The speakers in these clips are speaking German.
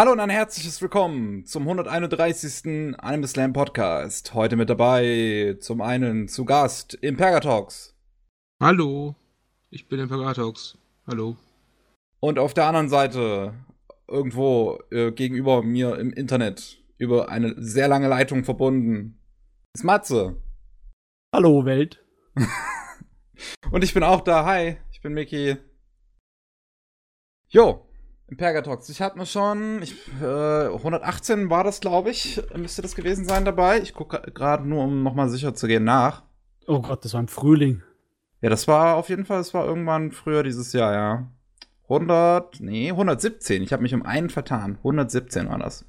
Hallo und ein herzliches Willkommen zum 131. Anime Slam Podcast. Heute mit dabei zum einen zu Gast Impergatox. Hallo, ich bin Impergatox. Hallo. Und auf der anderen Seite, irgendwo äh, gegenüber mir im Internet, über eine sehr lange Leitung verbunden, ist Matze. Hallo Welt. und ich bin auch da. Hi, ich bin Mickey. Jo, Impergatox. Ich hatte mir schon, ich, äh, 118 war das, glaube ich, müsste das gewesen sein dabei. Ich gucke gerade nur, um nochmal sicher zu gehen, nach. Oh Gott, das war im Frühling. Ja, das war auf jeden Fall, das war irgendwann früher dieses Jahr, ja. 100, nee, 117. Ich habe mich um einen vertan. 117 war das.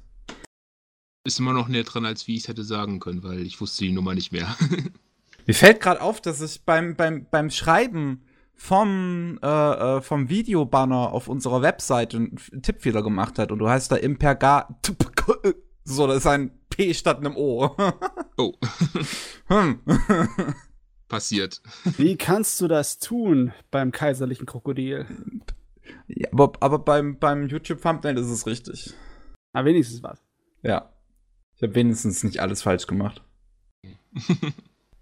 Ist immer noch näher dran, als wie ich es hätte sagen können, weil ich wusste die Nummer nicht mehr. Mir fällt gerade auf, dass ich beim, beim, beim Schreiben vom, äh, äh, vom Videobanner auf unserer Webseite einen Tippfehler gemacht hat und du heißt da Imperga. So, da ist ein P statt einem O. oh. hm. Passiert. Wie kannst du das tun beim kaiserlichen Krokodil? Ja, aber, aber beim, beim YouTube-Thumbnail ist es richtig. Aber wenigstens was. Ja. Ich habe wenigstens nicht alles falsch gemacht.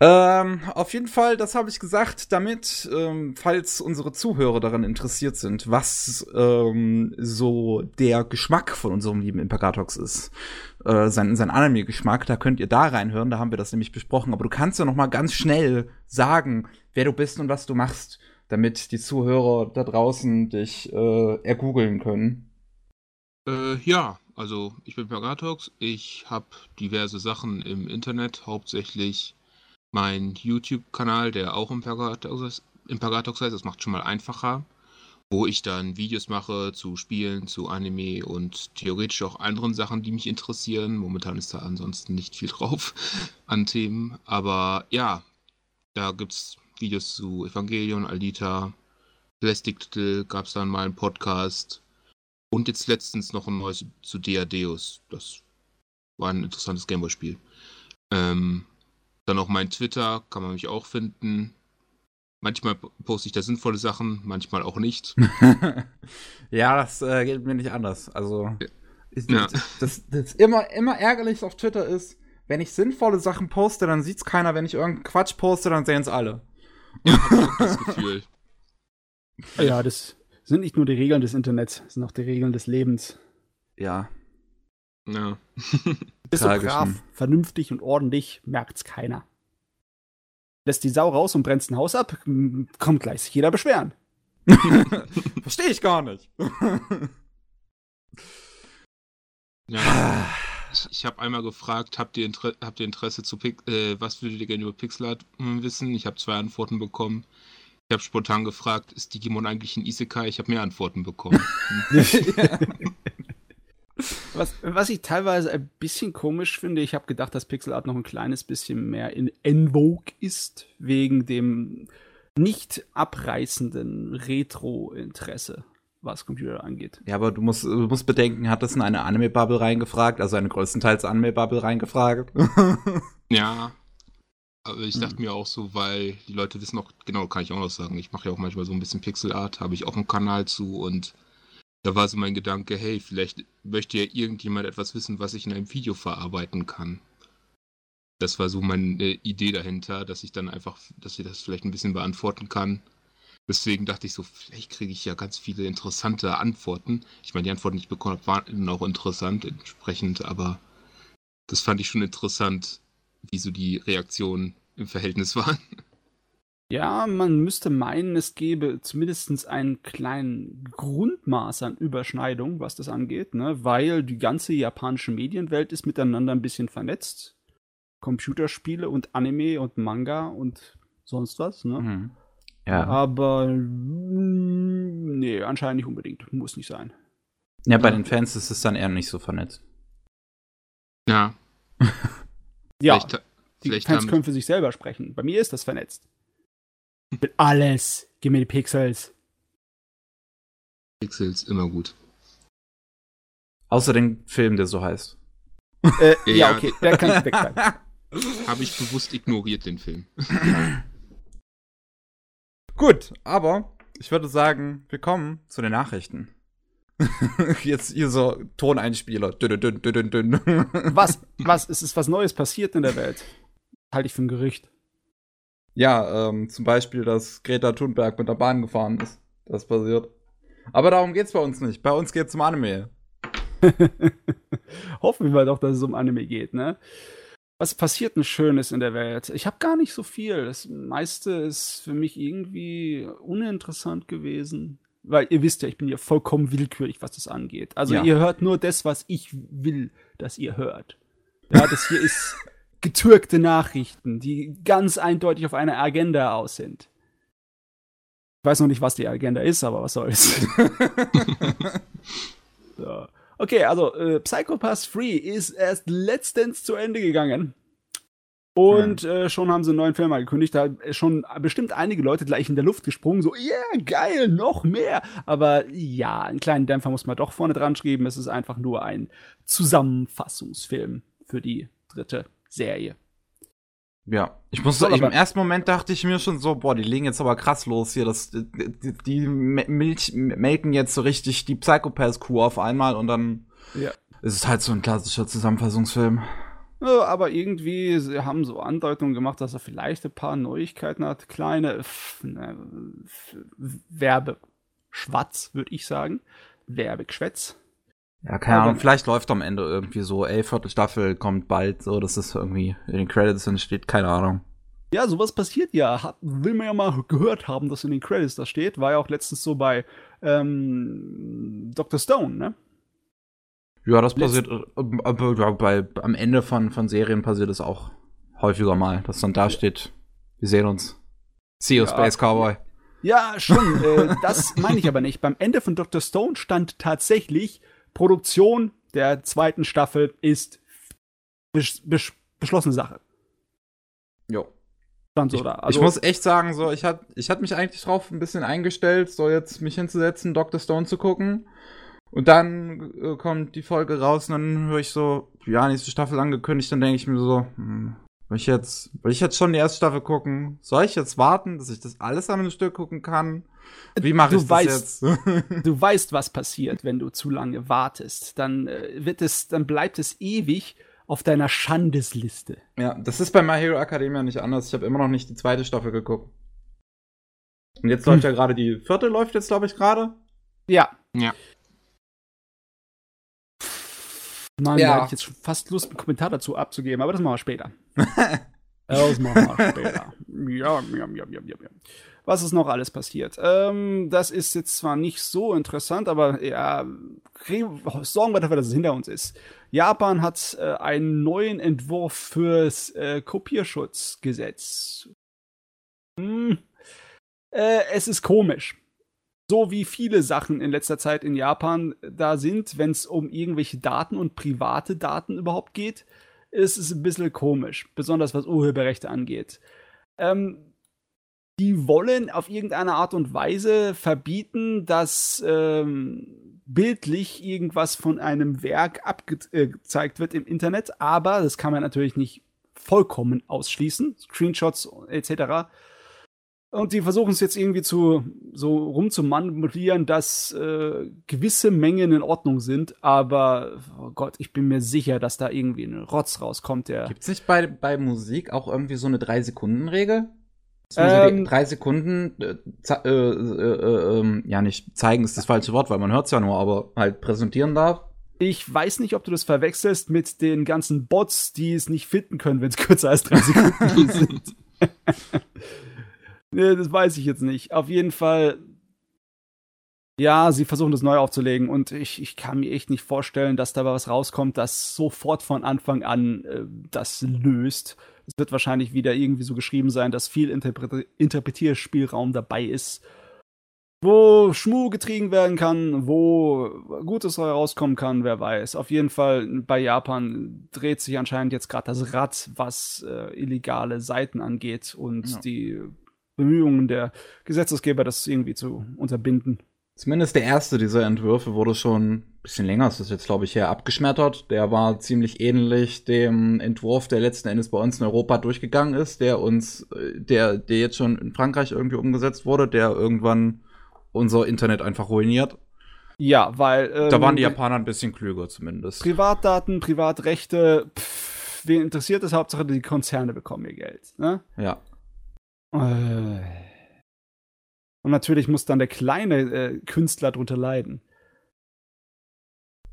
Ähm, auf jeden Fall, das habe ich gesagt, damit, ähm, falls unsere Zuhörer daran interessiert sind, was ähm, so der Geschmack von unserem lieben Imperatox ist, äh, sein, sein Anime-Geschmack, da könnt ihr da reinhören, da haben wir das nämlich besprochen. Aber du kannst ja noch mal ganz schnell sagen, wer du bist und was du machst, damit die Zuhörer da draußen dich äh, ergoogeln können. Äh, ja, also ich bin Imperatox, ich habe diverse Sachen im Internet, hauptsächlich mein YouTube-Kanal, der auch Impergatox, Impergatox heißt, das macht schon mal einfacher, wo ich dann Videos mache zu Spielen, zu Anime und theoretisch auch anderen Sachen, die mich interessieren. Momentan ist da ansonsten nicht viel drauf an Themen, aber ja, da gibt es Videos zu Evangelion, Alita, Plastic-Titel, gab es dann mal einen Podcast und jetzt letztens noch ein neues zu Deadeus. Das war ein interessantes Gameboy-Spiel. Ähm, dann auch mein Twitter, kann man mich auch finden. Manchmal poste ich da sinnvolle Sachen, manchmal auch nicht. ja, das äh, geht mir nicht anders. Also, ist, ja. das, das immer, immer ärgerlich auf Twitter ist, wenn ich sinnvolle Sachen poste, dann sieht's keiner. Wenn ich irgendeinen Quatsch poste, dann sehen es alle. Ja, hab ich auch das Gefühl. Ja, das sind nicht nur die Regeln des Internets, das sind auch die Regeln des Lebens. Ja. Ja. Bist du brav, vernünftig und ordentlich, merkt's keiner. Lässt die Sau raus und brennst ein Haus ab, kommt gleich sich jeder beschweren. Verstehe ich gar nicht. ja. Ich, ich habe einmal gefragt, habt ihr, Inter habt ihr Interesse zu Pix äh, was würdet ihr gerne über Pixelart hm, wissen? Ich habe zwei Antworten bekommen. Ich habe spontan gefragt, ist Digimon eigentlich ein Isekai? Ich habe mehr Antworten bekommen. Was, was ich teilweise ein bisschen komisch finde, ich habe gedacht, dass Pixel Art noch ein kleines bisschen mehr in en vogue ist, wegen dem nicht abreißenden Retro-Interesse, was Computer angeht. Ja, aber du musst, du musst bedenken, hat das in eine Anime-Bubble reingefragt, also eine größtenteils Anime-Bubble reingefragt? ja. Aber ich dachte hm. mir auch so, weil die Leute wissen auch, genau, kann ich auch noch sagen, ich mache ja auch manchmal so ein bisschen Pixel Art, habe ich auch einen Kanal zu und da war so mein Gedanke, hey, vielleicht möchte ja irgendjemand etwas wissen, was ich in einem Video verarbeiten kann. Das war so meine Idee dahinter, dass ich dann einfach, dass ich das vielleicht ein bisschen beantworten kann. Deswegen dachte ich so, vielleicht kriege ich ja ganz viele interessante Antworten. Ich meine, die Antworten, die ich bekommen habe, waren auch interessant entsprechend, aber das fand ich schon interessant, wie so die Reaktionen im Verhältnis waren. Ja, man müsste meinen, es gäbe zumindest einen kleinen Grundmaß an Überschneidung, was das angeht, ne? weil die ganze japanische Medienwelt ist miteinander ein bisschen vernetzt. Computerspiele und Anime und Manga und sonst was. Ne? Mhm. Ja. Aber mm, nee, anscheinend nicht unbedingt. Muss nicht sein. Ja, bei ja. den Fans ist es dann eher nicht so vernetzt. Ja. ja. Vielleicht, die vielleicht Fans können für sich selber sprechen. Bei mir ist das vernetzt. Will alles. Gib mir die Pixels. Pixels, immer gut. Außer den Film, der so heißt. Äh, ja, ja, okay, der kann weg sein. Habe ich bewusst ignoriert, den Film. Gut, aber ich würde sagen, wir kommen zu den Nachrichten. Jetzt hier so Toneinspieler. Dünn, dünn, dünn. Was? Was? Es ist was Neues passiert in der Welt. Halte ich für ein Gerücht. Ja, ähm, zum Beispiel, dass Greta Thunberg mit der Bahn gefahren ist. Das passiert. Aber darum geht's bei uns nicht. Bei uns geht's um Anime. Hoffen wir mal doch, dass es um Anime geht, ne? Was passiert denn Schönes in der Welt? Ich habe gar nicht so viel. Das meiste ist für mich irgendwie uninteressant gewesen. Weil ihr wisst ja, ich bin ja vollkommen willkürlich, was das angeht. Also Ja. ihr hört nur das, was ich will, dass ihr hört. Ja, das hier ist getürkte Nachrichten, die ganz eindeutig auf einer Agenda aus sind. Ich weiß noch nicht, was die Agenda ist, aber was soll's. so. Okay, also äh, Psychopath 3 ist erst letztens zu Ende gegangen. Und äh, schon haben sie einen neuen Film angekündigt. Da ist schon bestimmt einige Leute gleich in der Luft gesprungen. So, yeah, geil, noch mehr. Aber ja, einen kleinen Dämpfer muss man doch vorne dran schreiben. Es ist einfach nur ein Zusammenfassungsfilm für die dritte Serie. Ja, ich muss sagen, im ersten Moment dachte ich mir schon so, boah, die legen jetzt aber krass los hier. Das, die, die, Milch, melken jetzt so richtig die Psychopath-Crew auf einmal und dann Ja. ist es halt so ein klassischer Zusammenfassungsfilm. Ja, aber irgendwie sie haben so Andeutungen gemacht, dass er vielleicht ein paar Neuigkeiten hat. Kleine ne, Werbeschwatz, würde ich sagen. Werbegeschwätz. Ja, keine Aber- Ahnung, vielleicht läuft am Ende irgendwie so, ey, Viertelstaffel kommt bald, so, dass es irgendwie in den Credits entsteht, keine Ahnung. Ja, sowas passiert ja. Hat, will man ja mal gehört haben, dass in den Credits da steht. War ja auch letztens so bei ähm, Dr. Stone, ne? Ja, das Letzt- passiert, äh, aber ja, bei, am Ende von, von Serien passiert es auch häufiger mal, dass dann da steht, wir sehen uns. See you, Ja. Space Cowboy. Ja, schon. äh, das meine ich aber nicht. Beim Ende von Dr. Stone stand tatsächlich, Produktion der zweiten Staffel ist besch besch beschlossene Sache. Jo. Stand so Ich, da. Also, ich muss echt sagen, so, ich hatte ich mich eigentlich drauf ein bisschen eingestellt, so jetzt mich hinzusetzen, Dr. Stone zu gucken. Und dann äh, kommt die Folge raus und dann höre ich so, ja, nächste Staffel angekündigt, dann denke ich mir so, hm, will ich jetzt, will ich jetzt schon die erste Staffel gucken? Soll ich jetzt warten, dass ich das alles am Stück gucken kann? Wie mache Du ich das weißt- jetzt? du weißt, was passiert, wenn du zu lange wartest. Dann äh, wird es, dann bleibt es ewig auf deiner Schandesliste. ja, das ist bei My Hero Academia nicht anders. Ich habe immer noch nicht die zweite Staffel geguckt. Und jetzt läuft ja gerade die vierte, läuft jetzt, glaube ich, gerade. Ja. Ja. Mann, Ja. da hätte ich jetzt schon fast Lust, einen Kommentar dazu abzugeben, aber das machen wir später. Das machen wir später. Ja, ja, ja, ja, ja. Was ist noch alles passiert? Ähm, das ist jetzt zwar nicht so interessant, aber ja, sorgen wir dafür, dass es hinter uns ist. Japan hat äh, einen neuen Entwurf fürs äh, Kopierschutzgesetz. Hm. Äh, es ist komisch so wie viele Sachen in letzter Zeit in Japan da sind, wenn es um irgendwelche Daten und private Daten überhaupt geht, ist es ein bisschen komisch, besonders was Urheberrechte angeht. Ähm, die wollen auf irgendeine Art und Weise verbieten, dass ähm, bildlich irgendwas von einem Werk abgezeigt wird im Internet, aber das kann man natürlich nicht vollkommen ausschließen, Screenshots etc. Und die versuchen es jetzt irgendwie zu so rumzumanipulieren, dass äh, gewisse Mengen in Ordnung sind, aber oh Gott, ich bin mir sicher, dass da irgendwie ein Rotz rauskommt, der. Gibt's nicht bei, bei Musik auch irgendwie so eine 3-Sekunden-Regel? Dass man so die Ähm, drei Sekunden, äh, äh, äh, äh, ähm, ja, nicht zeigen ist das falsche Wort, weil man hört's ja nur, aber halt präsentieren darf. Ich weiß nicht, ob du das verwechselst mit den ganzen Bots, die es nicht finden können, wenn es kürzer als drei Sekunden sind. nee, das weiß ich jetzt nicht. Auf jeden Fall, ja, sie versuchen das neu aufzulegen und ich, ich kann mir echt nicht vorstellen, dass da was rauskommt, das sofort von Anfang an äh, das löst. Es wird wahrscheinlich wieder irgendwie so geschrieben sein, dass viel Interpre Interpretierspielraum dabei ist, wo Schmu getrieben werden kann, wo Gutes herauskommen kann, wer weiß. Auf jeden Fall bei Japan dreht sich anscheinend jetzt gerade das Rad, was äh, illegale Seiten angeht und Ja. die Bemühungen der Gesetzesgeber, das irgendwie zu unterbinden. Zumindest der erste dieser Entwürfe wurde schon ein bisschen länger, ist das jetzt, glaube ich, her, abgeschmettert. Der war ziemlich ähnlich dem Entwurf, der letzten Endes bei uns in Europa durchgegangen ist, der uns, äh, der, der jetzt schon in Frankreich irgendwie umgesetzt wurde, der irgendwann unser Internet einfach ruiniert. Ja, weil. Ähm, da waren die Japaner ein bisschen klüger zumindest. Privatdaten, Privatrechte, pff, wen interessiert es? Hauptsache, die Konzerne bekommen ihr Geld. Ne? Ja. Äh. Und natürlich muss dann der kleine äh, Künstler drunter leiden.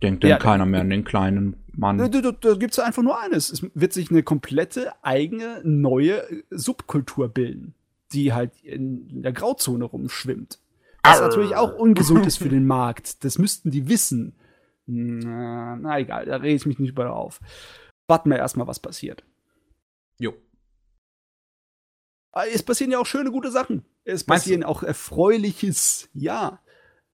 Denkt denn ja, keiner mehr an den kleinen Mann? Da, da, da gibt es einfach nur eines. Es wird sich eine komplette eigene neue äh, Subkultur bilden, die halt in der Grauzone rumschwimmt. Was natürlich auch ungesund ist für den Markt. Das müssten die wissen. Na, na egal, da rede ich mich nicht über auf. Warten wir erstmal, was passiert. Jo. Es passieren ja auch schöne, gute Sachen. Es passieren auch Erfreuliches. Ja.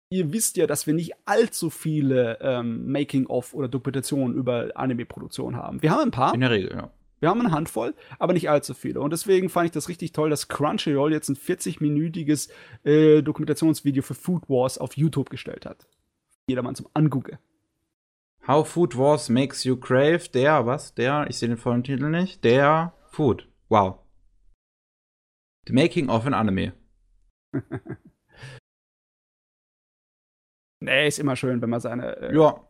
Ihr wisst ja, dass wir nicht allzu viele ähm, Making-of oder Dokumentationen über Anime-Produktion haben. Wir haben ein paar. In der Regel, ja. Wir haben eine Handvoll, aber nicht allzu viele. Und deswegen fand ich das richtig toll, dass Crunchyroll jetzt ein 40-minütiges äh, Dokumentationsvideo für Food Wars auf YouTube gestellt hat. Jedermann zum Angucken. How Food Wars Makes You Crave. Der, was? Der, ich sehe den vollen Titel nicht. Der Food. Wow. The Making of an Anime. nee, ist immer schön, wenn man seine äh, ja.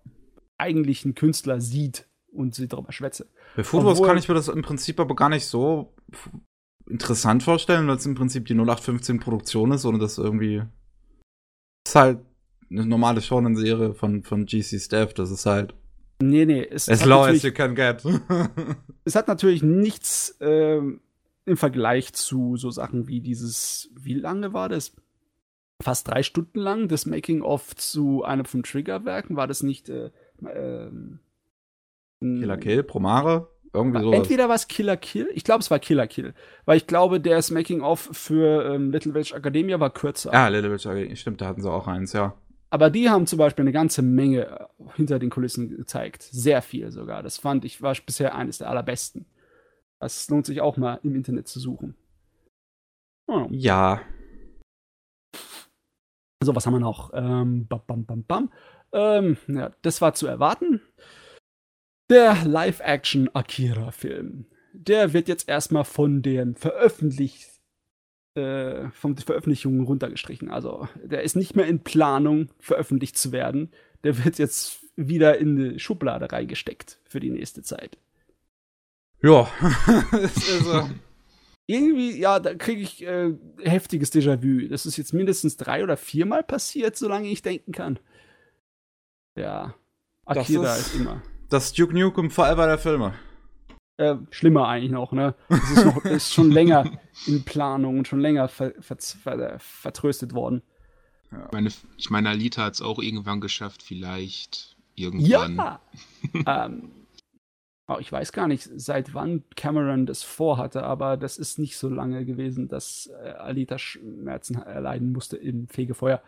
eigentlichen Künstler sieht und sie darüber schwätze. Bei Food kann ich mir das im Prinzip aber gar nicht so interessant vorstellen, weil es im Prinzip die 0815 Produktion ist, ohne dass irgendwie. Das ist halt eine normale Shonen-Serie von, von GC Staff, das ist halt. Nee, nee. Es as low as you can get. es hat natürlich nichts ähm, im Vergleich zu so Sachen wie dieses, wie lange war das? Fast drei Stunden lang, das Making-of zu einem von Triggerwerken, war das nicht äh, ähm, Killer Kill, Promare, irgendwie sowas. Entweder war es Killer Kill, ich glaube, es war Killer Kill, weil ich glaube, der Making-of für ähm, Little Witch Academia war kürzer. Ja, Little Witch Academia, stimmt, da hatten sie auch eins, ja. Aber die haben zum Beispiel eine ganze Menge äh, hinter den Kulissen gezeigt. Sehr viel sogar. Das fand ich, war bisher eines der allerbesten. Das lohnt sich auch mal im Internet zu suchen. Oh. Ja. So, was haben wir noch? Ähm, bam, bam, bam, bam. Ähm, ja, das war zu erwarten. Der Live-Action-Akira-Film. Der wird jetzt erstmal von den veröffentlicht, äh, von den Veröffentlichungen runtergestrichen. Also, der ist nicht mehr in Planung, veröffentlicht zu werden. Der wird jetzt wieder in die Schublade reingesteckt für die nächste Zeit. Ja. also, irgendwie, ja, da kriege ich äh, heftiges Déjà-vu. Das ist jetzt mindestens drei oder viermal passiert, solange ich denken kann. Ja, Akira ist, ist immer. Das Duke Nukem Forever der Filme. Äh, schlimmer eigentlich noch, ne? Es ist, noch, ist schon länger in Planung und schon länger ver, ver, ver, vertröstet worden. Ja. Meine, ich meine, Alita hat es auch irgendwann geschafft, vielleicht irgendwann. Ja! ähm, ich weiß gar nicht, seit wann Cameron das vorhatte, aber das ist nicht so lange gewesen, dass äh, Alita Schmerzen erleiden musste im Fegefeuer.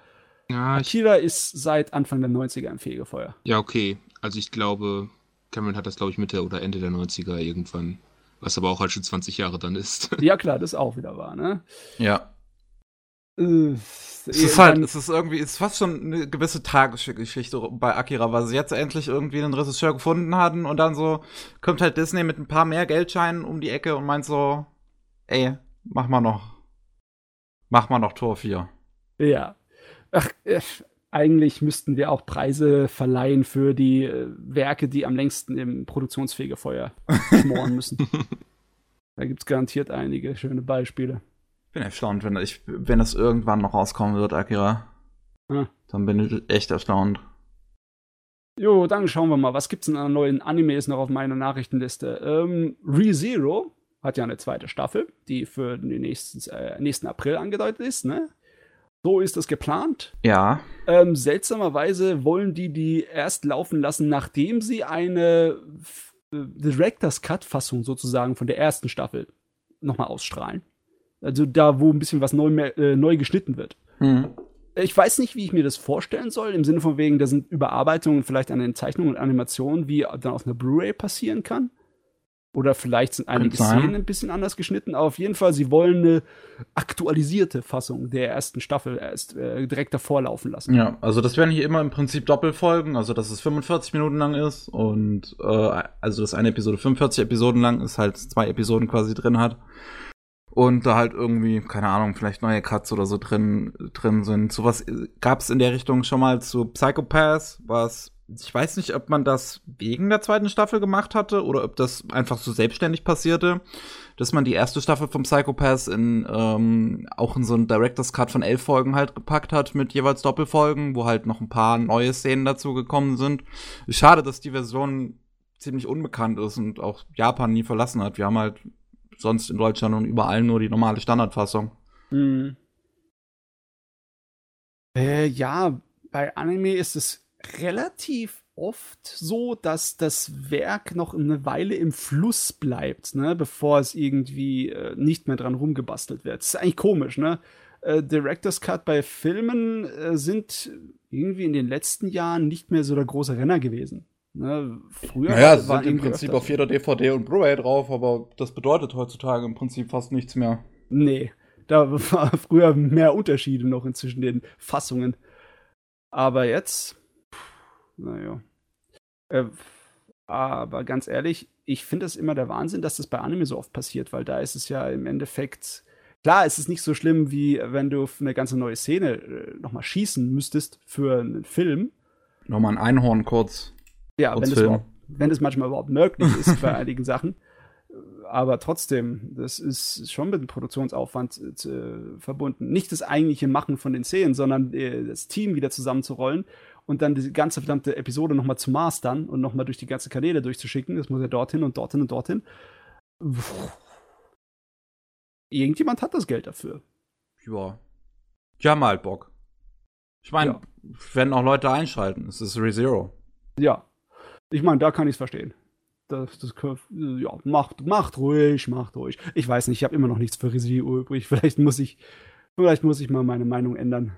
Ja, Akira ist seit Anfang der 90er im Fegefeuer. Ja, okay. Also ich glaube, Cameron hat das, glaube ich, Mitte oder Ende der 90er irgendwann. Was aber auch halt schon 20 Jahre dann ist. Ja, klar, das ist auch wieder wahr, ne? Ja. Äh, es ist halt, es ist irgendwie, es ist fast schon eine gewisse tragische Geschichte bei Akira, weil sie jetzt endlich irgendwie einen Regisseur gefunden hatten und dann so kommt halt Disney mit ein paar mehr Geldscheinen um die Ecke und meint so, ey, mach mal noch, mach mal noch Tor 4. Ja. Ach, äh, eigentlich müssten wir auch Preise verleihen für die äh, Werke, die am längsten im Produktionsfegefeuer schmoren müssen. da gibt es garantiert einige schöne Beispiele. Ich bin erstaunt, wenn, ich, wenn das irgendwann noch rauskommen wird, Akira. Ah. Dann bin ich echt erstaunt. Jo, dann schauen wir mal, was gibt's denn an neuen Animes noch auf meiner Nachrichtenliste? Ähm, ReZero hat ja eine zweite Staffel, die für den nächsten, äh, nächsten April angedeutet ist, ne? So ist das geplant. Ja. Ähm, seltsamerweise wollen die die erst laufen lassen, nachdem sie eine äh, Director's Cut-Fassung sozusagen von der ersten Staffel nochmal ausstrahlen. Also da, wo ein bisschen was neu, äh, neu geschnitten wird. Mhm. Ich weiß nicht, wie ich mir das vorstellen soll, im Sinne von wegen, da sind Überarbeitungen vielleicht an den Zeichnungen und Animationen, wie dann auf einer Blu-ray passieren kann. Oder vielleicht sind einige Szenen ein bisschen anders geschnitten, aber auf jeden Fall, sie wollen eine aktualisierte Fassung der ersten Staffel erst äh, direkt davor laufen lassen. Ja, also das werden hier immer im Prinzip Doppelfolgen, also dass es 45 Minuten lang ist und äh, also dass eine Episode 45 Episoden lang ist, halt zwei Episoden quasi drin hat. Und da halt irgendwie, keine Ahnung, vielleicht neue Cuts oder so drin, drin sind. Sowas gab es in der Richtung schon mal zu Psychopath, was ich weiß nicht, ob man das wegen der zweiten Staffel gemacht hatte oder ob das einfach so selbstständig passierte, dass man die erste Staffel vom Psychopath in ähm, auch in so einen Director's Cut von elf Folgen halt gepackt hat mit jeweils Doppelfolgen, wo halt noch ein paar neue Szenen dazu gekommen sind. Schade, dass die Version ziemlich unbekannt ist und auch Japan nie verlassen hat. Wir haben halt sonst in Deutschland und überall nur die normale Standardfassung. Mhm. Äh, ja, bei Anime ist es relativ oft so, dass das Werk noch eine Weile im Fluss bleibt, ne, bevor es irgendwie äh, nicht mehr dran rumgebastelt wird. Das ist eigentlich komisch, ne? Äh, Director's Cut bei Filmen äh, sind irgendwie in den letzten Jahren nicht mehr so der große Renner gewesen. Ne? Früher naja, war, sind im Prinzip auf jeder DVD und Blu-ray drauf, aber das bedeutet heutzutage im Prinzip fast nichts mehr. Nee, da war früher mehr Unterschiede noch zwischen den Fassungen. Aber jetzt naja. Äh, aber ganz ehrlich, ich finde es immer der Wahnsinn, dass das bei Anime so oft passiert, weil da ist es ja im Endeffekt. Klar, es ist nicht so schlimm, wie wenn du eine ganze neue Szene äh, nochmal schießen müsstest für einen Film. Nochmal ein Einhorn kurz. Ja, wenn es, wenn es manchmal überhaupt möglich ist bei einigen Sachen. Aber trotzdem, das ist schon mit dem Produktionsaufwand äh, verbunden. Nicht das eigentliche Machen von den Szenen, sondern äh, das Team wieder zusammenzurollen und dann die ganze verdammte Episode nochmal zu mastern und nochmal durch die ganze Kanäle durchzuschicken. Das muss ja dorthin und dorthin und dorthin. Irgendjemand hat das Geld dafür. Ja. Die haben halt Bock. Ich meine, ja. werden auch Leute einschalten. Es ist ReZero. Ja. Ich meine, da kann ich es verstehen. Das, das, ja, macht, macht ruhig, macht ruhig. Ich weiß nicht, ich habe immer noch nichts für ReZero übrig. Vielleicht muss ich, vielleicht muss ich mal meine Meinung ändern.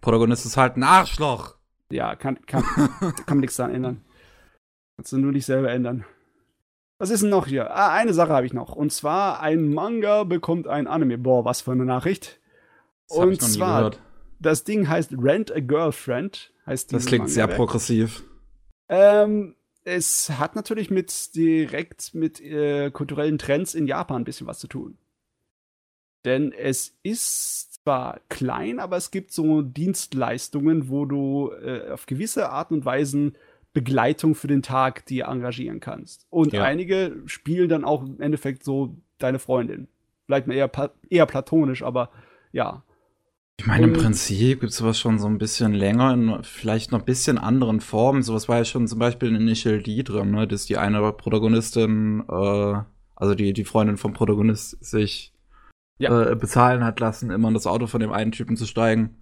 Protagonist ist halt ein Arschloch. Ja, kann, kann, kann nichts daran ändern. Kannst du nur dich selber ändern. Was ist denn noch hier? Ah, eine Sache habe ich noch. Und zwar, ein Manga bekommt ein Anime. Boah, was für eine Nachricht. Das Und zwar, das Ding heißt Rent a Girlfriend. Heißt das klingt sehr progressiv. Ähm, es hat natürlich mit direkt mit äh, kulturellen Trends in Japan ein bisschen was zu tun. Denn es ist zwar klein, aber es gibt so Dienstleistungen, wo du äh, auf gewisse Art und Weisen Begleitung für den Tag dir engagieren kannst. Und ja. einige spielen dann auch im Endeffekt so deine Freundin. Vielleicht mal eher, eher platonisch, aber ja. Ich meine, im Prinzip gibt es sowas schon so ein bisschen länger, in vielleicht noch ein bisschen anderen Formen. Sowas war ja schon zum Beispiel in Initial D drin, ne? dass die eine Protagonistin, äh, also die, die Freundin vom Protagonist sich ja. äh, bezahlen hat lassen, immer in das Auto von dem einen Typen zu steigen.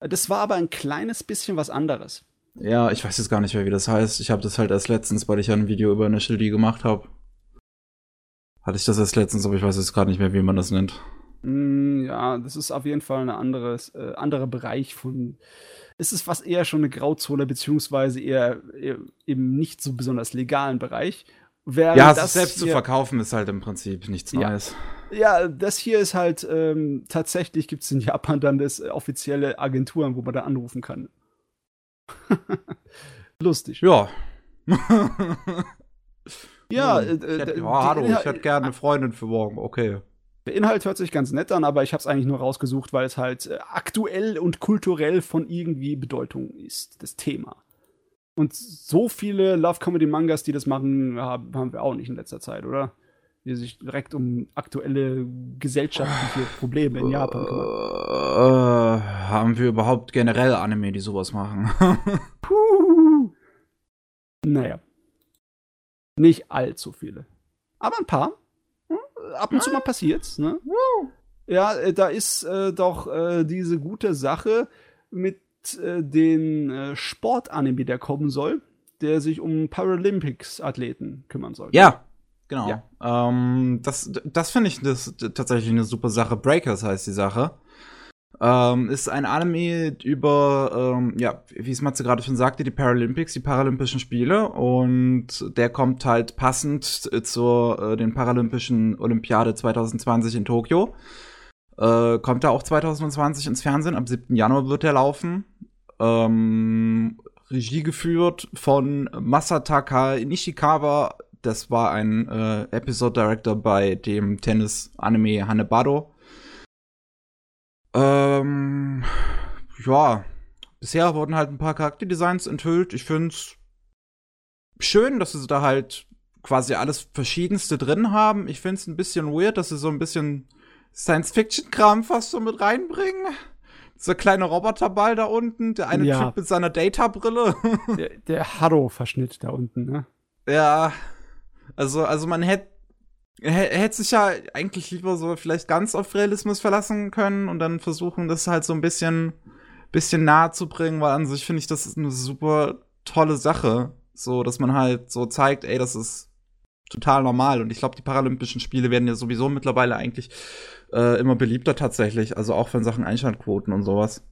Das war aber ein kleines bisschen was anderes. Ja, ich weiß jetzt gar nicht mehr, wie das heißt. Ich habe das halt erst letztens, weil ich ja ein Video über eine D gemacht habe. Hatte ich das erst letztens, aber ich weiß jetzt gerade nicht mehr, wie man das nennt. Mm, ja, das ist auf jeden Fall ein anderes, äh, anderer Bereich von. Es ist fast eher schon eine Grauzone, beziehungsweise eher, eher im nicht so besonders legalen Bereich. Während ja, das selbst zu verkaufen ist halt im Prinzip nichts ja. Neues. Ja, das hier ist halt ähm, tatsächlich gibt es in Japan dann das äh, offizielle Agenturen, wo man da anrufen kann. Lustig. Ja. ja, äh, ich hätte, oh, hallo, ich hätte gerne eine Freundin für morgen, okay. Der Inhalt hört sich ganz nett an, aber ich habe es eigentlich nur rausgesucht, weil es halt äh, aktuell und kulturell von irgendwie Bedeutung ist, das Thema. Und so viele Love-Comedy-Mangas, die das machen, haben wir auch nicht in letzter Zeit, oder? Die sich direkt um aktuelle gesellschaftliche Probleme in Japan kümmern. Äh, haben wir überhaupt generell Anime, die sowas machen? Puh. Naja. Nicht allzu viele. Aber ein paar. Ab und zu mal passiert's, ne? Ja, äh, da ist äh, doch äh, diese gute Sache mit äh, den äh, Sportanime, der kommen soll, der sich um Paralympics-Athleten kümmern soll. Ja, genau. Ja. Ähm, das das finde ich das, tatsächlich eine super Sache. Breakers heißt die Sache. Ähm, ist ein Anime über, ähm, ja, wie es Matze gerade schon sagte, die Paralympics, die Paralympischen Spiele. Und der kommt halt passend zur äh, den Paralympischen Olympiade 2020 in Tokio. Äh, kommt er auch 2020 ins Fernsehen. Am 7. Januar wird er laufen. Ähm, Regie geführt von Masataka Nishikawa, das war ein äh, Episode Director bei dem Tennis-Anime Hanebado. Ähm, ja, bisher wurden halt ein paar Charakterdesigns enthüllt. Ich find's schön, dass sie da halt quasi alles Verschiedenste drin haben. Ich find's ein bisschen weird, dass sie so ein bisschen Science-Fiction-Kram fast so mit reinbringen. Dieser kleine Roboterball da unten, der eine Ja. Typ mit seiner Data-Brille. Der, der Harrow-Verschnitt da unten, ne? Ja, also, also man hätte hätte sich ja eigentlich lieber so vielleicht ganz auf Realismus verlassen können und dann versuchen, das halt so ein bisschen, bisschen nahe zu bringen, weil an sich finde ich, das ist eine super tolle Sache. So, dass man halt so zeigt, ey, das ist total normal. Und ich glaube, die Paralympischen Spiele werden ja sowieso mittlerweile eigentlich äh, immer beliebter tatsächlich. Also auch von Sachen Einschaltquoten und sowas.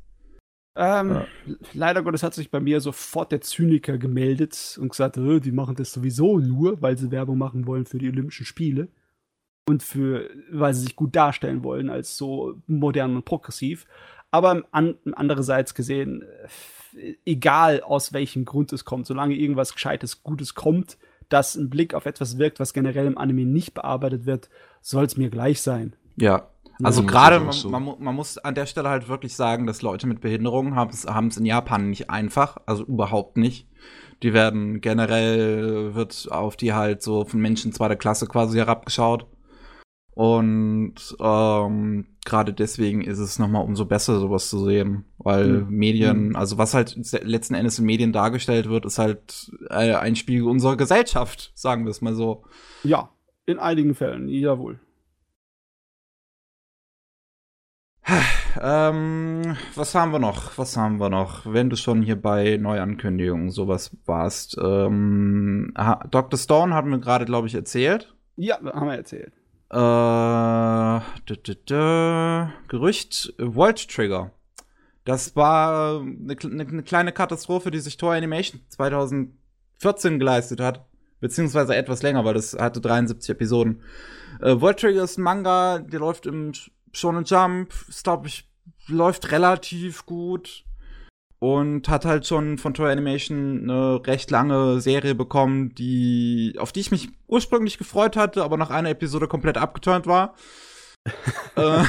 Ähm, Ja. Leider Gottes hat sich bei mir sofort der Zyniker gemeldet und gesagt, äh, die machen das sowieso nur, weil sie Werbung machen wollen für die Olympischen Spiele und für, weil sie sich gut darstellen wollen als so modern und progressiv. Aber an, andererseits gesehen, äh, egal aus welchem Grund es kommt, solange irgendwas Gescheites, Gutes kommt, das ein Blick auf etwas wirkt, was generell im Anime nicht bearbeitet wird, soll es mir gleich sein. Ja. Also Ja, gerade, man, man, man muss an der Stelle halt wirklich sagen, dass Leute mit Behinderungen haben es in Japan nicht einfach, also überhaupt nicht. Die werden generell, wird auf die halt so von Menschen zweiter Klasse quasi herabgeschaut. Und ähm, gerade deswegen ist es nochmal umso besser, sowas zu sehen. Weil Mhm. Medien, also was halt letzten Endes in Medien dargestellt wird, ist halt äh, ein Spiegel unserer Gesellschaft, sagen wir es mal so. Ja, in einigen Fällen, jawohl. Ähm, was haben wir noch? Was haben wir noch? Wenn du schon hier bei Neuankündigungen sowas warst. Ähm, Dr. Stone haben wir gerade, glaube ich, erzählt. Ja, haben wir erzählt. Äh, dü, dü, dü, Gerücht, Volt Trigger. Das war eine, eine, eine kleine Katastrophe, die sich Toei Animation 2014 geleistet hat. Beziehungsweise etwas länger, weil das hatte 73 Episoden. Äh, Volt Trigger ist ein Manga, der läuft im Shonen Jump. Ist, glaube ich, läuft relativ gut. Und hat halt schon von Toei Animation eine recht lange Serie bekommen, die, auf die ich mich ursprünglich gefreut hatte, aber nach einer Episode komplett abgeturnt war. äh,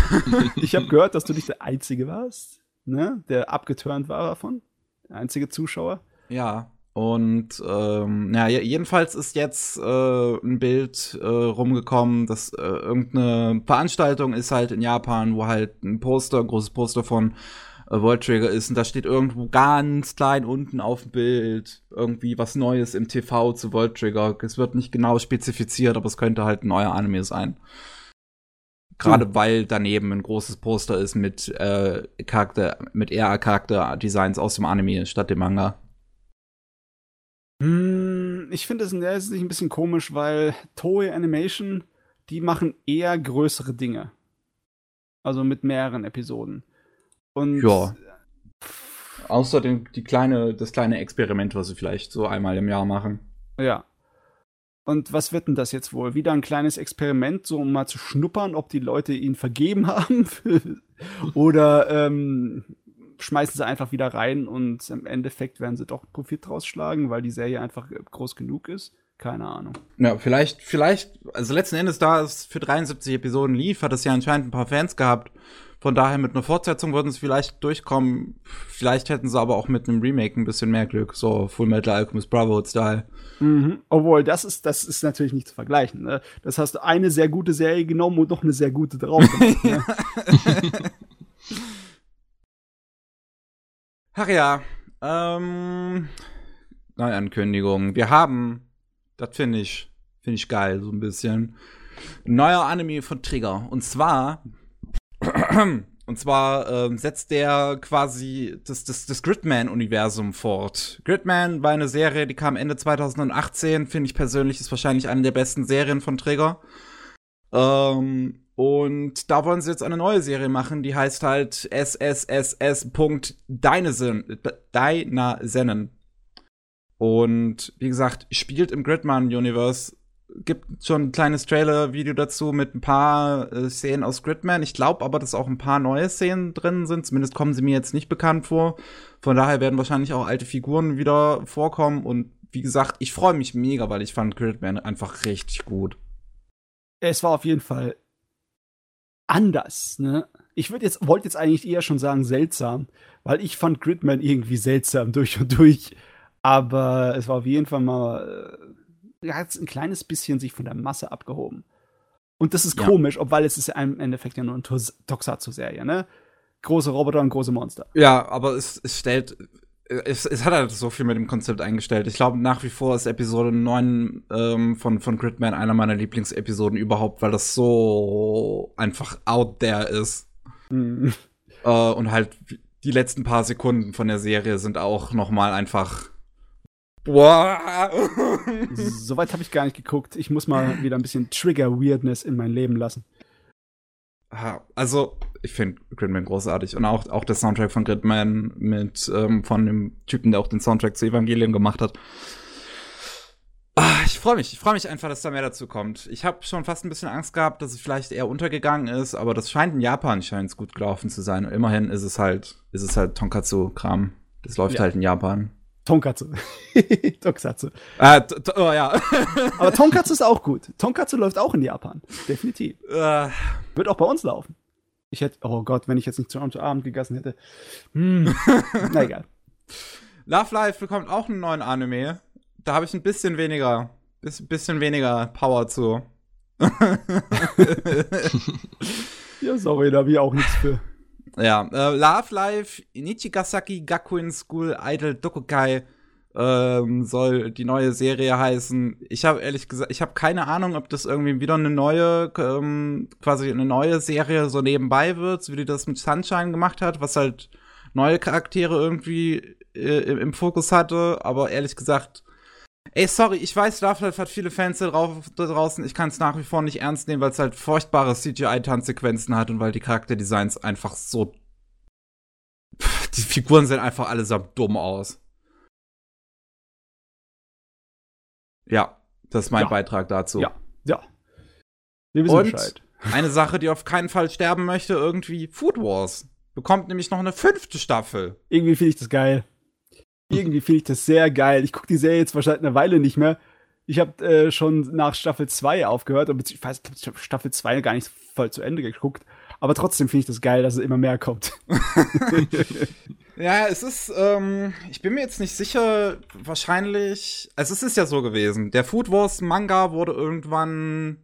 Ich habe gehört, dass du nicht der Einzige warst, ne, der abgeturnt war davon. Der einzige Zuschauer. Ja, und ähm, ja, je- jedenfalls ist jetzt äh, ein Bild äh, rumgekommen, dass äh, irgendeine Veranstaltung ist halt in Japan, wo halt ein Poster, ein großes Poster von äh, World Trigger ist und da steht irgendwo ganz klein unten auf dem Bild irgendwie was Neues im TV zu World Trigger. Es wird nicht genau spezifiziert, aber es könnte halt ein neuer Anime sein. Gerade weil daneben ein großes Poster ist mit äh, Charakter, mit eher Charakterdesigns aus dem Anime statt dem Manga. Hm, ich finde es in der Hinsicht ein bisschen komisch, weil Toei Animation, die machen eher größere Dinge. Also mit mehreren Episoden. Und Ja. Außer den, die kleine, das kleine Experiment, was sie vielleicht so einmal im Jahr machen. Ja. Und was wird denn das jetzt wohl? Wieder ein kleines Experiment, so um mal zu schnuppern, ob die Leute ihn vergeben haben? Oder ähm, schmeißen sie einfach wieder rein und im Endeffekt werden sie doch Profit draus schlagen, weil die Serie einfach groß genug ist? Keine Ahnung. Ja, vielleicht, vielleicht, also letzten Endes, da es für 73 Episoden lief, hat es ja anscheinend ein paar Fans gehabt. Von daher mit einer Fortsetzung würden sie vielleicht durchkommen. Vielleicht hätten sie aber auch mit einem Remake ein bisschen mehr Glück. So Full Metal Alchemist Brotherhood-Style. Mhm. Obwohl, das ist, das ist natürlich nicht zu vergleichen. Ne? Das hast du eine sehr gute Serie genommen und noch eine sehr gute drauf gemacht. ne? Ach ja, ähm, Neuankündigung. Wir haben, das finde ich, finde ich geil, so ein bisschen. Neuer Anime von Trigger. Und zwar, und zwar ähm, setzt der quasi das, das, das Gridman-Universum fort. Gridman war eine Serie, die kam Ende 2018, finde ich persönlich, ist wahrscheinlich eine der besten Serien von Trigger. Ähm, und da wollen sie jetzt eine neue Serie machen, die heißt halt SSSS.Dynazen. Und wie gesagt, spielt im Gridman-Universe. Gibt schon ein kleines Trailer-Video dazu mit ein paar äh, Szenen aus Gridman. Ich glaube aber, dass auch ein paar neue Szenen drin sind. Zumindest kommen sie mir jetzt nicht bekannt vor. Von daher werden wahrscheinlich auch alte Figuren wieder vorkommen. Und wie gesagt, ich freue mich mega, weil ich fand Gridman einfach richtig gut. Es war auf jeden Fall anders, ne? Ich würde jetzt, wollte jetzt eigentlich eher schon sagen seltsam, weil ich fand Gridman irgendwie seltsam durch und durch. Aber es war auf jeden Fall mal, äh, er hat ein kleines bisschen sich von der Masse abgehoben. Und das ist ja. komisch, obwohl es ist ja im Endeffekt ja nur eine Tokusatsu-Serie, ne? Große Roboter und große Monster. Ja, aber es, es stellt, es, es hat halt so viel mit dem Konzept eingestellt. Ich glaube nach wie vor ist Episode 9 ähm, von, von Gridman einer meiner Lieblingsepisoden überhaupt, weil das so einfach out there ist. Mhm. Äh, und halt die letzten paar Sekunden von der Serie sind auch noch mal einfach Boah. Soweit habe ich gar nicht geguckt. Ich muss mal wieder ein bisschen Trigger-Weirdness in mein Leben lassen. Also, ich finde Gridman großartig. Und auch, auch der Soundtrack von Gridman mit ähm, von dem Typen, der auch den Soundtrack zu Evangelium gemacht hat. Ah, ich freue mich. Ich freue mich einfach, dass da mehr dazu kommt. Ich habe schon fast ein bisschen Angst gehabt, dass es vielleicht eher untergegangen ist, aber das scheint in Japan scheint es gut gelaufen zu sein. Und immerhin ist es halt, ist es halt Tonkatsu-Kram. Das läuft ja. halt in Japan. Tonkatsu. Tonkatsu. Ah, oh ja. Aber Tonkatsu ist auch gut. Tonkatsu läuft auch in Japan. Definitiv. Uh. Wird auch bei uns laufen. Ich hätte, oh Gott, wenn ich jetzt nicht zu Abend gegessen hätte. Hm. Na egal. Love Life bekommt auch einen neuen Anime. Da habe ich ein bisschen weniger, bisschen weniger Power zu. ja, sorry, da habe ich auch nichts für. Ja, äh, Love Life, Nichigasaki Gakuen School Idol Dokukai ähm, soll die neue Serie heißen. Ich habe ehrlich gesagt, ich habe keine Ahnung, ob das irgendwie wieder eine neue, ähm, quasi eine neue Serie so nebenbei wird, so wie die das mit Sunshine gemacht hat, was halt neue Charaktere irgendwie äh, im Fokus hatte. Aber ehrlich gesagt, Ey, sorry, ich weiß, Life hat viele Fans da, draußen. Ich kann es nach wie vor nicht ernst nehmen, weil es halt furchtbare CGI-Tanzsequenzen hat und weil die Charakterdesigns einfach so. Pff, die Figuren sehen einfach allesamt dumm aus. Ja, das ist mein ja. Beitrag dazu. Ja, ja. Wir wissen und Bescheid. eine Sache, die auf keinen Fall sterben möchte, irgendwie Food Wars. Bekommt nämlich noch eine fünfte Staffel. Irgendwie finde ich das geil. Irgendwie finde ich das sehr geil. Ich gucke die Serie jetzt wahrscheinlich eine Weile nicht mehr. Ich habe äh, schon nach Staffel 2 aufgehört, aber ich weiß, ich habe Staffel 2 gar nicht voll zu Ende geguckt. Aber trotzdem finde ich das geil, dass es immer mehr kommt. ja, es ist, ähm, ich bin mir jetzt nicht sicher, wahrscheinlich, also es ist ja so gewesen. Der Food Wars Manga wurde irgendwann,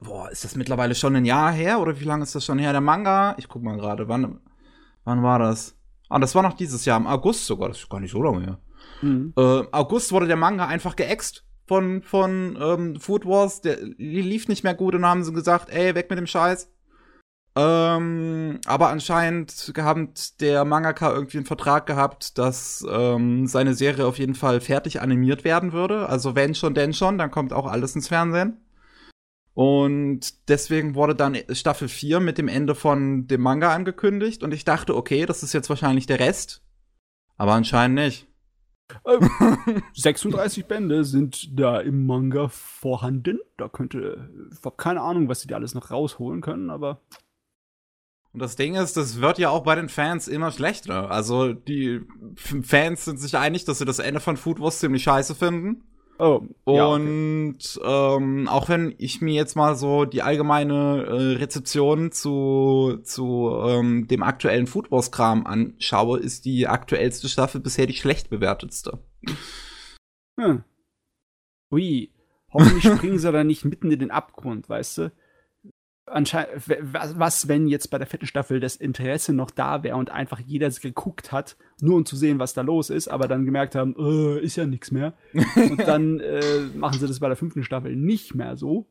boah, ist das mittlerweile schon ein Jahr her oder wie lange ist das schon her? Der Manga, ich guck mal gerade, wann, wann war das? Ah, das war noch dieses Jahr, im August sogar. Das ist gar nicht so lange her. Mhm. Äh, August wurde der Manga einfach geäxt von, von ähm, Food Wars. Der lief nicht mehr gut und haben sie gesagt, ey, weg mit dem Scheiß. Ähm, aber anscheinend hat der Mangaka irgendwie einen Vertrag gehabt, dass ähm, seine Serie auf jeden Fall fertig animiert werden würde. Also wenn schon, denn schon, dann kommt auch alles ins Fernsehen. Und deswegen wurde dann Staffel 4 mit dem Ende von dem Manga angekündigt. Und ich dachte, okay, das ist jetzt wahrscheinlich der Rest. Aber anscheinend nicht. 36 ähm, Bände sind da im Manga vorhanden. Da könnte, ich habe keine Ahnung, was sie da alles noch rausholen können, aber. Und das Ding ist, das wird ja auch bei den Fans immer schlechter. Also die Fans sind sich einig, dass sie das Ende von Food Wars ziemlich scheiße finden. Oh, und ja, okay. ähm, auch wenn ich mir jetzt mal so die allgemeine äh, Rezeption zu, zu ähm, dem aktuellen Food Wars Kram anschaue, ist die aktuellste Staffel bisher die schlecht bewertetste. Hm. Ui, hoffentlich springen sie da nicht mitten in den Abgrund, weißt du? Was, wenn jetzt bei der vierten Staffel das Interesse noch da wäre und einfach jeder geguckt hat, nur um zu sehen, was da los ist, aber dann gemerkt haben, äh, ist ja nichts mehr. und dann äh, machen sie das bei der fünften Staffel nicht mehr so.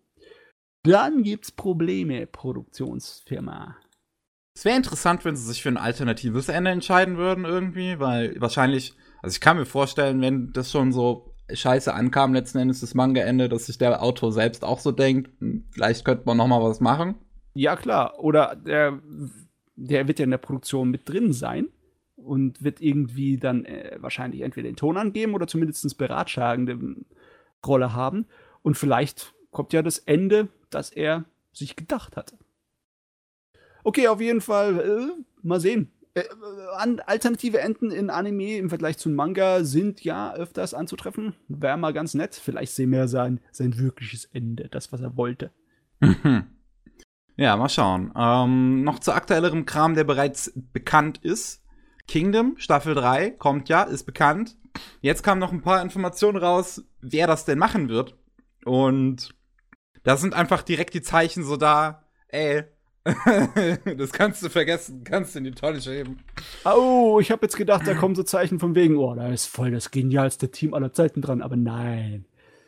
Dann gibt's Probleme, Produktionsfirma. Es wäre interessant, wenn sie sich für ein alternatives Ende entscheiden würden, irgendwie, weil wahrscheinlich, also ich kann mir vorstellen, wenn das schon so scheiße ankam, letzten Endes das Manga-Ende, dass sich der Autor selbst auch so denkt, hm, vielleicht könnte man noch mal was machen. Ja, klar. Oder der, der wird ja in der Produktion mit drin sein und wird irgendwie dann äh, wahrscheinlich entweder den Ton angeben oder zumindest beratschlagende Rolle haben. Und vielleicht kommt ja das Ende, das er sich gedacht hatte. Okay, auf jeden Fall, äh, mal sehen. Äh, an, alternative Enden in Anime im Vergleich zu Manga sind ja öfters anzutreffen. Wäre mal ganz nett. Vielleicht sehen wir sein, sein wirkliches Ende, das, was er wollte. ja, mal schauen. Ähm, noch zu aktuellerem Kram, der bereits bekannt ist. Kingdom, Staffel 3, kommt ja, ist bekannt. Jetzt kamen noch ein paar Informationen raus, wer das denn machen wird. Und da sind einfach direkt die Zeichen so da, ey, das kannst du vergessen, kannst du in die Tonne schieben. Oh, ich habe jetzt gedacht, da kommen so Zeichen von wegen, oh, da ist voll das genialste Team aller Zeiten dran, aber nein.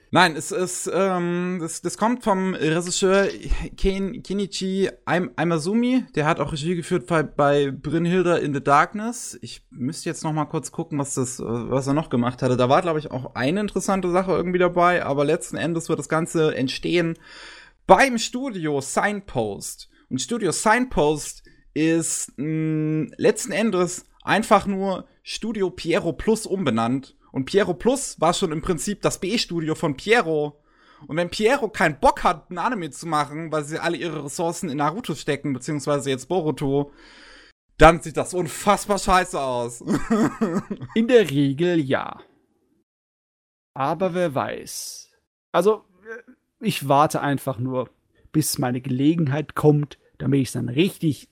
Nein, es ist, ähm, das, das kommt vom Regisseur Ken, Kenichi Aimasumi. Der hat auch Regie geführt bei, bei Brynhilda in the Darkness. Ich müsste jetzt noch mal kurz gucken, was das, was er noch gemacht hatte. Da war, glaube ich, auch eine interessante Sache irgendwie dabei, aber letzten Endes wird das Ganze entstehen beim Studio Signpost. Und Studio Signpost ist mh, letzten Endes einfach nur Studio Piero Plus umbenannt und Piero Plus war schon im Prinzip das B-Studio von Piero. Und wenn Piero keinen Bock hat, ein Anime zu machen, weil sie alle ihre Ressourcen in Naruto stecken, beziehungsweise jetzt Boruto, dann sieht das unfassbar scheiße aus. in der Regel ja. Aber wer weiß. Also, ich warte einfach nur, bis meine Gelegenheit kommt, damit ich es dann richtig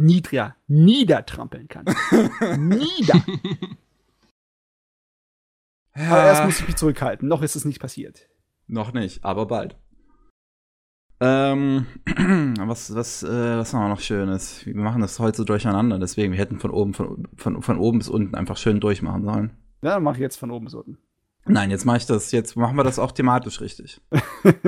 niedriger niedertrampeln kann. Nieder! Aber erst muss ich mich zurückhalten. Noch ist es nicht passiert. Noch nicht, aber bald. Ähm, was, was, äh, was haben wir noch Schönes? Wir machen das heute so durcheinander, deswegen, wir hätten von oben, von, von, von oben bis unten einfach schön durchmachen sollen. Ja, dann mach ich jetzt von oben bis unten. Nein, jetzt mache ich das, jetzt machen wir das auch thematisch richtig.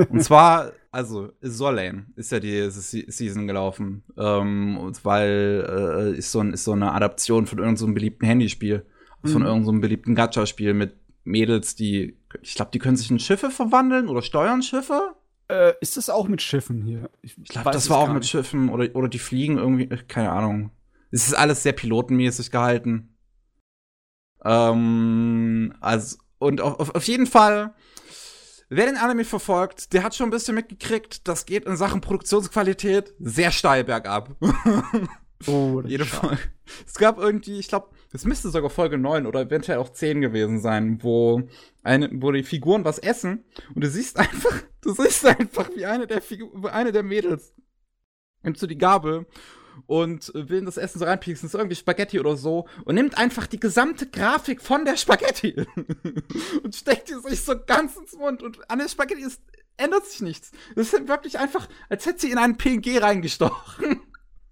und zwar, also, Solane ist ja die Season gelaufen. Ähm, weil äh, ist, so ein, ist so eine Adaption von irgendeinem so beliebten Handyspiel. Mhm. Von irgendeinem so beliebten Gacha-Spiel mit Mädels, die, ich glaube, die können sich in Schiffe verwandeln oder steuern Schiffe. Äh, ist das auch mit Schiffen hier? Ich, ich glaube, das war auch mit Schiffen oder, oder die fliegen irgendwie, keine Ahnung. Es ist alles sehr pilotenmäßig gehalten. Ähm, also, und auf, auf jeden Fall, wer den Anime verfolgt, der hat schon ein bisschen mitgekriegt, das geht in Sachen Produktionsqualität sehr steil bergab. Oh, Jede Folge. Es gab irgendwie, ich glaube, es müsste sogar Folge 9 oder eventuell auch 10 gewesen sein, wo eine, wo die Figuren was essen und du siehst einfach, du siehst einfach, wie eine der Figur, eine der Mädels nimmt so die Gabel und will in das Essen so reinpieksen, ist irgendwie Spaghetti oder so und nimmt einfach die gesamte Grafik von der Spaghetti und steckt die sich so ganz ins Mund und an der Spaghetti ist, ändert sich nichts. Das ist wirklich einfach, als hätte sie in einen PNG reingestochen.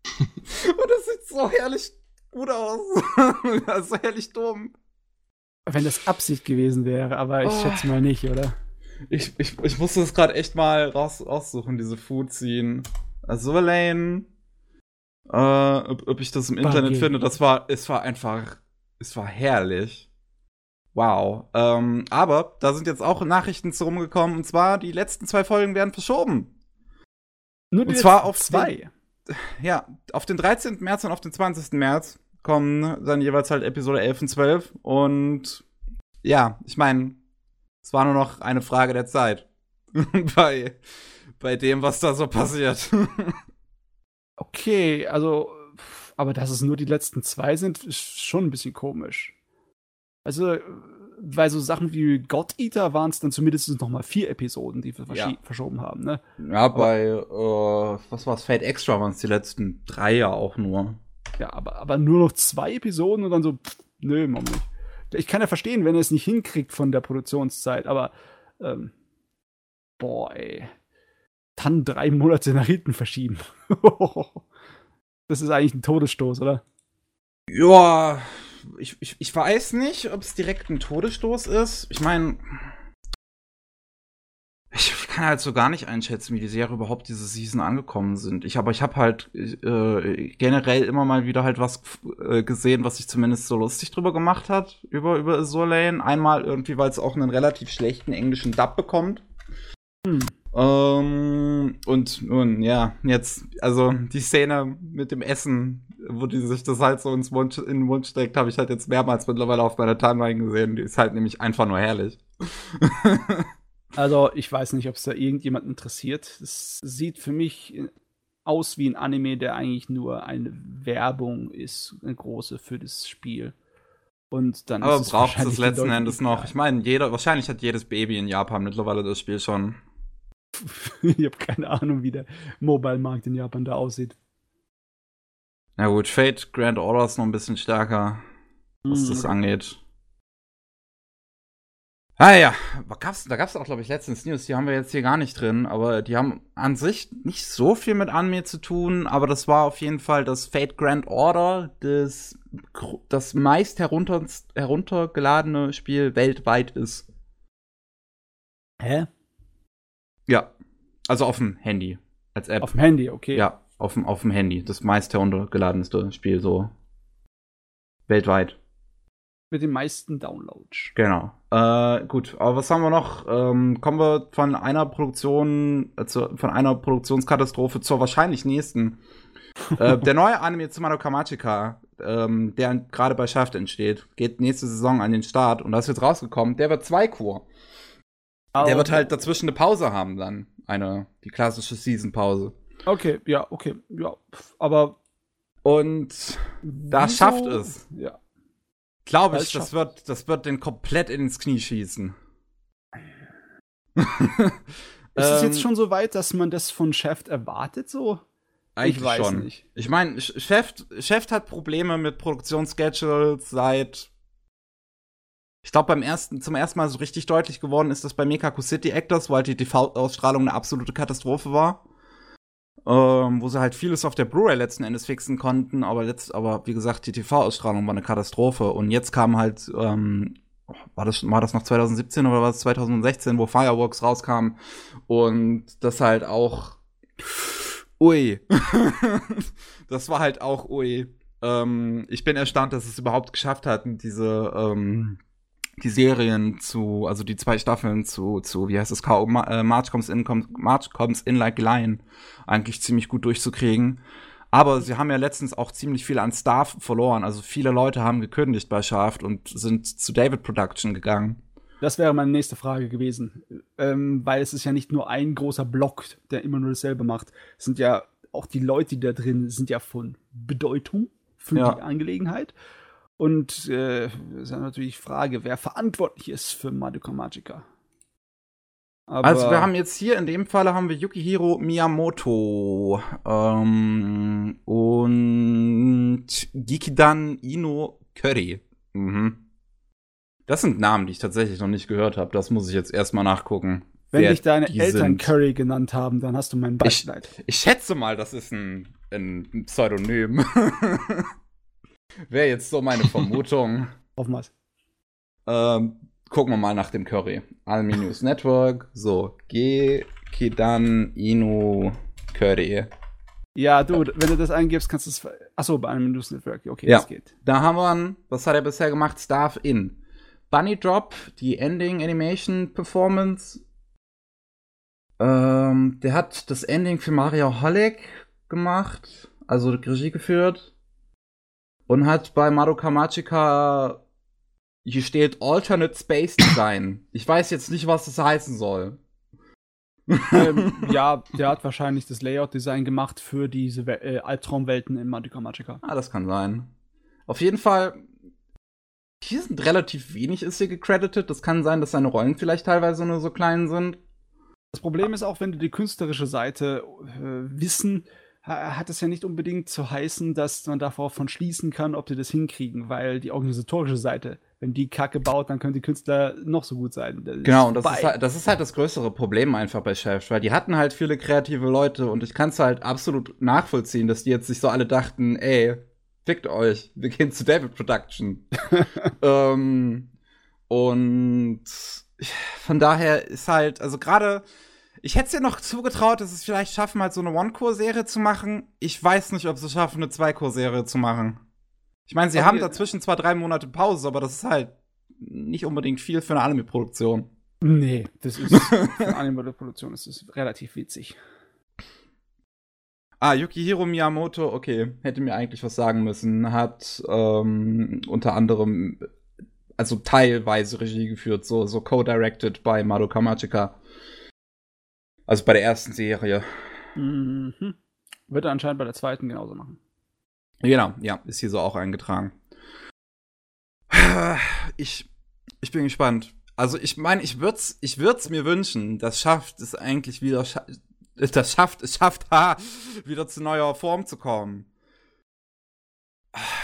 Und das sieht so herrlich gut aus. das ist so herrlich dumm. Wenn das Absicht gewesen wäre, aber ich oh. schätze mal nicht, oder? Ich, ich, ich musste das gerade echt mal raus, raussuchen, diese Food Scene. Äh, ob, ob, ich das im Internet finde, das war, es war einfach, es war herrlich. Wow. Ähm, aber da sind jetzt auch Nachrichten zu rumgekommen, und zwar die letzten zwei Folgen werden verschoben. Nur und zwar auf zwei. Den, ja, auf den 13. März und auf den 20. März kommen dann jeweils halt Episode 11 und 12. Und ja, ich meine, es war nur noch eine Frage der Zeit. bei, bei dem, was da so passiert. okay, also, aber dass es nur die letzten zwei sind, ist schon ein bisschen komisch. Also, weil so Sachen wie God Eater waren es dann zumindest noch mal vier Episoden, die wir ja. verschoben haben, ne? Ja, aber, bei, äh, was war's, Fate Extra waren es die letzten drei ja auch nur. Ja, aber, aber nur noch zwei Episoden und dann so, pff, nö, warum nicht? Ich kann ja verstehen, wenn er es nicht hinkriegt von der Produktionszeit, aber, ähm, boah, ey. Dann drei Monate nach hinten verschieben. das ist eigentlich ein Todesstoß, oder? Ja, ich, ich, ich weiß nicht, ob es direkt ein Todesstoß ist. Ich meine, ich kann halt so gar nicht einschätzen, wie die Serie überhaupt diese Season angekommen sind. Ich aber ich habe halt äh, generell immer mal wieder halt was äh, gesehen, was sich zumindest so lustig drüber gemacht hat über über Azure Einmal irgendwie, weil es auch einen relativ schlechten englischen Dub bekommt. Hm. Ähm, und nun ja, jetzt also die Szene mit dem Essen wo die sich das halt so ins Mund, in den Mund steckt, habe ich halt jetzt mehrmals mittlerweile auf meiner Timeline gesehen. Die ist halt nämlich einfach nur herrlich. also, ich weiß nicht, ob es da irgendjemand interessiert. Es sieht für mich aus wie ein Anime, der eigentlich nur eine Werbung ist, eine große für das Spiel. Und dann Aber braucht es letzten Endes noch. Ich meine, jeder, wahrscheinlich hat jedes Baby in Japan mittlerweile das Spiel schon. ich habe keine Ahnung, wie der Mobile-Markt in Japan da aussieht. Na gut, Fate Grand Order ist noch ein bisschen stärker, was mhm. das angeht. Ah ja, gab's, da gab es auch, glaube ich, letztens News, die haben wir jetzt hier gar nicht drin, aber die haben an sich nicht so viel mit Anime zu tun, aber das war auf jeden Fall das Fate Grand Order, das, das meist herunter, heruntergeladene Spiel weltweit ist. Hä? Ja, also auf dem Handy als App. Auf dem Handy, okay. Ja, auf dem, auf dem Handy, das meist heruntergeladenste Spiel so weltweit mit den meisten Downloads. Genau. Äh, gut, aber was haben wir noch? Ähm, kommen wir von einer Produktion, äh, zu, von einer Produktionskatastrophe zur wahrscheinlich nächsten. äh, der neue Anime Mano Kamachika, ähm, der gerade bei Shaft entsteht, geht nächste Saison an den Start und da ist jetzt rausgekommen, der wird zwei Kur. Oh, der wird halt dazwischen eine Pause haben dann. Eine, die klassische Season-Pause. Okay, ja, okay, ja. Aber. Und da schafft es. Ja. Glaube ich, das wird, das wird den komplett ins Knie schießen. ist es jetzt ähm, schon so weit, dass man das von Chef erwartet, so? Eigentlich ich weiß schon. nicht. Ich meine, Chef, Chef hat Probleme mit Produktionsschedules seit. Ich glaube, beim ersten, zum ersten Mal so richtig deutlich geworden ist das bei Mekaku City Actors, wo halt die TV-Ausstrahlung eine absolute Katastrophe war ähm, wo sie halt vieles auf der Blu-ray letzten Endes fixen konnten, aber letzt, aber wie gesagt, die TV-Ausstrahlung war eine Katastrophe und jetzt kam halt, ähm, war das, war das noch 2017 oder war es 2016, wo Fireworks rauskam und das halt auch, ui, das war halt auch ui. Ähm, ich bin erstaunt, dass es überhaupt geschafft hat, diese, ähm, die Serien zu, also die zwei Staffeln zu, zu wie heißt es, äh, March Comes In, March Comes In Like Lion eigentlich ziemlich gut durchzukriegen. Aber sie haben ja letztens auch ziemlich viel an Staff verloren. Also viele Leute haben gekündigt bei Shaft und sind zu David Production gegangen. Das wäre meine nächste Frage gewesen. Ähm, weil es ist ja nicht nur ein großer Block, der immer nur dasselbe macht. Es sind ja auch die Leute, die da drin sind, ja von Bedeutung für ja. die Angelegenheit. Und äh, ist natürlich die Frage, wer verantwortlich ist für Madoka Magica. Aber also wir haben jetzt hier in dem Falle haben wir Yukihiro Miyamoto ähm, und Gikidan Ino Curry. Mhm. Das sind Namen, die ich tatsächlich noch nicht gehört habe. Das muss ich jetzt erstmal nachgucken. Wenn dich deine Eltern sind. Curry genannt haben, dann hast du mein Beileid. Ich, ich schätze mal, das ist ein, ein Pseudonym. Wäre jetzt so meine Vermutung. Oftmals. Ähm, gucken wir mal nach dem Curry. Almi News Network. So, G, Kidan, Inu, Curry. Ja, du, wenn du das eingibst, kannst du es. Achso, bei einem News Network. Okay, ja. das geht. Da haben wir einen, was hat er bisher gemacht? Staff in. Bunny Drop, die Ending Animation Performance. Ähm, der hat das Ending für Mario Hollig gemacht, also Regie geführt. Und hat bei Madoka Magica hier steht Alternate Space Design. Ich weiß jetzt nicht, was das heißen soll. ähm, ja, der hat wahrscheinlich das Layout-Design gemacht für diese äh, Albtraumwelten in Madoka Magica. Ah, das kann sein. Auf jeden Fall, hier sind relativ wenig ist hier gecredited. Das kann sein, dass seine Rollen vielleicht teilweise nur so klein sind. Das Problem ist auch, wenn du die künstlerische Seite äh, wissen, hat es ja nicht unbedingt zu heißen, dass man davon schließen kann, ob die das hinkriegen, weil die organisatorische Seite wenn die Kacke baut, dann können die Künstler noch so gut sein. Das genau, und das ist, halt, das ist halt das größere Problem einfach bei Chef, weil die hatten halt viele kreative Leute und ich kann es halt absolut nachvollziehen, dass die jetzt sich so alle dachten, ey, fickt euch, wir gehen zu David Production. ähm, und von daher ist halt, also gerade, ich hätte es ja noch zugetraut, dass es vielleicht schaffen, halt so eine One-Core-Serie zu machen. Ich weiß nicht, ob sie schaffen, eine Zwei-Core-Serie zu machen. Ich meine, sie okay. haben dazwischen zwar drei Monate Pause, aber das ist halt nicht unbedingt viel für eine Anime-Produktion. Nee, das ist für eine Anime-Produktion ist es relativ witzig. Ah, Yukihiro Miyamoto, okay, hätte mir eigentlich was sagen müssen, hat ähm, unter anderem, also teilweise Regie geführt, so, so co-directed bei Madoka Magica. Also bei der ersten Serie. Mhm. Wird er anscheinend bei der zweiten genauso machen. Genau, ja, ist hier so auch eingetragen. Ich, ich bin gespannt. Also ich meine, ich würde es ich würd's mir wünschen, das schafft es eigentlich wieder, das schafft, es schafft, ha, wieder zu neuer Form zu kommen.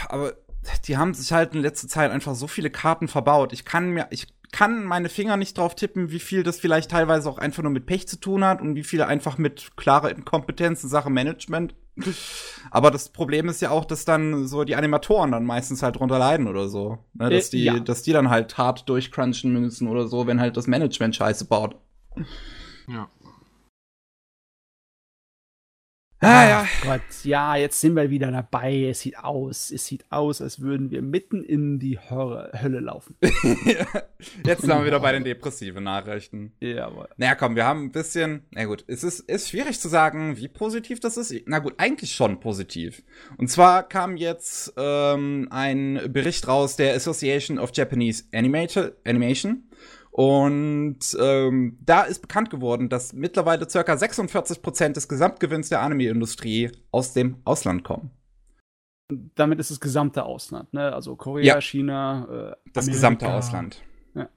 Aber die haben sich halt in letzter Zeit einfach so viele Karten verbaut. Ich kann mir, ich kann meine Finger nicht drauf tippen, wie viel das vielleicht teilweise auch einfach nur mit Pech zu tun hat und wie viel einfach mit klarer Inkompetenz in Sachen Management. Aber das Problem ist ja auch, dass dann so die Animatoren dann meistens halt drunter leiden oder so. Ne? Dass, äh, die, ja. dass die dann halt hart durchcrunchen müssen oder so, wenn halt das Management scheiße baut. Ja. Ah, ja. Gott, ja, jetzt sind wir wieder dabei. Es sieht aus, es sieht aus, als würden wir mitten in die Hölle, Hölle laufen. jetzt sind wir wieder bei den depressiven Nachrichten. Jawohl. Naja, komm, wir haben ein bisschen. Na gut, es ist, ist schwierig zu sagen, wie positiv das ist. Na gut, eigentlich schon positiv. Und zwar kam jetzt ähm, ein Bericht raus der Association of Japanese Animator, Animation. Und ähm, da ist bekannt geworden, dass mittlerweile ca. 46% des Gesamtgewinns der Anime-Industrie aus dem Ausland kommen. Damit ist das gesamte Ausland, ne? Also Korea, ja. China, äh, Das Amerika. gesamte Ausland. Ja.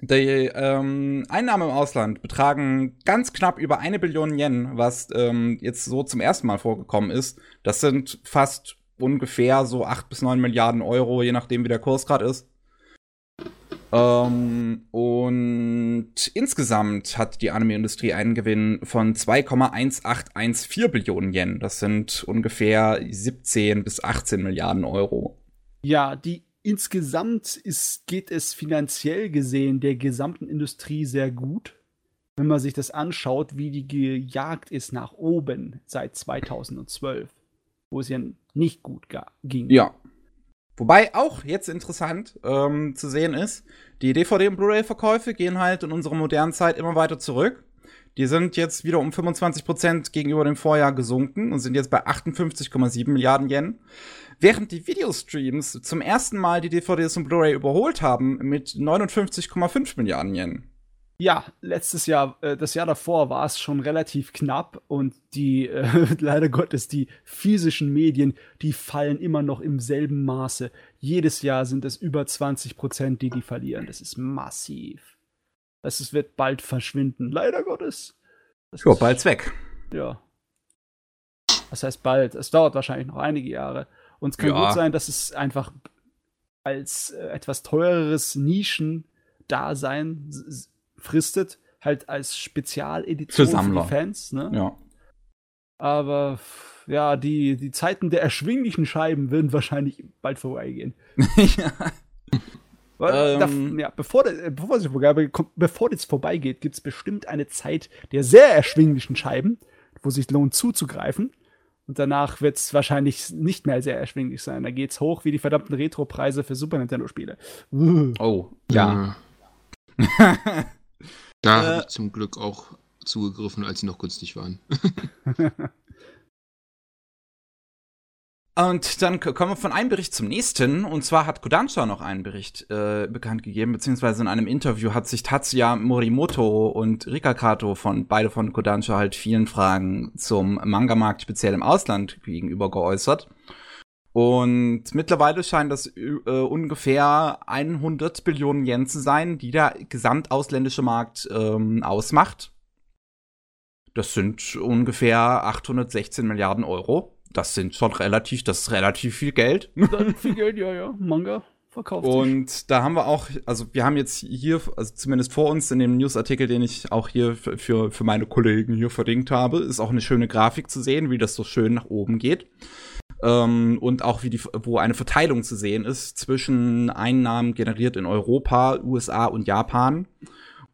Die ähm, Einnahmen im Ausland betragen ganz knapp über eine Billion Yen, was ähm, jetzt so zum ersten Mal vorgekommen ist. Das sind fast ungefähr so acht bis neun Milliarden Euro, je nachdem wie der Kurs gerade ist. Ähm, und insgesamt hat die Anime-Industrie einen Gewinn von 2,1814 Billionen Yen. Das sind ungefähr 17 bis 18 Milliarden Euro. Ja, die insgesamt ist, geht es finanziell gesehen der gesamten Industrie sehr gut. Wenn man sich das anschaut, wie die gejagt ist nach oben seit 2012, wo es ja nicht gut ging. Ja, Wobei auch jetzt interessant ähm, zu sehen ist, die DVD- und Blu-ray-Verkäufe gehen halt in unserer modernen Zeit immer weiter zurück. Die sind jetzt wieder um 25% gegenüber dem Vorjahr gesunken und sind jetzt bei 58,7 Milliarden Yen. Während die Videostreams zum ersten Mal die DVDs und Blu-ray überholt haben mit 59,5 Milliarden Yen. Ja, letztes Jahr, äh, das Jahr davor war es schon relativ knapp und die, äh, leider Gottes, die physischen Medien, die fallen immer noch im selben Maße. Jedes Jahr sind es über 20 Prozent, die die verlieren. Das ist massiv. Das ist, wird bald verschwinden, leider Gottes. Das ja, bald weg. Ja. Das heißt bald. Es dauert wahrscheinlich noch einige Jahre. Und es kann ja. gut sein, dass es einfach als äh, etwas teureres Nischen-Dasein fristet, halt als Spezialedition für, für die Fans. Ne? Ja. Aber ja, die, die Zeiten der erschwinglichen Scheiben würden wahrscheinlich bald vorbeigehen. ja. Weil, ähm, da, ja, bevor, bevor, das vorbei, bevor das vorbeigeht, gibt es bestimmt eine Zeit der sehr erschwinglichen Scheiben, wo sich lohnt zuzugreifen. Und danach wird es wahrscheinlich nicht mehr sehr erschwinglich sein. Da geht es hoch wie die verdammten Retro-Preise für Super Nintendo-Spiele. Oh, ja. Da äh, habe ich zum Glück auch zugegriffen, als sie noch günstig waren. Und dann kommen wir von einem Bericht zum nächsten. Und zwar hat Kodansha noch einen Bericht äh, bekannt gegeben, beziehungsweise in einem Interview hat sich Tatsuya Morimoto und Rika Kato von beide von Kodansha halt vielen Fragen zum Manga-Markt speziell im Ausland gegenüber geäußert. Und mittlerweile scheint das äh, ungefähr 100 Billionen Yen zu sein, die der gesamtausländische Markt ähm, ausmacht. Das sind ungefähr 816 Milliarden Euro. Das sind schon relativ, das ist relativ viel Geld. Viel Geld, ja, ja. Manga verkauft Und sich. da haben wir auch, also wir haben jetzt hier, also zumindest vor uns in dem Newsartikel, den ich auch hier für, für meine Kollegen hier verlinkt habe, ist auch eine schöne Grafik zu sehen, wie das so schön nach oben geht ähm, und auch wie die, wo eine Verteilung zu sehen ist zwischen Einnahmen generiert in Europa, USA und Japan.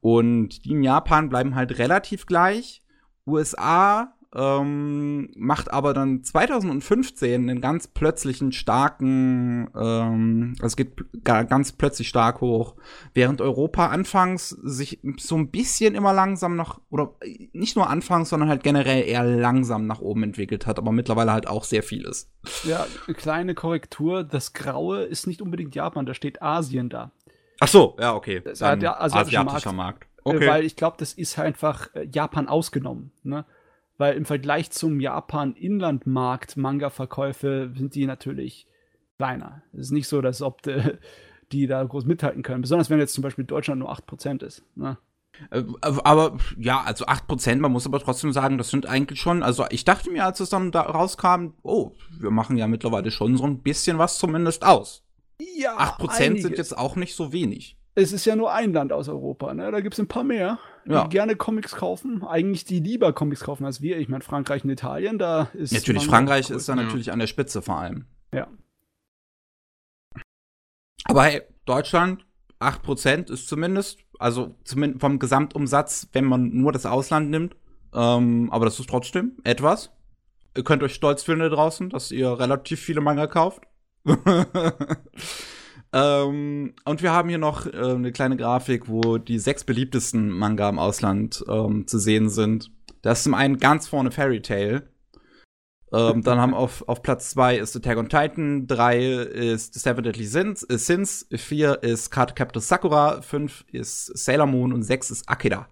Und die in Japan bleiben halt relativ gleich. USA ähm, macht aber dann 2015 einen ganz plötzlichen starken, ähm, also es geht ganz plötzlich stark hoch, während Europa anfangs sich so ein bisschen immer langsam noch, oder nicht nur anfangs, sondern halt generell eher langsam nach oben entwickelt hat, aber mittlerweile halt auch sehr viel ist. Ja, eine kleine Korrektur, das Graue ist nicht unbedingt Japan, da steht Asien da. Ach so, ja, okay. Der asiatischer Markt. Markt. Okay. Weil ich glaube, das ist einfach äh, Japan ausgenommen. Ne? Weil im Vergleich zum Japan-Inlandmarkt Manga-Verkäufe sind die natürlich kleiner. Es ist nicht so, dass ob de, die da groß mithalten können. Besonders wenn jetzt zum Beispiel Deutschland nur 8% ist. Ne? Äh, aber ja, also 8%, man muss aber trotzdem sagen, das sind eigentlich schon, also ich dachte mir, als es dann da rauskam, oh, wir machen ja mittlerweile schon so ein bisschen was zumindest aus. Ja, 8% einiges. sind jetzt auch nicht so wenig. Es ist ja nur ein Land aus Europa, ne? Da gibt es ein paar mehr, die ja. gerne Comics kaufen. Eigentlich die lieber Comics kaufen als wir. Ich meine, Frankreich und Italien, da ist. Natürlich, Frankreich ist da natürlich an der Spitze vor allem. Ja. Aber hey, Deutschland, 8% ist zumindest, also zumindest vom Gesamtumsatz, wenn man nur das Ausland nimmt. Ähm, aber das ist trotzdem etwas. Ihr könnt euch stolz fühlen da draußen, dass ihr relativ viele Manga kauft. ähm, und wir haben hier noch äh, eine kleine Grafik, wo die sechs beliebtesten Manga im Ausland ähm, zu sehen sind. Das ist zum einen ganz vorne Fairy Tale. Ähm, dann haben auf, auf Platz 2 ist Attack on Titan, 3 ist The Seven Deadly Sins, äh, Sins 4 ist Card Captor Sakura, 5 ist Sailor Moon und 6 ist Akira.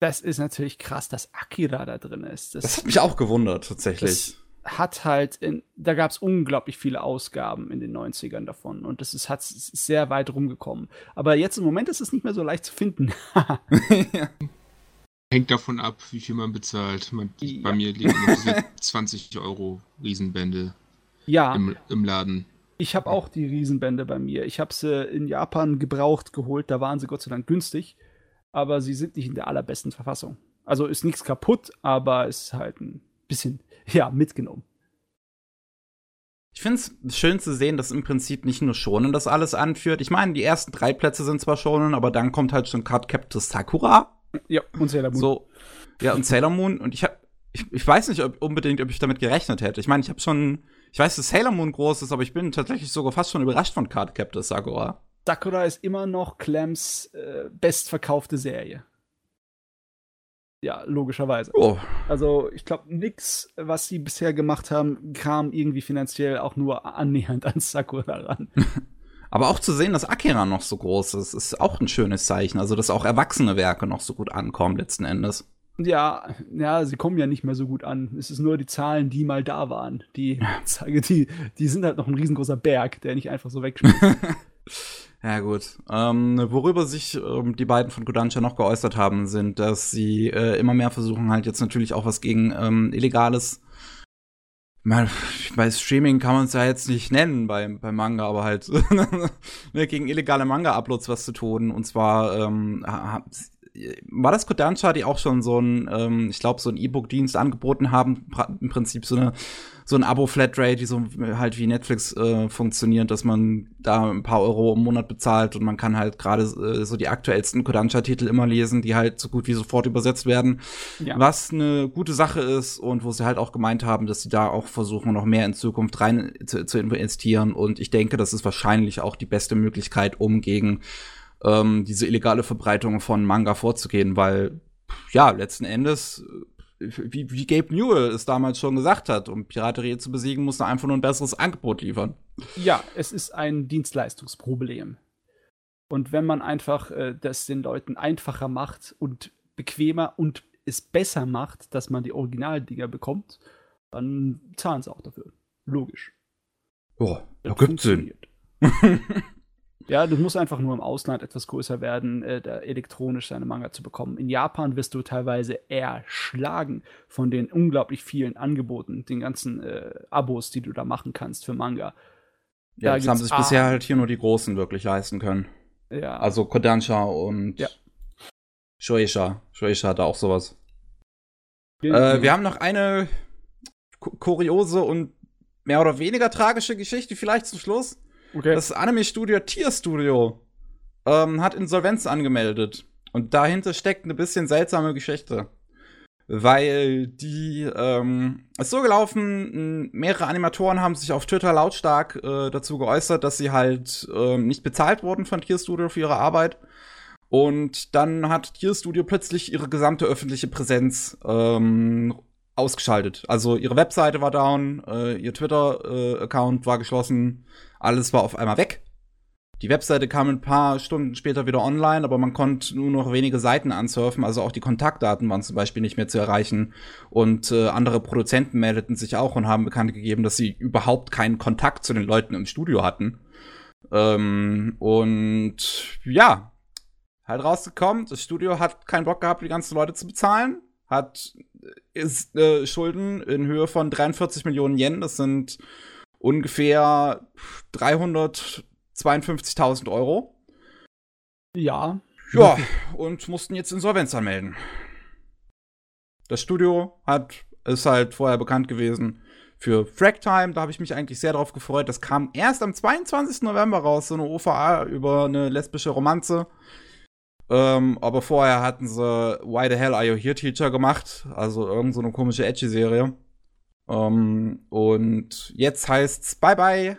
Das ist natürlich krass, dass Akira da drin ist. Das, das hat mich auch gewundert, tatsächlich. Hat halt, in, da gab es unglaublich viele Ausgaben in den 90ern davon und das ist, hat sehr weit rumgekommen. Aber jetzt im Moment ist es nicht mehr so leicht zu finden. ja. Hängt davon ab, wie viel man bezahlt. Man, ja. Bei mir liegen noch diese 20 Euro Riesenbände ja. im, im Laden. Ich habe auch die Riesenbände bei mir. Ich habe sie in Japan gebraucht geholt. Da waren sie Gott sei Dank günstig. Aber sie sind nicht in der allerbesten Verfassung. Also ist nichts kaputt, aber es ist halt ein bisschen, ja, mitgenommen. Ich finde es schön zu sehen, dass im Prinzip nicht nur Shonen das alles anführt. Ich meine, die ersten drei Plätze sind zwar Shonen, aber dann kommt halt schon Card Captor Sakura ja, und Sailor Moon. So, ja, und Sailor Moon. Und ich hab, ich, ich weiß nicht ob, unbedingt, ob ich damit gerechnet hätte. Ich meine, ich habe schon, ich weiß, dass Sailor Moon groß ist, aber ich bin tatsächlich sogar fast schon überrascht von Card Captor Sakura. Sakura ist immer noch Clams äh, bestverkaufte Serie. Ja, logischerweise. Oh. Also, ich glaube, nichts, was sie bisher gemacht haben, kam irgendwie finanziell auch nur annähernd an Sakura ran. Aber auch zu sehen, dass Akira noch so groß ist, ist auch ein schönes Zeichen. Also, dass auch erwachsene Werke noch so gut ankommen, letzten Endes. Ja, ja, sie kommen ja nicht mehr so gut an. Es ist nur die Zahlen, die mal da waren. Die, die, die sind halt noch ein riesengroßer Berg, der nicht einfach so wegschmilzt. ja, gut. Ähm, worüber sich ähm, die beiden von Kodansha noch geäußert haben, sind, dass sie äh, immer mehr versuchen, halt jetzt natürlich auch was gegen ähm, Illegales man, bei Streaming kann man es ja jetzt nicht nennen beim, beim Manga, aber halt ne, gegen illegale Manga-Uploads was zu tun. Und zwar ähm, war das Kodansha, die auch schon so ein, ähm, ich glaube, so ein E-Book-Dienst angeboten haben, im Prinzip so eine so ein Abo-Flatrate, die so halt wie Netflix äh, funktioniert, dass man da ein paar Euro im Monat bezahlt und man kann halt gerade äh, so die aktuellsten Kodansha-Titel immer lesen, die halt so gut wie sofort übersetzt werden, ja. was eine gute Sache ist und wo sie halt auch gemeint haben, dass sie da auch versuchen, noch mehr in Zukunft rein zu, zu investieren. Und ich denke, das ist wahrscheinlich auch die beste Möglichkeit, um gegen ähm, diese illegale Verbreitung von Manga vorzugehen, weil ja, letzten Endes wie, wie Gabe Newell es damals schon gesagt hat, um Piraterie zu besiegen, muss er einfach nur ein besseres Angebot liefern. Ja, es ist ein Dienstleistungsproblem. Und wenn man einfach äh, das den Leuten einfacher macht und bequemer und es besser macht, dass man die Originaldinger bekommt, dann zahlen sie auch dafür. Logisch. Boah, da gibt's Sinn. Ja, du musst einfach nur im Ausland etwas größer werden, äh, da elektronisch seine Manga zu bekommen. In Japan wirst du teilweise erschlagen von den unglaublich vielen Angeboten, den ganzen äh, Abos, die du da machen kannst für Manga. Ja, da das haben sich ah, bisher halt hier nur die Großen wirklich leisten können. Ja. Also Kodansha und ja. Shueisha. Shueisha hat auch sowas. Äh, wir haben noch eine kuriose und mehr oder weniger tragische Geschichte vielleicht zum Schluss. Okay. Das Anime-Studio Tier Studio ähm, hat Insolvenz angemeldet. Und dahinter steckt eine bisschen seltsame Geschichte. Weil die, ähm, ist so gelaufen, mehrere Animatoren haben sich auf Twitter lautstark äh, dazu geäußert, dass sie halt äh, nicht bezahlt wurden von Tier Studio für ihre Arbeit. Und dann hat Tier Studio plötzlich ihre gesamte öffentliche Präsenz ähm, ausgeschaltet. Also ihre Webseite war down, äh, ihr Twitter-Account äh, war geschlossen, alles war auf einmal weg. die Webseite kam ein paar Stunden später wieder online, aber man konnte nur noch wenige Seiten ansurfen, also auch die Kontaktdaten waren zum Beispiel nicht mehr zu erreichen. Und äh, andere Produzenten meldeten sich auch und haben bekannt gegeben, dass sie überhaupt keinen Kontakt zu den Leuten im Studio hatten. Ähm, und ja, halt rausgekommen, das Studio hat keinen Bock gehabt, die ganzen Leute zu bezahlen, hat ist, äh, Schulden in Höhe von 43 Millionen Yen, das sind ungefähr 352.000 Euro. Ja. Ja, und mussten jetzt Insolvenz anmelden. Das Studio hat ist halt vorher bekannt gewesen für Fracktime. Da habe ich mich eigentlich sehr darauf gefreut. Das kam erst am 22. November raus, so eine OVA über eine lesbische Romanze. Ähm, aber vorher hatten sie Why the Hell Are You Here Teacher gemacht, also irgend so eine komische Edgy-Serie. Ähm, und jetzt heißt's Bye Bye.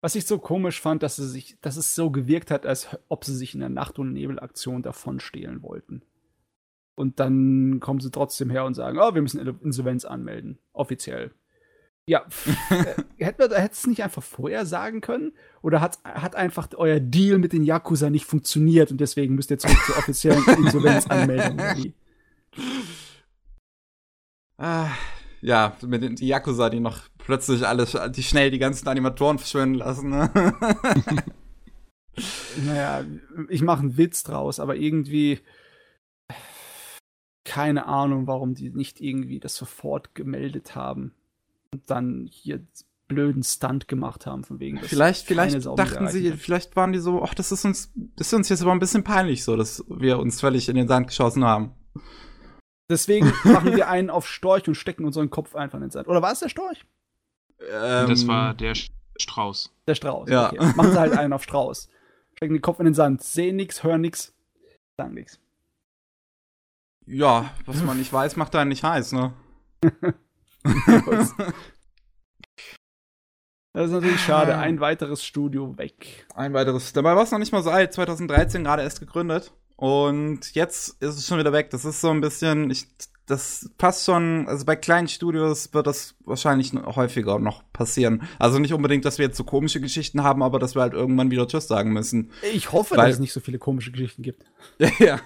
Was ich so komisch fand, dass, sie sich, dass es so gewirkt hat, als ob sie sich in der Nacht- und Nebelaktion davonstehlen wollten. Und dann kommen sie trotzdem her und sagen, oh, wir müssen Insolvenz anmelden. Offiziell. Ja, äh, hätte es nicht einfach vorher sagen können? Oder hat, hat einfach euer Deal mit den Yakuza nicht funktioniert und deswegen müsst ihr zurück zur offiziellen Insolvenzanmeldung? ah, ja, mit den die Yakuza, die noch plötzlich alles, die schnell die ganzen Animatoren verschwinden lassen. Ne? naja, ich mache einen Witz draus, aber irgendwie keine Ahnung, warum die nicht irgendwie das sofort gemeldet haben dann hier blöden Stunt gemacht haben, von wegen. Vielleicht, vielleicht dachten sie, vielleicht waren die so, ach, das ist uns, das ist uns jetzt aber ein bisschen peinlich so, dass wir uns völlig in den Sand geschossen haben. Deswegen machen wir einen auf Storch und stecken unseren Kopf einfach in den Sand. Oder war es der Storch? Ähm, das war der Strauß. Der Strauß, ja. Okay. Machen sie halt einen auf Strauß. Stecken den Kopf in den Sand, sehen nichts, hören nichts, sagen nichts. Ja, was man nicht weiß, macht einen nicht heiß, ne? Das ist natürlich schade. Ein weiteres Studio weg. Ein weiteres. Dabei war es noch nicht mal so alt. 2013 gerade erst gegründet. Und jetzt ist es schon wieder weg. Das ist so ein bisschen, ich, das passt schon, also bei kleinen Studios wird das wahrscheinlich häufiger noch passieren. Also nicht unbedingt, dass wir jetzt so komische Geschichten haben, aber dass wir halt irgendwann wieder Tschüss sagen müssen. Ich hoffe, Weil, dass es nicht so viele komische Geschichten gibt. ja,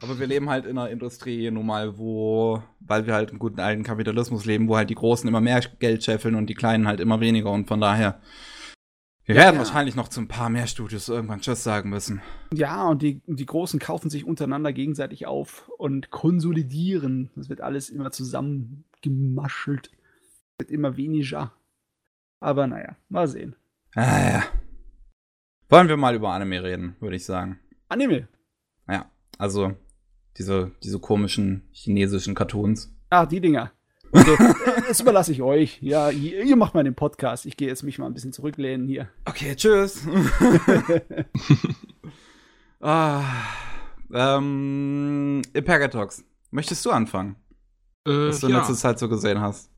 aber wir leben halt in einer Industrie nun mal, wo, weil wir halt im guten alten Kapitalismus leben, wo halt die Großen immer mehr Geld scheffeln und die Kleinen halt immer weniger und von daher wir werden ja. wahrscheinlich noch zu ein paar mehr Studios irgendwann Tschüss sagen müssen. Ja, und die, die Großen kaufen sich untereinander gegenseitig auf und konsolidieren. Das wird alles immer zusammengemaschelt. Wird immer weniger. Aber naja, mal sehen. Ah, ja. Wollen wir mal über Anime reden, würde ich sagen. Anime? Ja, also diese, diese komischen chinesischen Cartoons. Ah, die Dinger. Okay, das überlasse ich euch. Ja, ihr macht mal den Podcast. Ich gehe jetzt mich mal ein bisschen zurücklehnen hier. Okay, tschüss. ah, ähm, Impergatox, möchtest du anfangen? Äh, was du in ja. letzter Zeit so gesehen hast.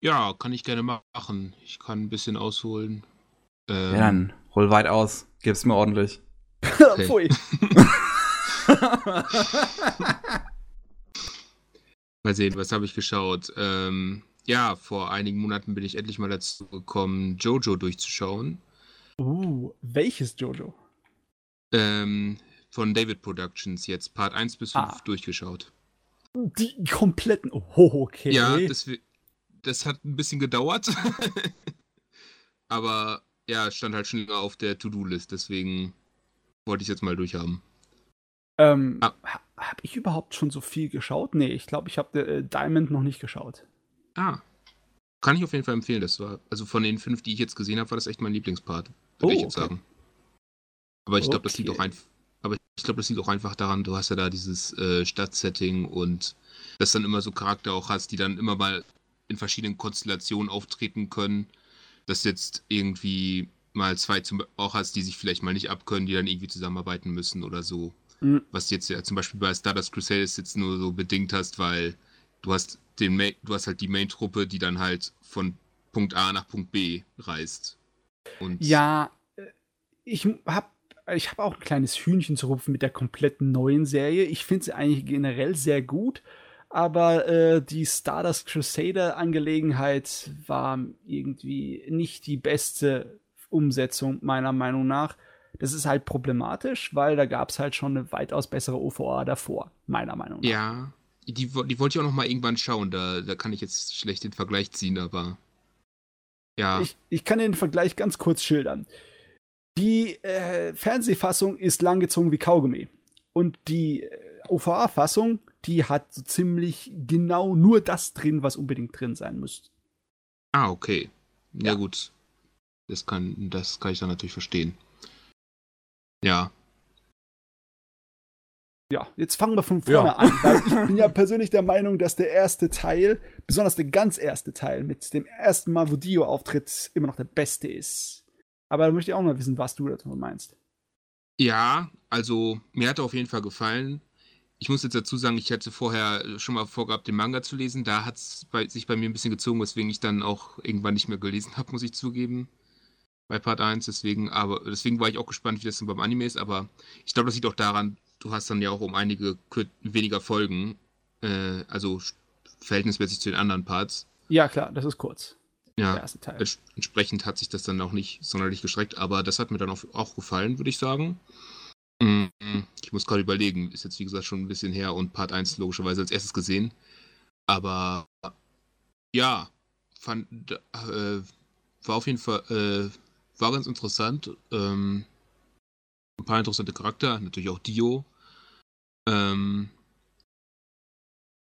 Ja, kann ich gerne machen. Ich kann ein bisschen ausholen. Ähm, ja, dann hol weit aus. Gib's mir ordentlich. Okay. Pfui. Mal sehen, was habe ich geschaut? Ähm, ja, vor einigen Monaten bin ich endlich mal dazu gekommen, Jojo durchzuschauen. Uh, welches Jojo? Ähm, von David Productions jetzt, Part 1 bis 5 ah. durchgeschaut. Die kompletten. Oh, okay. Ja, das, das hat ein bisschen gedauert. Aber ja, stand halt schon länger auf der To-Do-List, deswegen wollte ich es jetzt mal durchhaben. Ähm, ah. Habe ich überhaupt schon so viel geschaut? Nee, ich glaube, ich habe äh, Diamond noch nicht geschaut. Ah. Kann ich auf jeden Fall empfehlen. Das war, also von den fünf, die ich jetzt gesehen habe, war das echt mein Lieblingspart. Würde oh, ich jetzt okay. sagen. Aber ich glaube, das liegt auch einfach. Aber ich glaube, das liegt auch einfach daran, du hast ja da dieses äh, Stadtsetting und dass dann immer so Charakter auch hast, die dann immer mal in verschiedenen Konstellationen auftreten können. Dass jetzt irgendwie mal zwei zum, auch hast, die sich vielleicht mal nicht abkönnen, die dann irgendwie zusammenarbeiten müssen oder so. Mhm. Was jetzt ja zum Beispiel bei Stardust Crusaders jetzt nur so bedingt hast, weil du hast den Main, du hast halt die Main-Truppe, die dann halt von Punkt A nach Punkt B reist. Und ja, äh, ich habe ich hab auch ein kleines Hühnchen zu rupfen mit der kompletten neuen Serie. Ich finde sie eigentlich generell sehr gut, aber äh, die Stardust Crusader Angelegenheit war irgendwie nicht die beste Live-Umsetzung, meiner Meinung nach. Das ist halt problematisch, weil da gab es halt schon eine weitaus bessere OVA davor, meiner Meinung nach. Ja, die, die wollte ich auch noch mal irgendwann schauen. Da, da kann ich jetzt schlecht den Vergleich ziehen, aber ja. Ich, ich kann den Vergleich ganz kurz schildern. Die äh, Fernsehfassung ist langgezogen wie Kaugummi. Und die äh, OVA-Fassung, die hat so ziemlich genau nur das drin, was unbedingt drin sein muss. Ah, okay. Ja, ja, gut. Das kann, das kann ich dann natürlich verstehen. Ja. Ja, jetzt fangen wir von vorne ja. an, weil ich bin ja persönlich der Meinung, dass der erste Teil, besonders der ganz erste Teil mit dem ersten Mal, wo Dio auftritt, immer noch der beste ist. Aber da möchte ich auch mal wissen, was du dazu meinst. Ja, also mir hat er auf jeden Fall gefallen. Ich muss jetzt dazu sagen, ich hatte vorher schon mal vorgehabt, den Manga zu lesen. Da hat es sich bei mir ein bisschen gezogen, weswegen ich dann auch irgendwann nicht mehr gelesen habe, muss ich zugeben. Bei Part 1. Deswegen, aber deswegen war ich auch gespannt, wie das dann beim Anime ist. Aber ich glaube, das liegt auch daran, du hast dann ja auch um einige weniger Folgen. Äh, also verhältnismäßig zu den anderen Parts. Ja, klar, das ist kurz. Ja, entsprechend hat sich das dann auch nicht sonderlich gestreckt, aber das hat mir dann auch, auch gefallen, würde ich sagen. Mhm. Ich muss gerade überlegen, ist jetzt wie gesagt schon ein bisschen her und Part 1 logischerweise als erstes gesehen. Aber ja, fand, äh, war auf jeden Fall, äh, war ganz interessant. Ähm, ein paar interessante Charakter, natürlich auch Dio. Ähm,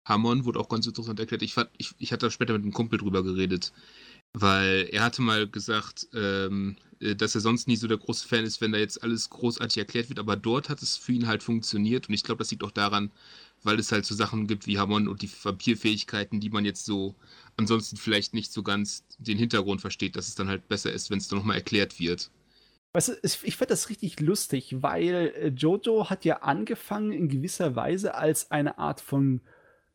Hamon wurde auch ganz interessant erklärt. Ich, fand, ich, ich hatte später mit einem Kumpel drüber geredet, weil er hatte mal gesagt, ähm, äh, dass er sonst nie so der große Fan ist, wenn da jetzt alles großartig erklärt wird, aber dort hat es für ihn halt funktioniert und ich glaube, das liegt auch daran, weil es halt so Sachen gibt wie Hamon und die Vampirfähigkeiten, die man jetzt so ansonsten vielleicht nicht so ganz den Hintergrund versteht, dass es dann halt besser ist, wenn es dann nochmal erklärt wird. Weißt du, ich finde das richtig lustig, weil äh, Jojo hat ja angefangen in gewisser Weise als eine Art von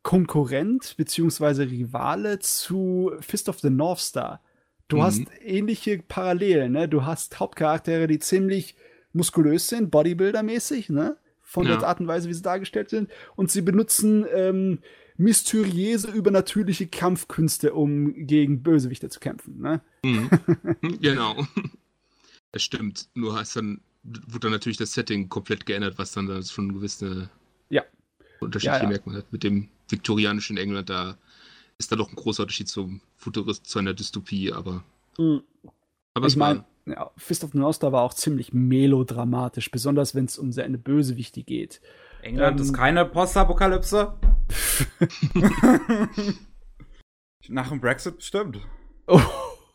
Konkurrent bzw. Rivale zu Fist of the North Star. Du mhm. hast ähnliche Parallelen, ne? Du hast Hauptcharaktere, die ziemlich muskulös sind, Bodybuilder-mäßig, ne? Von ja. der Art und Weise, wie sie dargestellt sind. Und sie benutzen ähm, mysteriöse, übernatürliche Kampfkünste, um gegen Bösewichte zu kämpfen, ne? Mhm. genau. Das stimmt. Nur hast dann, wurde dann natürlich das Setting komplett geändert, was dann, dann schon gewisse ja. unterschiedliche ja, ja. Merkmale hat. Mit dem viktorianischen England, da ist da doch ein großer Unterschied zum Futurist, zu einer Dystopie, aber. Mhm. aber ich meine, ja, Fist of the North Star war auch ziemlich melodramatisch, besonders wenn es um seine Bösewichte geht. England ähm, ist keine Postapokalypse. Nach dem Brexit bestimmt. Oh,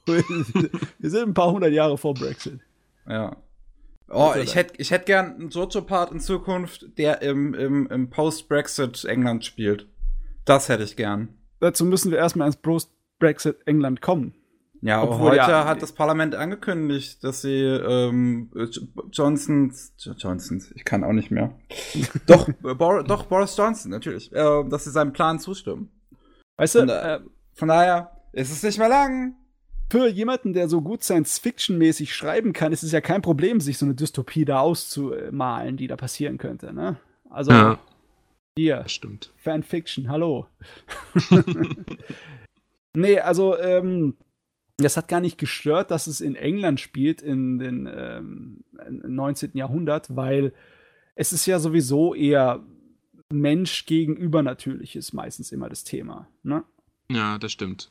wir sind ein paar hundert Jahre vor Brexit. Ja. Oh, ich hätte ich hätt gern einen Jojo-Part in Zukunft, der im, im, im Post-Brexit England spielt. Das hätte ich gern. Dazu müssen wir erstmal ins Post-Brexit England kommen. Ja, aber heute ja, hat das Parlament angekündigt, dass sie ähm, Johnsons, Johnsons, ich kann auch nicht mehr. doch, Bor doch, Boris Johnson, natürlich, äh, dass sie seinem Plan zustimmen. Weißt du, von, äh, von daher ist es nicht mehr lang. Für jemanden, der so gut Science-Fiction-mäßig schreiben kann, ist es ja kein Problem, sich so eine Dystopie da auszumalen, die da passieren könnte, ne? Also, ja. hier, stimmt. Fanfiction, hallo. nee, also, ähm, das hat gar nicht gestört, dass es in England spielt in den ähm, 19. Jahrhundert, weil es ist ja sowieso eher Mensch gegen Übernatürliches meistens immer das Thema. Ne? Ja, das stimmt.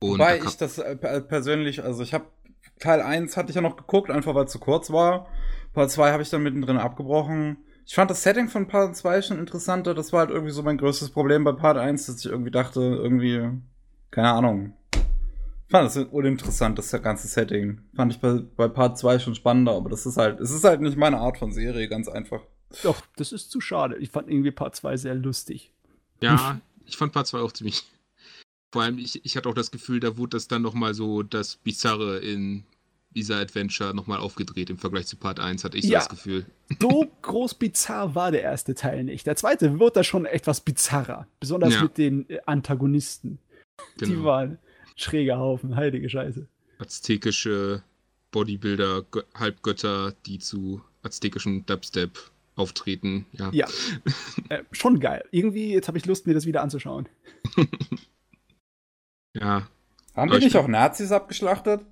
Und Wobei da ich das äh, persönlich, also ich habe Teil 1 hatte ich ja noch geguckt, einfach weil es zu kurz war. Part 2 habe ich dann mittendrin abgebrochen. Ich fand das Setting von Part 2 schon interessanter. Das war halt irgendwie so mein größtes Problem bei Part 1, dass ich irgendwie dachte, irgendwie, keine Ahnung, fand das uninteressant, das ganze Setting. Fand ich bei, bei Part 2 schon spannender, aber das ist halt, es ist halt nicht meine Art von Serie, ganz einfach. Doch, das ist zu schade. Ich fand irgendwie Part 2 sehr lustig. Ja, ich fand Part 2 auch ziemlich. Vor allem, ich, ich hatte auch das Gefühl, da wurde das dann nochmal so das Bizarre in dieser Adventure nochmal aufgedreht im Vergleich zu Part 1, hatte ich ja, so das Gefühl. So groß bizarr war der erste Teil nicht. Der zweite wird da schon etwas bizarrer. Besonders ja. mit den Antagonisten. Genau. Die waren schräger Haufen, heilige Scheiße. Aztekische Bodybuilder, Halbgötter, die zu aztekischen Dubstep auftreten. Ja, ja. äh, schon geil. Irgendwie, jetzt habe ich Lust, mir das wieder anzuschauen. ja. Haben die nicht auch Nazis abgeschlachtet?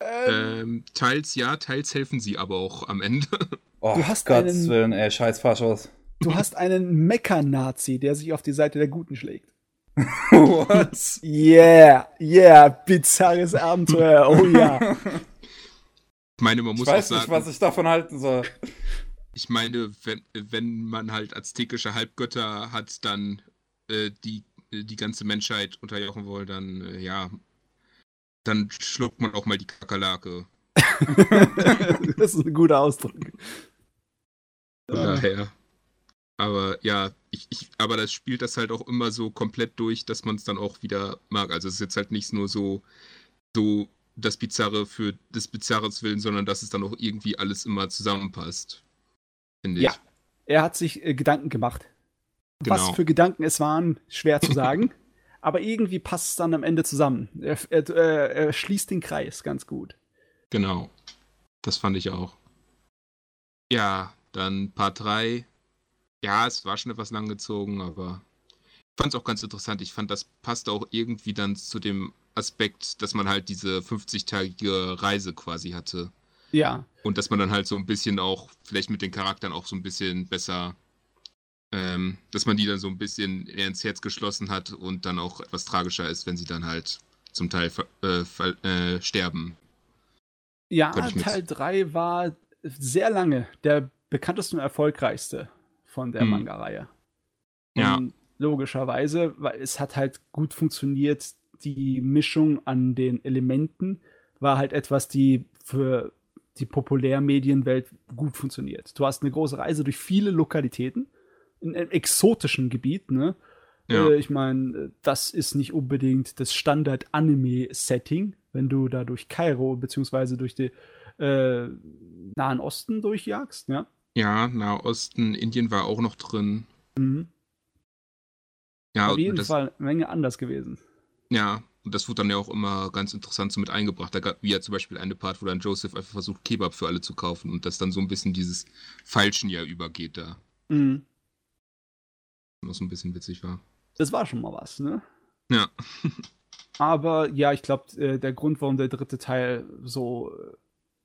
Ähm, teils ja, teils helfen sie aber auch am Ende. Oh, Du hast Gottes einen- Willen, ey, scheiß Faschos. Du hast einen Mecha-Nazi, der sich auf die Seite der Guten schlägt. Was? Yeah, yeah, bizarres Abenteuer, oh ja. Ich meine, man Ich muss auch weiß nicht, sagen, was ich davon halten soll. ich meine, wenn, wenn man halt aztekische Halbgötter hat, dann äh, die, äh, die ganze Menschheit unterjochen wollen, dann äh, ja, dann schluckt man auch mal die Kakerlake. das ist ein guter Ausdruck. Von daher. Aber ja, ich, ich, aber das spielt das halt auch immer so komplett durch, dass man es dann auch wieder mag. Also es ist jetzt halt nicht nur so, so das Bizarre für des Bizarres willen, sondern dass es dann auch irgendwie alles immer zusammenpasst. Finde ich. Ja. Er hat sich äh, Gedanken gemacht. Was Genau. für Gedanken es waren, schwer zu sagen. aber irgendwie passt es dann am Ende zusammen. Er, er, er, er schließt den Kreis ganz gut. Genau. Das fand ich auch. Ja, dann Part 3. Ja, es war schon etwas langgezogen, aber ich fand es auch ganz interessant. Ich fand, das passt auch irgendwie dann zu dem Aspekt, dass man halt diese 50-tägige Reise quasi hatte. Ja, Und dass man dann halt so ein bisschen auch, vielleicht mit den Charakteren auch so ein bisschen besser, ähm, dass man die dann so ein bisschen eher ins Herz geschlossen hat und dann auch etwas tragischer ist, wenn sie dann halt zum Teil äh, äh, sterben. ja Teil 3 war sehr lange der bekannteste und erfolgreichste von der Hm. Manga-Reihe. Ja. Und logischerweise, weil es hat halt gut funktioniert. Die Mischung an den Elementen war halt etwas, die für die Populärmedienwelt gut funktioniert. Du hast eine große Reise durch viele Lokalitäten in einem exotischen Gebiet, ne? Ja. Äh, ich meine, das ist nicht unbedingt das Standard-Anime-Setting, wenn du da durch Kairo beziehungsweise durch den äh, Nahen Osten durchjagst, ja. Ja, Nahosten, Indien war auch noch drin. Mhm. Ja, Auf jeden das, Fall eine Menge anders gewesen. ja, und das wurde dann ja auch immer ganz interessant so mit eingebracht. Da gab wie ja zum Beispiel eine Part, wo dann Joseph einfach versucht, Kebab für alle zu kaufen und das dann so ein bisschen dieses Falschen ja übergeht da. Mhm. Was so ein bisschen witzig war. Das war schon mal was, ne? Ja. Aber ja, ich glaube, äh, der Grund, warum der dritte Teil so äh,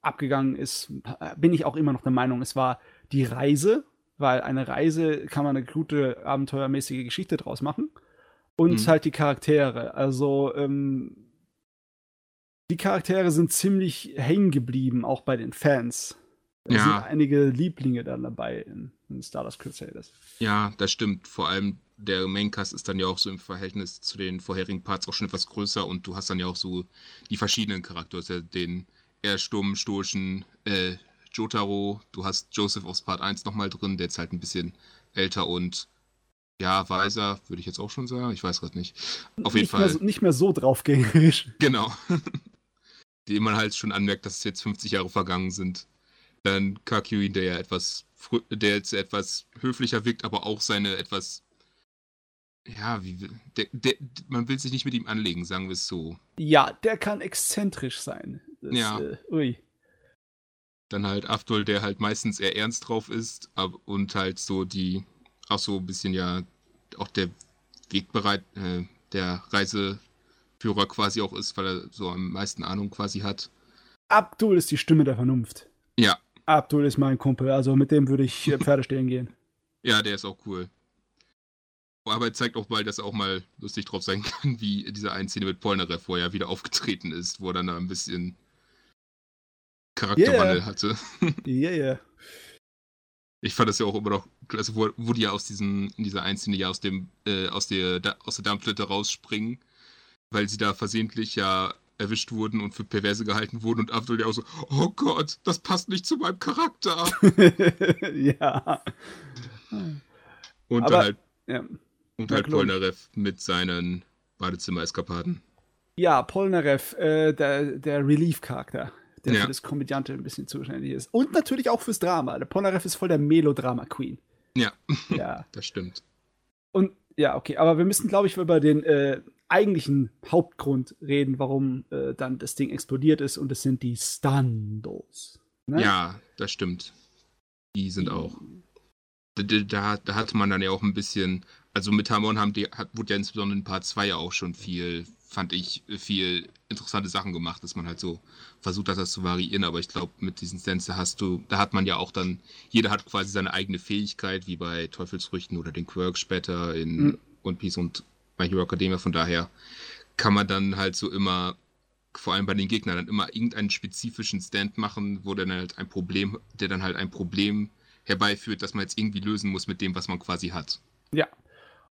abgegangen ist, bin ich auch immer noch der Meinung, es war die Reise, weil eine Reise kann man eine gute abenteuermäßige Geschichte draus machen. Und Mhm. halt die Charaktere. Also, ähm, die Charaktere sind ziemlich hängen geblieben, auch bei den Fans. Da Ja. sind einige Lieblinge dann dabei in, in Stardust Crusaders. Ja, das stimmt. Vor allem der Maincast ist dann ja auch so im Verhältnis zu den vorherigen Parts auch schon etwas größer und du hast dann ja auch so die verschiedenen Charaktere. Ja den eher stummen, stoischen äh, Jotaro, du hast Joseph aus Part 1 nochmal drin, der jetzt halt ein bisschen älter und ja, weiser, würde ich jetzt auch schon sagen. Ich weiß gerade nicht. Auf jeden nicht Fall. Mehr so, nicht mehr so draufgängerisch. Genau. Dem man halt schon anmerkt, dass es jetzt 50 Jahre vergangen sind. Dann Kakuin, der ja etwas, der jetzt etwas höflicher wirkt, aber auch seine etwas, ja, wie, der, der, man will sich nicht mit ihm anlegen, sagen wir es so. Ja, der kann exzentrisch sein. Das, Ja. Äh, ui. Dann halt Abdul, der halt meistens eher ernst drauf ist ab, und halt so die, auch so ein bisschen ja, auch der Wegbereit, äh, der Reiseführer quasi auch ist, weil er so am meisten Ahnung quasi hat. Abdul ist die Stimme der Vernunft. Ja, Abdul ist mein Kumpel, also mit dem würde ich äh, Pferde stehlen gehen. Ja, der ist auch cool. Aber er zeigt auch mal, dass er auch mal lustig drauf sein kann, wie in dieser einen Szene mit Polnareff, wo er ja wieder aufgetreten ist, wo er dann da ein bisschen Charakterwandel Yeah. hatte. Yeah, yeah. Ich fand das ja auch immer noch klasse, wo, wo die ja aus diesen, in dieser einen Szene ja aus dem, äh, aus der, da, aus der Darmtoilette rausspringen, weil sie da versehentlich ja erwischt wurden und für perverse gehalten wurden und Abdul ja auch so, oh Gott, das passt nicht zu meinem Charakter. ja. Und Aber- halt, ja. und halt. Polnareff mit seinen Badezimmer-Eskapaden. Ja, Polnareff, äh, der, der Relief-Charakter, der Ja. für das Komödiante ein bisschen zuständig ist. Und natürlich auch fürs Drama. Der Polnareff ist voll der Melodrama-Queen. Ja, Ja. das stimmt. Und ja, okay, aber wir müssen, glaube ich, über den äh, eigentlichen Hauptgrund reden, warum äh, dann das Ding explodiert ist. Und das sind die Standos. Ne? Ja, das stimmt. Die sind auch. Da, da, da hatte man dann ja auch ein bisschen. Also mit Hamon haben die, hat, wurde ja insbesondere in Part 2 ja auch schon viel fand ich, viel interessante Sachen gemacht, dass man halt so versucht hat, das zu variieren. Aber ich glaube, mit diesen Stands, da hast du, da hat man ja auch dann, jeder hat quasi seine eigene Fähigkeit, wie bei Teufelsfrüchten oder den Quirk später in mhm. One Piece und My Hero Academia. Von daher kann man dann halt so immer, vor allem bei den Gegnern, dann immer irgendeinen spezifischen Stand machen, wo dann halt ein Problem, der dann halt ein Problem herbeiführt, das man jetzt irgendwie lösen muss mit dem, was man quasi hat. Ja.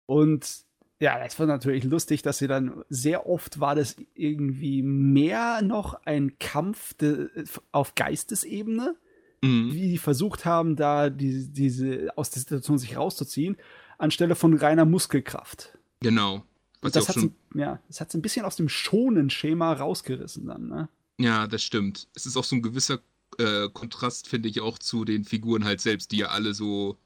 Und ja, das war natürlich lustig, dass sie dann sehr oft war das irgendwie mehr noch ein Kampf auf Geistesebene, mhm. wie die versucht haben, da die, diese aus der Situation sich rauszuziehen, anstelle von reiner Muskelkraft. Genau. Was das hat ja, das hat ein bisschen aus dem schonen Schema rausgerissen dann, ne? Ja, das stimmt. Es ist auch so ein gewisser äh, Kontrast, finde ich, auch zu den Figuren halt selbst, die ja alle so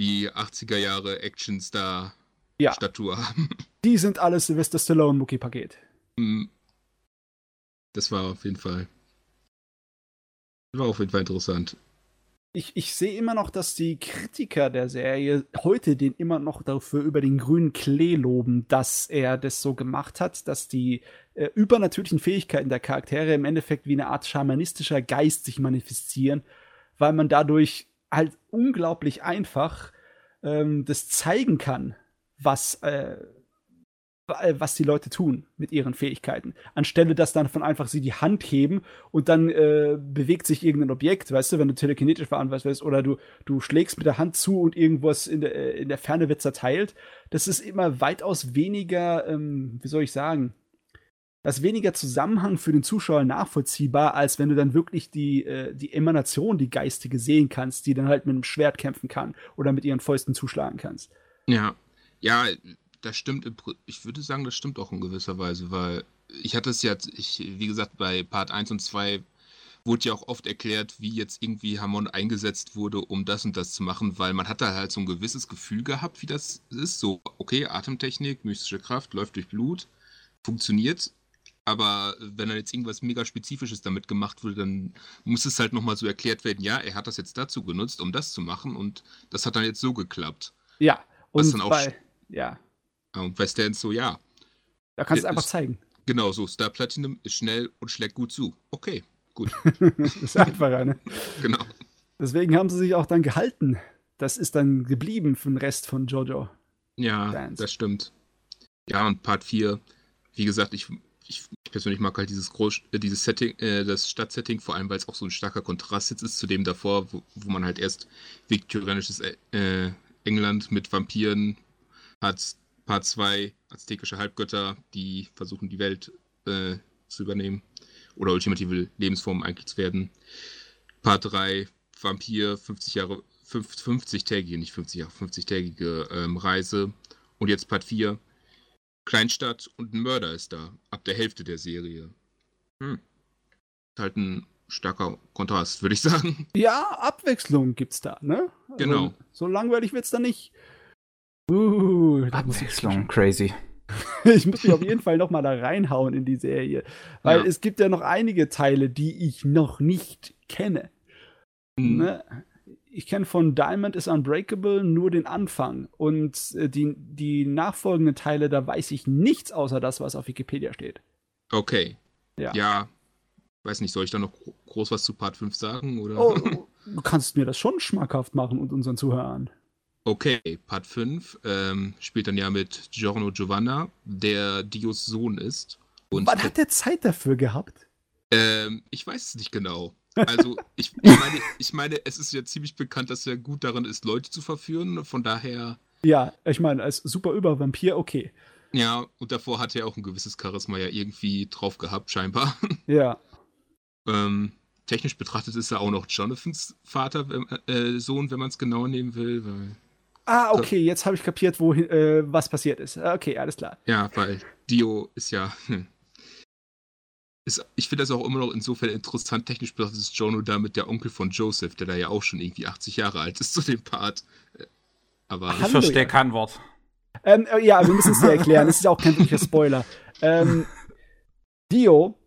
die 80er Jahre Actionstar ja. Statur haben. Die sind alles Sylvester Stallone Mucki-Paket. Mhm. Das war auf jeden Fall. War auf jeden Fall interessant. Ich, ich sehe immer noch, dass die Kritiker der Serie heute den immer noch dafür über den grünen Klee loben, dass er das so gemacht hat, dass die äh, übernatürlichen Fähigkeiten der Charaktere im Endeffekt wie eine Art schamanistischer Geist sich manifestieren, weil man dadurch halt unglaublich einfach ähm, das zeigen kann, was, äh, äh, was die Leute tun mit ihren Fähigkeiten. Anstelle, dass dann von einfach sie die Hand heben und dann äh, bewegt sich irgendein Objekt, weißt du, wenn du telekinetisch veranlasst wirst, oder du, du schlägst mit der Hand zu und irgendwas in der, äh, in der Ferne wird zerteilt. Das ist immer weitaus weniger, ähm, wie soll ich sagen, das weniger Zusammenhang für den Zuschauer nachvollziehbar, als wenn du dann wirklich die, äh, die Emanation, die geistige sehen kannst, die dann halt mit einem Schwert kämpfen kann oder mit ihren Fäusten zuschlagen kannst. Ja, ja, das stimmt. Ich würde sagen, das stimmt auch in gewisser Weise, weil ich hatte es ja, ich, wie gesagt, bei Part 1 und 2 wurde ja auch oft erklärt, wie jetzt irgendwie Hamon eingesetzt wurde, um das und das zu machen, weil man hat da halt so ein gewisses Gefühl gehabt, wie das ist. So, okay, Atemtechnik, mystische Kraft, läuft durch Blut, funktioniert. Aber wenn dann jetzt irgendwas mega Spezifisches damit gemacht wurde, dann muss es halt nochmal so erklärt werden, ja, er hat das jetzt dazu genutzt, um das zu machen und das hat dann jetzt so geklappt. Ja, und bei, ja. Und bei Stans so, ja. Da kannst du es einfach zeigen. Genau so. Star Platinum ist schnell und schlägt gut zu. Okay, gut. das ist einfacher, ne? genau. Deswegen haben sie sich auch dann gehalten. Das ist dann geblieben für den Rest von Jojo. Ja, Dance. das stimmt. Ja, und Part 4, wie gesagt, ich, ich persönlich mag halt dieses Groß, äh, dieses Setting, äh, das Stadtsetting, vor allem weil es auch so ein starker Kontrast jetzt ist zu dem davor, wo, wo man halt erst viktorianisches äh, England mit Vampiren, hat Part 2 aztekische Halbgötter, die versuchen, die Welt äh, zu übernehmen oder ultimative Lebensformen eigentlich zu werden. Part 3 Vampir, 50 Jahre, 50-tägige, nicht 50 Jahre, 50-tägige ähm, Reise. Und jetzt Part 4 Kleinstadt und ein Mörder ist da, ab der Hälfte der Serie. Hm. Ist halt ein starker Kontrast, würde ich sagen. Ja, Abwechslung gibt's da, ne? Also, genau. So langweilig wird's da nicht. Uh, Abwechslung, crazy. ich muss mich auf jeden Fall noch mal da reinhauen in die Serie, weil ja. es gibt ja noch einige Teile, die ich noch nicht kenne. Mhm. Ne? Ich kenne von Diamond is Unbreakable nur den Anfang und äh, die, die nachfolgenden Teile, da weiß ich nichts außer das, was auf Wikipedia steht. Okay. Ja. ja. Weiß nicht, soll ich da noch groß was zu Part 5 sagen? Oder? Oh, du kannst mir das schon schmackhaft machen und unseren Zuhörern. Okay, Part 5 ähm, spielt dann ja mit Giorno Giovanna, der Dios Sohn ist. Und Wann hat der Zeit dafür gehabt? Ähm, ich weiß es nicht genau. Also, ich, meine, ich meine, es ist ja ziemlich bekannt, dass er gut darin ist, Leute zu verführen. Von daher. Ja, ich meine, als super Übervampir, okay. Ja, und davor hat er auch ein gewisses Charisma ja irgendwie drauf gehabt, scheinbar. Ja. ähm, technisch betrachtet ist er auch noch Jonathans Vater, äh, Sohn, wenn man es genau nehmen will. Weil Ah, okay, jetzt habe ich kapiert, wo, äh, was passiert ist. Okay, alles klar. Ja, weil Dio ist ja. Hm, ist, ich finde das auch immer noch insofern interessant. Technisch betrachtet ist Jono damit der Onkel von Joseph, der da ja auch schon irgendwie 80 Jahre alt ist zu dem Part. Äh, aber ich verstehe kein Wort. Ähm, äh, ja, wir müssen es dir erklären. Es ist auch kein wirklicher Spoiler. Ähm, Dio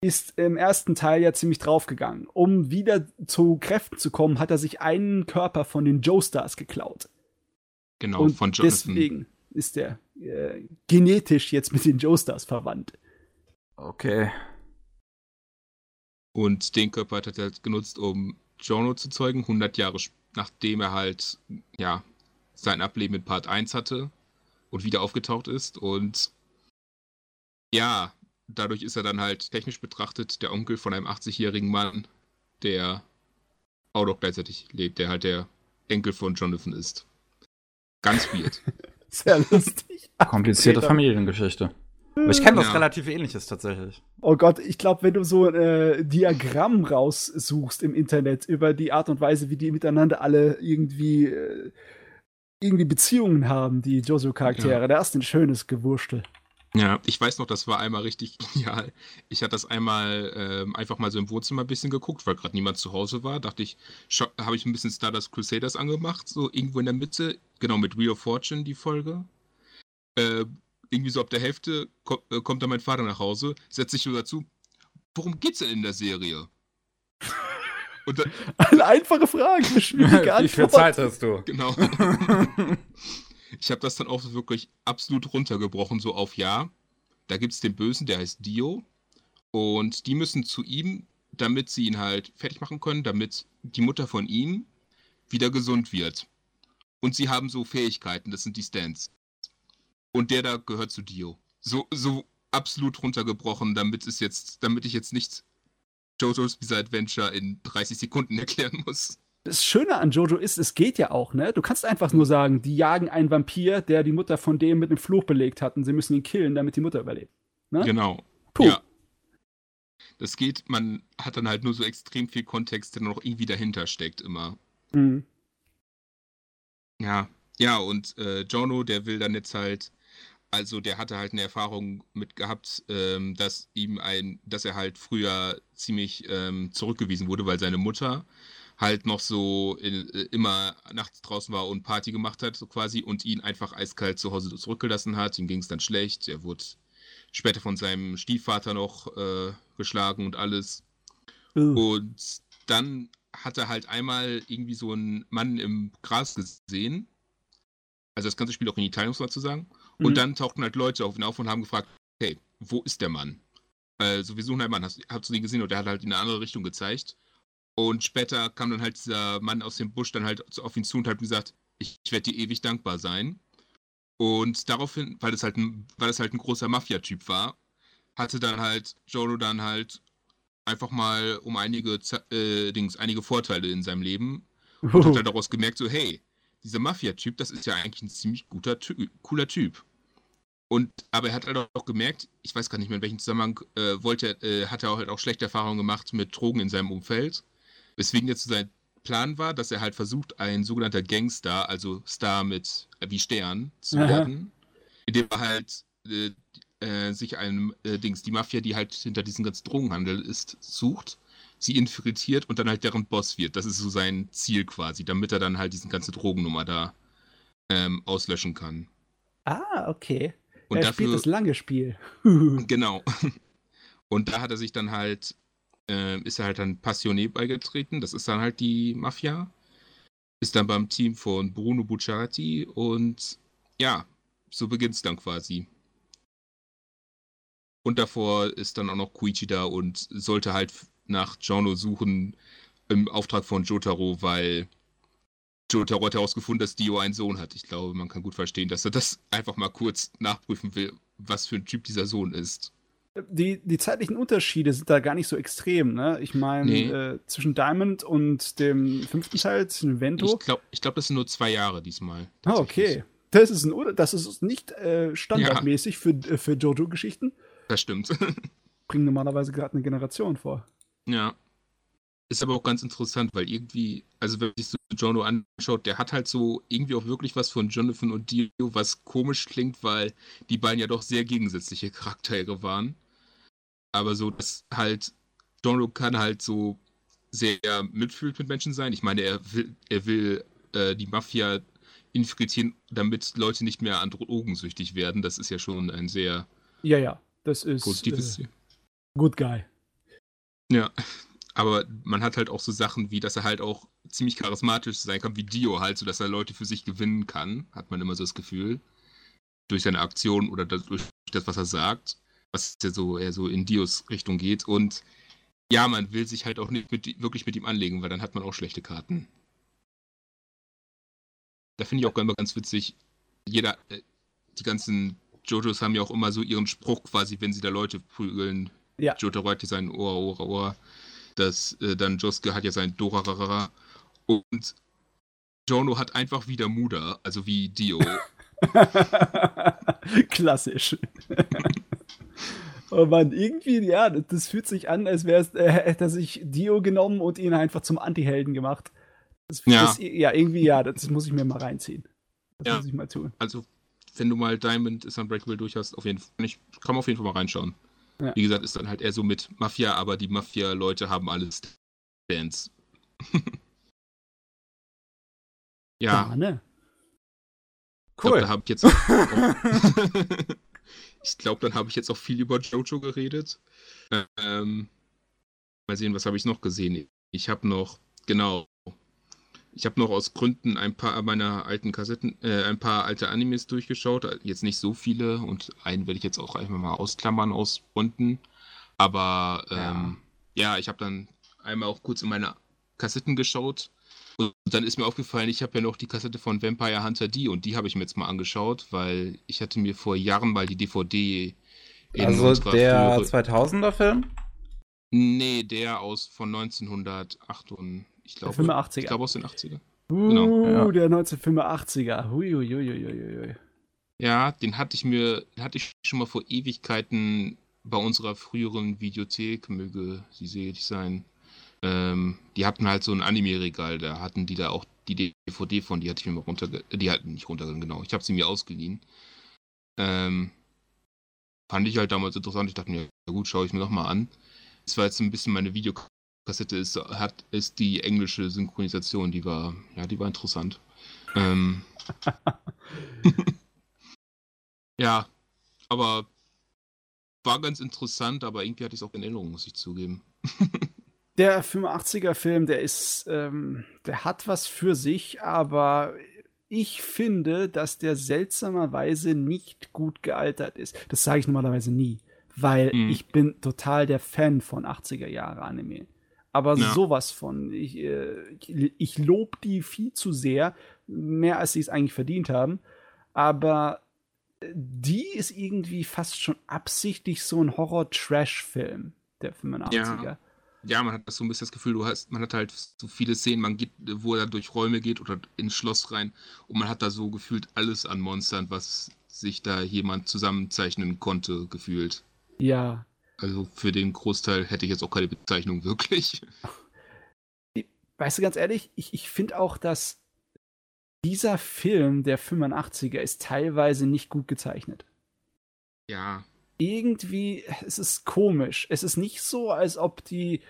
ist im ersten Teil ja ziemlich draufgegangen. Um wieder zu Kräften zu kommen, hat er sich einen Körper von den Joestars geklaut. Genau, und von Jonathan. Deswegen, ist der äh, genetisch jetzt mit den Joestars verwandt. Okay. Und den Körper hat er halt genutzt, um Jono zu zeugen, 100 Jahre nachdem er halt, ja, sein Ableben in Part 1 hatte und wieder aufgetaucht ist. Und ja, dadurch ist er dann halt technisch betrachtet der Onkel von einem 80-jährigen Mann, der auch noch gleichzeitig lebt, der halt der Enkel von Jonathan ist. Ganz weird. Sehr lustig. Komplizierte Familiengeschichte. Aber ich kenne was Ja. relativ ähnliches tatsächlich. Oh Gott, ich glaube, wenn du so ein äh, Diagramm raussuchst im Internet über die Art und Weise, wie die miteinander alle irgendwie, äh, irgendwie Beziehungen haben, die Jojo-Charaktere, Ja. da ist ein schönes Gewurstel. Ja, ich weiß noch, das war einmal richtig genial. Ich hatte das einmal ähm, einfach mal so im Wohnzimmer ein bisschen geguckt, weil gerade niemand zu Hause war. Dachte ich, habe ich ein bisschen Stardust Crusaders angemacht, so irgendwo in der Mitte, genau mit Wheel of Fortune die Folge. Äh, irgendwie so ab der Hälfte ko äh, kommt dann mein Vater nach Hause, setzt sich so dazu, worum geht's denn in der Serie? Und dann, Eine einfache Frage, eine schwierige Wie viel Antwort. Zeit hast du? genau. Ich habe das dann auch wirklich absolut runtergebrochen, so auf Ja. Da gibt es den Bösen, der heißt Dio. Und die müssen zu ihm, damit sie ihn halt fertig machen können, damit die Mutter von ihm wieder gesund wird. Und sie haben so Fähigkeiten, das sind die Stands. Und der da gehört zu Dio. So, so absolut runtergebrochen, damit es jetzt, damit ich jetzt nicht JoJo's Bizarre Adventure in 30 Sekunden erklären muss. Das Schöne an Jojo ist, es geht ja auch, ne? Du kannst einfach nur sagen, die jagen einen Vampir, der die Mutter von dem mit einem Fluch belegt hat und sie müssen ihn killen, damit die Mutter überlebt. Ne? Genau. Puh. Ja. Das geht, man hat dann halt nur so extrem viel Kontext, der noch irgendwie dahinter steckt immer. Mhm. Ja. Ja, und äh, Jono, der will dann jetzt halt, also der hatte halt eine Erfahrung mit gehabt, ähm, dass ihm ein, dass er halt früher ziemlich ähm, zurückgewiesen wurde, weil seine Mutter halt noch so in, äh, immer nachts draußen war und Party gemacht hat, so quasi, und ihn einfach eiskalt zu Hause zurückgelassen hat. Ihm ging es dann schlecht. Er wurde später von seinem Stiefvater noch äh, geschlagen und alles. Uh. Und dann hat er halt einmal irgendwie so einen Mann im Gras gesehen. Also das ganze Spiel auch in Italien, muss man dazu sagen. Mhm. Und dann tauchten halt Leute auf ihn auf und haben gefragt, hey, wo ist der Mann? Also wir suchen einen Mann, hast, hast du den gesehen? Und der hat halt in eine andere Richtung gezeigt. Und später kam dann halt dieser Mann aus dem Busch dann halt auf ihn zu und hat gesagt, ich, ich werde dir ewig dankbar sein. Und daraufhin, weil das halt ein, weil das halt ein großer Mafia-Typ war, hatte dann halt Jono dann halt einfach mal um einige äh, Dings, einige Vorteile in seinem Leben und hat Uh. dann daraus gemerkt, so, hey, dieser Mafia-Typ, das ist ja eigentlich ein ziemlich guter, Ty cooler Typ. Und, aber er hat halt auch gemerkt, ich weiß gar nicht mehr in welchem Zusammenhang, äh, wollte, er- äh, hat er auch halt auch schlechte Erfahrungen gemacht mit Drogen in seinem Umfeld. Weswegen jetzt sein Plan war, dass er halt versucht, ein sogenannter Gangstar, also Star mit äh, wie Stern, zu Aha. werden. Indem er halt äh, äh, sich einem äh, Dings, die Mafia, die halt hinter diesem ganzen Drogenhandel ist, sucht, sie infiltriert und dann halt deren Boss wird. Das ist so sein Ziel quasi, damit er dann halt diese ganze Drogennummer da ähm, auslöschen kann. Ah, okay. Und er dafür, spielt das lange Spiel. Genau. Und da hat er sich dann halt, äh, ist er halt dann Passioné beigetreten. Das ist dann halt die Mafia. Ist dann beim Team von Bruno Bucciarati und ja, so beginnt's dann quasi. Und davor ist dann auch noch Koichi da und sollte halt nach Giorno suchen im Auftrag von Jotaro, weil Jotaro hat herausgefunden, dass Dio einen Sohn hat. Ich glaube, man kann gut verstehen, dass er das einfach mal kurz nachprüfen will, was für ein Typ dieser Sohn ist. Die, die zeitlichen Unterschiede sind da gar nicht so extrem, ne? Ich meine, Nee. äh, zwischen Diamond und dem fünften Teil, zwischen Vento. Ich glaube, ich glaub, das sind nur zwei Jahre diesmal. Ah, okay. Das ist, ein, das ist nicht äh, standardmäßig für, äh, für Jojo-Geschichten. Das stimmt. Bringen normalerweise gerade eine Generation vor. ja. Ist aber auch ganz interessant, weil irgendwie, also wenn man sich so Jono anschaut, der hat halt so irgendwie auch wirklich was von Jonathan und Dio, was komisch klingt, weil die beiden ja doch sehr gegensätzliche Charaktere waren. Aber so, dass halt Jono kann halt so sehr mitfühlend mit Menschen sein. Ich meine, er will, er will äh, die Mafia infiltrieren, damit Leute nicht mehr an Drogen süchtig werden. Das ist ja schon ein sehr Ja, ja. Das ist positives äh. Good Guy. Ja, aber man hat halt auch so Sachen wie, dass er halt auch ziemlich charismatisch sein kann, wie Dio halt, so dass er Leute für sich gewinnen kann, hat man immer so das Gefühl. durch seine Aktion oder durch das, was er sagt, was ja so eher so in Dios Richtung geht. Und ja, man will sich halt auch nicht mit, wirklich mit ihm anlegen, weil dann hat man auch schlechte Karten. Da finde ich auch immer ganz witzig, jeder, äh, die ganzen Jojos haben ja auch immer so ihren Spruch quasi, wenn sie da Leute prügeln. Ja. Jojo hat ja sein Ohr, Ohr, Ohr. Das, äh, dann Josuke hat ja sein Dorarara. Und Jono hat einfach wieder Muda, also wie Dio. Klassisch. oh Mann, irgendwie, ja, das fühlt sich an, als wäre es, äh, hätte sich Dio genommen und ihn einfach zum Anti-Helden gemacht. Das, Ja. Das, ja, irgendwie, ja, das muss ich mir mal reinziehen. Das Ja. muss ich mal tun. Also, wenn du mal Diamond is Unbreakable durch hast, auf jeden Fall, ich kann man auf jeden Fall mal reinschauen. Ja. Wie gesagt, ist dann halt eher so mit Mafia, aber die Mafia-Leute haben alles Dance. ja, Ja, ne? Cool. da habe ich jetzt auch, ich glaube, dann habe ich jetzt auch viel über Jojo geredet. Ähm, mal sehen, was habe ich noch gesehen? Ich habe noch, genau, ich habe noch aus Gründen ein paar meiner alten Kassetten, äh, ein paar alte Animes durchgeschaut. Jetzt nicht so viele und einen werde ich jetzt auch einfach mal ausklammern aus Gründen. Aber ähm, ja. ich habe dann einmal auch kurz in meine Kassetten geschaut. Und dann ist mir aufgefallen, ich habe ja noch die Kassette von Vampire Hunter D und die habe ich mir jetzt mal angeschaut, weil ich hatte mir vor Jahren mal die DVD in Also der frühere- 2000er Film? Nee, der aus von 1908 und ich Der glaube, 85er. ich glaube aus den 80er. Uh, genau, ja. der 1985er. Huiuiuiuiui. Ja, den hatte ich mir, den hatte ich schon mal vor Ewigkeiten bei unserer früheren Videothek, möge sie selig sein. Ähm, die hatten halt so ein Anime-Regal, da hatten die da auch die DVD von, die hatte ich mir mal runter, die hatten nicht runtergegangen, genau. Ich habe sie mir ausgeliehen. Ähm, fand ich halt damals interessant. Ich dachte mir, ja gut, schaue ich mir noch mal an. Das war jetzt ein bisschen meine Videokassette, ist, hat, ist die englische Synchronisation, die war, ja, die war interessant. Ähm, ja, aber war ganz interessant, aber irgendwie hatte ich es auch in Erinnerung, muss ich zugeben. Der 85er-Film, der ist, ähm, der hat was für sich, aber ich finde, dass der seltsamerweise nicht gut gealtert ist. Das sage ich normalerweise nie, weil Mhm. ich bin total der Fan von 80er Jahre Anime. Aber Ja. sowas von. Ich, äh, ich, ich lobe die viel zu sehr, mehr als sie es eigentlich verdient haben. Aber äh, die ist irgendwie fast schon absichtlich so ein Horror-Trash-Film, der 85er. Ja, man hat das so ein bisschen das Gefühl, du hast, man hat halt so viele Szenen, man geht, wo er durch Räume geht oder ins Schloss rein und man hat da so gefühlt alles an Monstern, was sich da jemand zusammenzeichnen konnte, gefühlt. ja. Also für den Großteil hätte ich jetzt auch keine Bezeichnung wirklich. weißt du, ganz ehrlich, ich, ich finde auch, dass dieser Film, der 85er, ist teilweise nicht gut gezeichnet. Ja, Irgendwie, es ist komisch. Es ist nicht so, als ob die.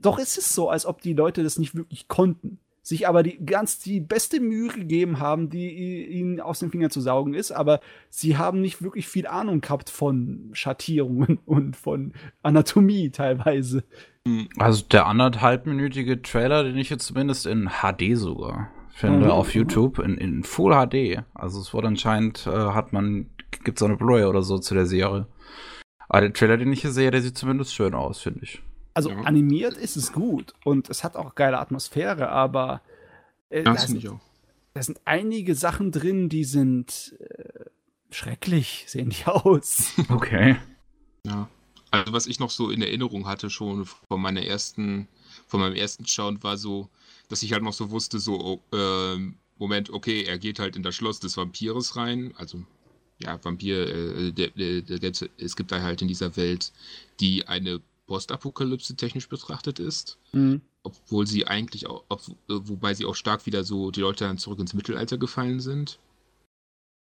Doch, es ist so, als ob die Leute das nicht wirklich konnten. Sich aber die ganz die beste Mühe gegeben haben, die ihnen aus den Fingern zu saugen ist, aber sie haben nicht wirklich viel Ahnung gehabt von Schattierungen und von Anatomie teilweise. Also der anderthalbminütige Trailer, den ich jetzt zumindest in HD sogar finde Mhm, auf. YouTube, in, in Full HD. Also es wurde anscheinend, äh, hat man, gibt so eine Blu-ray oder so zu der Serie. Aber der Trailer, den ich hier sehe, der sieht zumindest schön aus, finde ich. Also Ja. animiert ist es gut und es hat auch geile Atmosphäre, aber äh, da, das ich sind, auch. da sind einige Sachen drin, die sind äh, schrecklich, sehen die aus. Okay. Ja. Also was ich noch so in Erinnerung hatte schon von meiner ersten, von meinem ersten Schauen war so, dass ich halt noch so wusste, so, ähm, Moment, okay, er geht halt in das Schloss des Vampires rein, also ja, Vampir, äh, der, der, der, es gibt da halt in dieser Welt, die eine Postapokalypse technisch betrachtet ist, Mhm. obwohl sie eigentlich auch, ob, äh, wobei sie auch stark wieder so, die Leute dann zurück ins Mittelalter gefallen sind.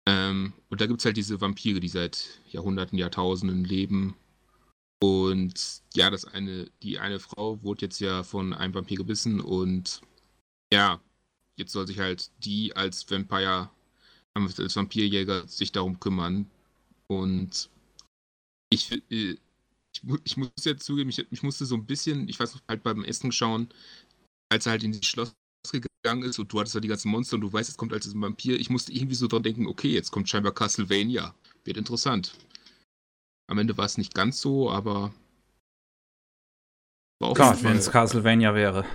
Ähm, und da gibt es halt diese Vampire, die seit Jahrhunderten, Jahrtausenden leben. Und ja, das eine, die eine Frau wurde jetzt ja von einem Vampir gebissen und ja, jetzt soll sich halt die als Vampire, als Vampirjäger sich darum kümmern. Und ich, äh, ich, ich muss jetzt zugeben, ich, ich musste so ein bisschen, ich weiß noch, halt beim Essen schauen, als er halt in dieses Schloss gegangen ist und du hattest ja die ganzen Monster und du weißt, es kommt als ein Vampir. Ich musste irgendwie so dran denken, okay, jetzt kommt scheinbar Castlevania. Wird interessant. Am Ende war es nicht ganz so, aber. Gott, wenn es Castlevania wäre.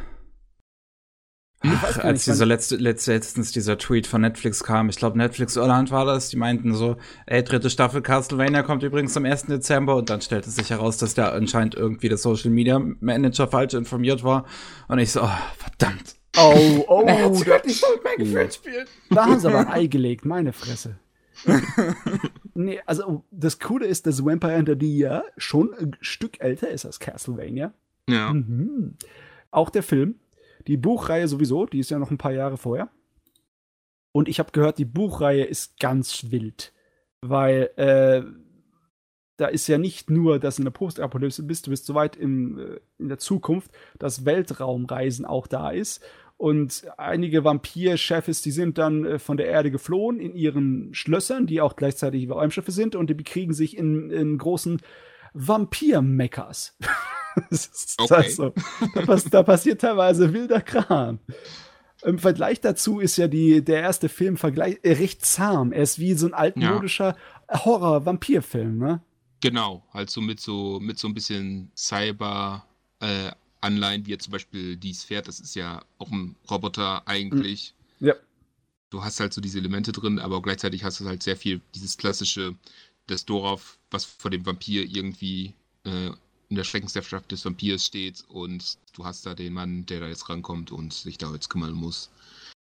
Ach, als dieser letzte, letzte, letztens dieser Tweet von Netflix kam, ich glaube Netflix Irland war das, die meinten so, ey, dritte Staffel Castlevania kommt übrigens am 1. Dezember und dann stellte sich heraus, dass da anscheinend irgendwie der Social Media Manager falsch informiert war und ich so, oh, verdammt. Oh, oh, da, ich soll mein Gefühl spielen. Da haben sie aber ein Ei gelegt, meine Fresse. nee, also das Coole ist, dass Vampire Enter the ja schon ein Stück älter ist als Castlevania. Ja. Mhm. Auch der Film die Buchreihe sowieso, die ist ja noch ein paar Jahre vorher. Und ich habe gehört, die Buchreihe ist ganz wild, weil äh, da ist ja nicht nur, dass du in der Postapokalypse bist, du bist so weit im, äh, in der Zukunft, dass Weltraumreisen auch da ist. Und einige Vampir-Chefs, die sind dann äh, von der Erde geflohen in ihren Schlössern, die auch gleichzeitig Räumschiffe sind, und die bekriegen sich in, in großen Vampir-Meckers. okay. also, da, pass da, passiert teilweise wilder Kram. Im Vergleich dazu ist ja die, der erste Film Vergleich, äh, recht zahm. Er ist wie so ein altmodischer ja. Horror-Vampir-Film, ne? Genau, halt so mit so, mit so ein bisschen Cyber- äh, Anleihen, wie jetzt zum Beispiel dies Pferd, das ist ja auch ein Roboter eigentlich. Ja. Du hast halt so diese Elemente drin, aber gleichzeitig hast du halt sehr viel dieses klassische, das Dorf, was vor dem Vampir irgendwie äh, in der Schreckensherrschaft des Vampirs steht und du hast da den Mann, der da jetzt rankommt und sich da jetzt kümmern muss.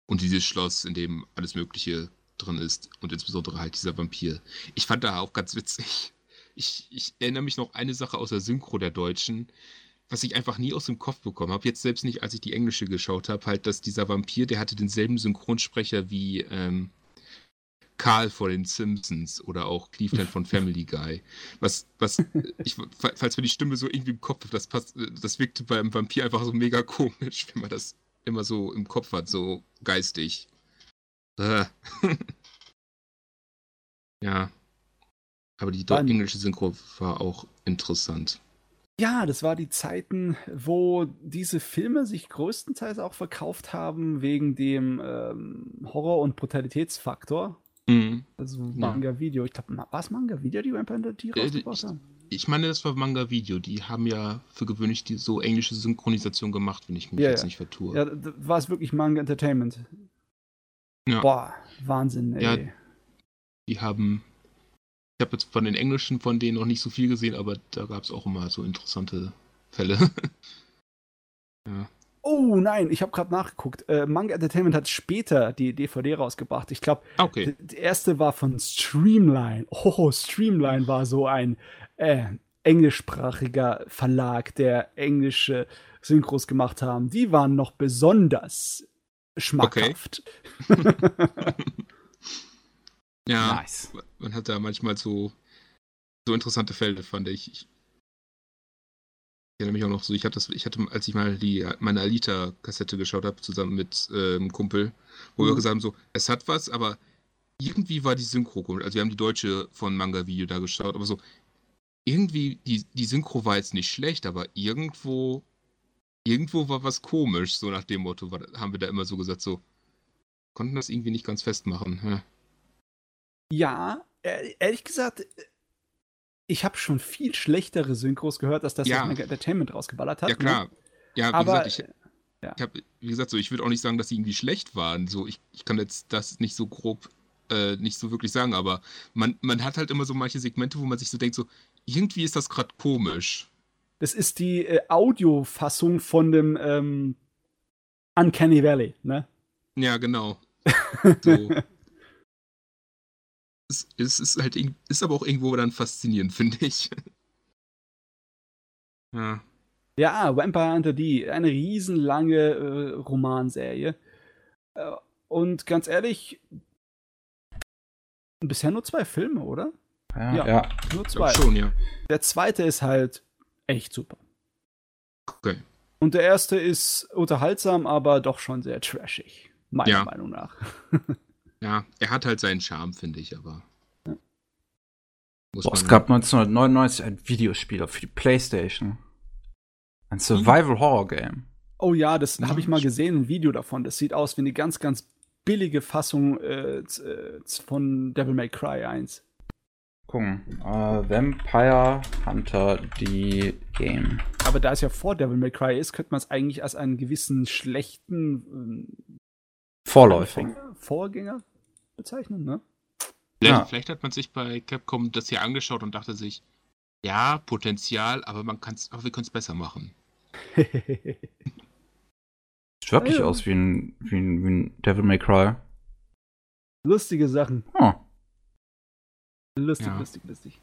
Und dieses Schloss, in dem alles Mögliche drin ist und insbesondere halt dieser Vampir. Ich fand da auch ganz witzig. Ich, ich erinnere mich noch eine Sache aus der Synchro der Deutschen, was ich einfach nie aus dem Kopf bekommen habe. Jetzt selbst nicht, als ich die englische geschaut habe, halt, dass dieser Vampir, der hatte denselben Synchronsprecher wie ähm, Karl von den Simpsons oder auch Cleveland von Family Guy. Was, was, ich, falls man die Stimme so irgendwie im Kopf das passt, das wirkte beim Vampir einfach so mega komisch, wenn man das immer so im Kopf hat, so geistig. Äh. ja. Aber die Dann, englische Synchro war auch interessant. Ja, das war die Zeiten, wo diese Filme sich größtenteils auch verkauft haben wegen dem ähm, Horror- und Brutalitätsfaktor. Mhm. Also Manga-Video. Ich glaube, war es Manga-Video, die Vampire Tiere äh, rausgebracht haben? Ich meine, das war Manga-Video. Die haben ja für gewöhnlich die so englische Synchronisation gemacht, wenn ich mich ja, jetzt ja. nicht vertue. Ja, war es wirklich Manga Entertainment. Ja. Boah, Wahnsinn, ey. Ja, die haben. Ich habe jetzt von den Englischen von denen noch nicht so viel gesehen, aber da gab es auch immer so interessante Fälle. ja. Oh nein, ich habe gerade nachgeguckt. Äh, Manga Entertainment hat später die DVD rausgebracht. Ich glaube, okay. die erste war von Streamline. Oh, Streamline war so ein äh, englischsprachiger Verlag, der englische Synchros gemacht haben. Die waren noch besonders schmackhaft. Okay. ja, nice. man hat da manchmal so, so interessante Fälle, fand ich. ich ich erinnere mich auch noch so, ich hatte das, ich hatte, als ich mal die, meine Alita-Kassette geschaut habe, zusammen mit äh, einem Kumpel, wo mhm. wir gesagt haben, so, es hat was, aber irgendwie war die Synchro komisch. Also wir haben die deutsche von Manga-Video da geschaut, aber so, irgendwie, die, die Synchro war jetzt nicht schlecht, aber irgendwo, irgendwo war was komisch, so nach dem Motto, war, haben wir da immer so gesagt, so, konnten das irgendwie nicht ganz festmachen. Ja, ja ehrlich gesagt, ich habe schon viel schlechtere Synchros gehört, als das, ja. was Mega Entertainment rausgeballert hat. Ja, klar. Ne? Ja, wie Aber, gesagt, ich, ja. ich habe, wie gesagt, so, ich würde auch nicht sagen, dass sie irgendwie schlecht waren. So, ich, ich kann jetzt das nicht so grob, äh, nicht so wirklich sagen, aber man, man hat halt immer so manche Segmente, wo man sich so denkt, so, irgendwie ist das gerade komisch. Das ist die äh, Audiofassung von dem ähm, Uncanny Valley, ne? Ja, genau. So es, es ist halt ist aber auch irgendwo dann faszinierend, finde ich. ja. Ja, Vampire Hunter D, eine riesenlange äh, Romanserie. Äh, und ganz ehrlich, bisher nur zwei Filme, oder? Ja, ja, ja. nur zwei. Schon, ja. Der zweite ist halt echt super. Okay. Und der erste ist unterhaltsam, aber doch schon sehr trashig, meiner ja. Meinung nach. Ja, er hat halt seinen Charme, finde ich, aber. Boah, es gab 1999 ein Videospiel für die Playstation. Ein Survival-Horror-Game. Oh ja, das habe ich mal gesehen, ein Video davon. Das sieht aus wie eine ganz, ganz billige Fassung äh, äh von Devil May Cry 1. Gucken. Äh, Vampire Hunter, die Game. Aber da es ja vor Devil May Cry ist, könnte man es eigentlich als einen gewissen schlechten Vorläufer. Vorgänger bezeichnen, ne? Vielleicht, ja. vielleicht hat man sich bei Capcom das hier angeschaut und dachte sich, ja, Potenzial, aber man kann's, aber wir können es besser machen. Sieht wirklich aus wie ein, wie, ein, wie ein Devil May Cry. Lustige Sachen. Oh. Lustig, ja. lustig, lustig.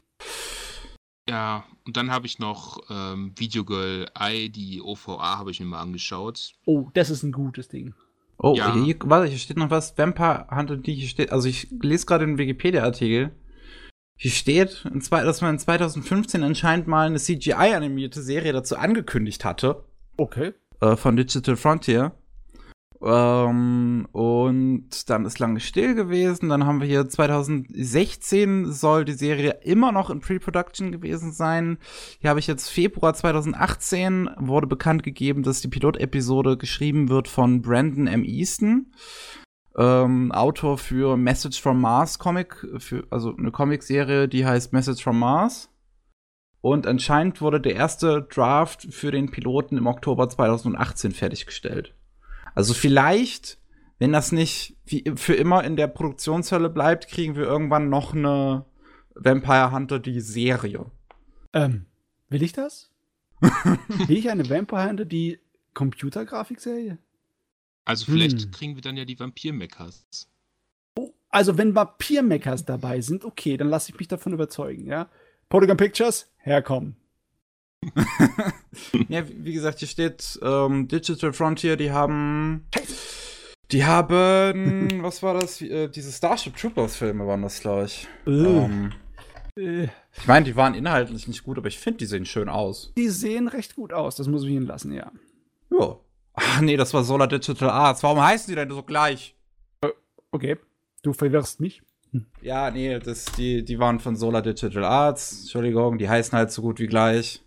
Ja, und dann habe ich noch ähm, Videogirl Eye, die OVA habe ich mir mal angeschaut. Oh, das ist ein gutes Ding. Oh, ja. hier, warte, hier steht noch was. Vampire Hunter D, hier steht, also ich lese gerade den Wikipedia-Artikel. Hier steht, dass man in 2015 anscheinend mal eine CGI-animierte Serie dazu angekündigt hatte. Okay. Äh, von Digital Frontier. Ähm, und dann ist lange still gewesen. Dann haben wir hier 2016 soll die Serie immer noch in Pre-Production gewesen sein. Hier habe ich jetzt Februar 2018 wurde bekannt gegeben, dass die Pilotepisode geschrieben wird von Brandon M. Easton. Ähm, Autor für Message from Mars Comic, für, also eine Comicserie, die heißt Message from Mars. Und anscheinend wurde der erste Draft für den Piloten im Oktober 2018 fertiggestellt. Also vielleicht, wenn das nicht wie für immer in der Produktionshölle bleibt, kriegen wir irgendwann noch eine Vampire Hunter die Serie. Ähm, will ich das? will ich eine Vampire Hunter die Computergrafikserie? Also vielleicht hm. kriegen wir dann ja die Vampir-Mechas. Oh, also wenn Vampir-Mechas dabei sind, okay, dann lasse ich mich davon überzeugen, ja. Polygon Pictures, herkommen. ja, wie gesagt, hier steht ähm, Digital Frontier, die haben. Die haben. was war das? Äh, diese Starship Troopers-Filme waren das, glaube ich. Ähm, äh. ich meine, die waren inhaltlich nicht gut, aber ich finde, die sehen schön aus. Die sehen recht gut aus, das muss ich ihnen lassen, ja. Ja. Ach nee, das war Solar Digital Arts. Warum heißen die denn so gleich? Äh, okay, du verwirrst mich. Hm. Ja, nee, das, die, die waren von Solar Digital Arts. Entschuldigung, die heißen halt so gut wie gleich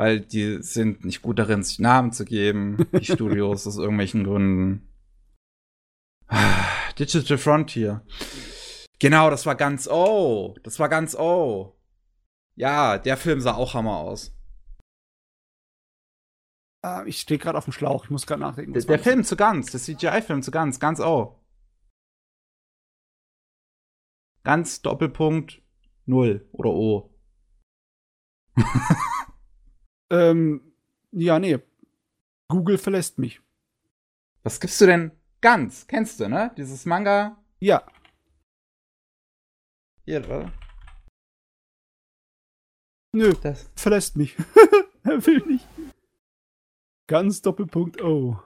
weil die sind nicht gut darin, sich Namen zu geben, die Studios aus irgendwelchen Gründen. Digital Frontier. Genau, das war ganz oh, das war ganz oh. Ja, der Film sah auch Hammer aus. Uh, ich stehe gerade auf dem Schlauch, ich muss gerade nachdenken. Der, der Film zu ganz, der CGI-Film zu ganz, ganz oh. Ganz Doppelpunkt Null oder O. Ähm, ja, nee. Google verlässt mich. Was gibst du denn ganz? Kennst du, ne? Dieses Manga? Ja. Hier, oder? Nö, das verlässt mich. er will nicht. Ganz Doppelpunkt O.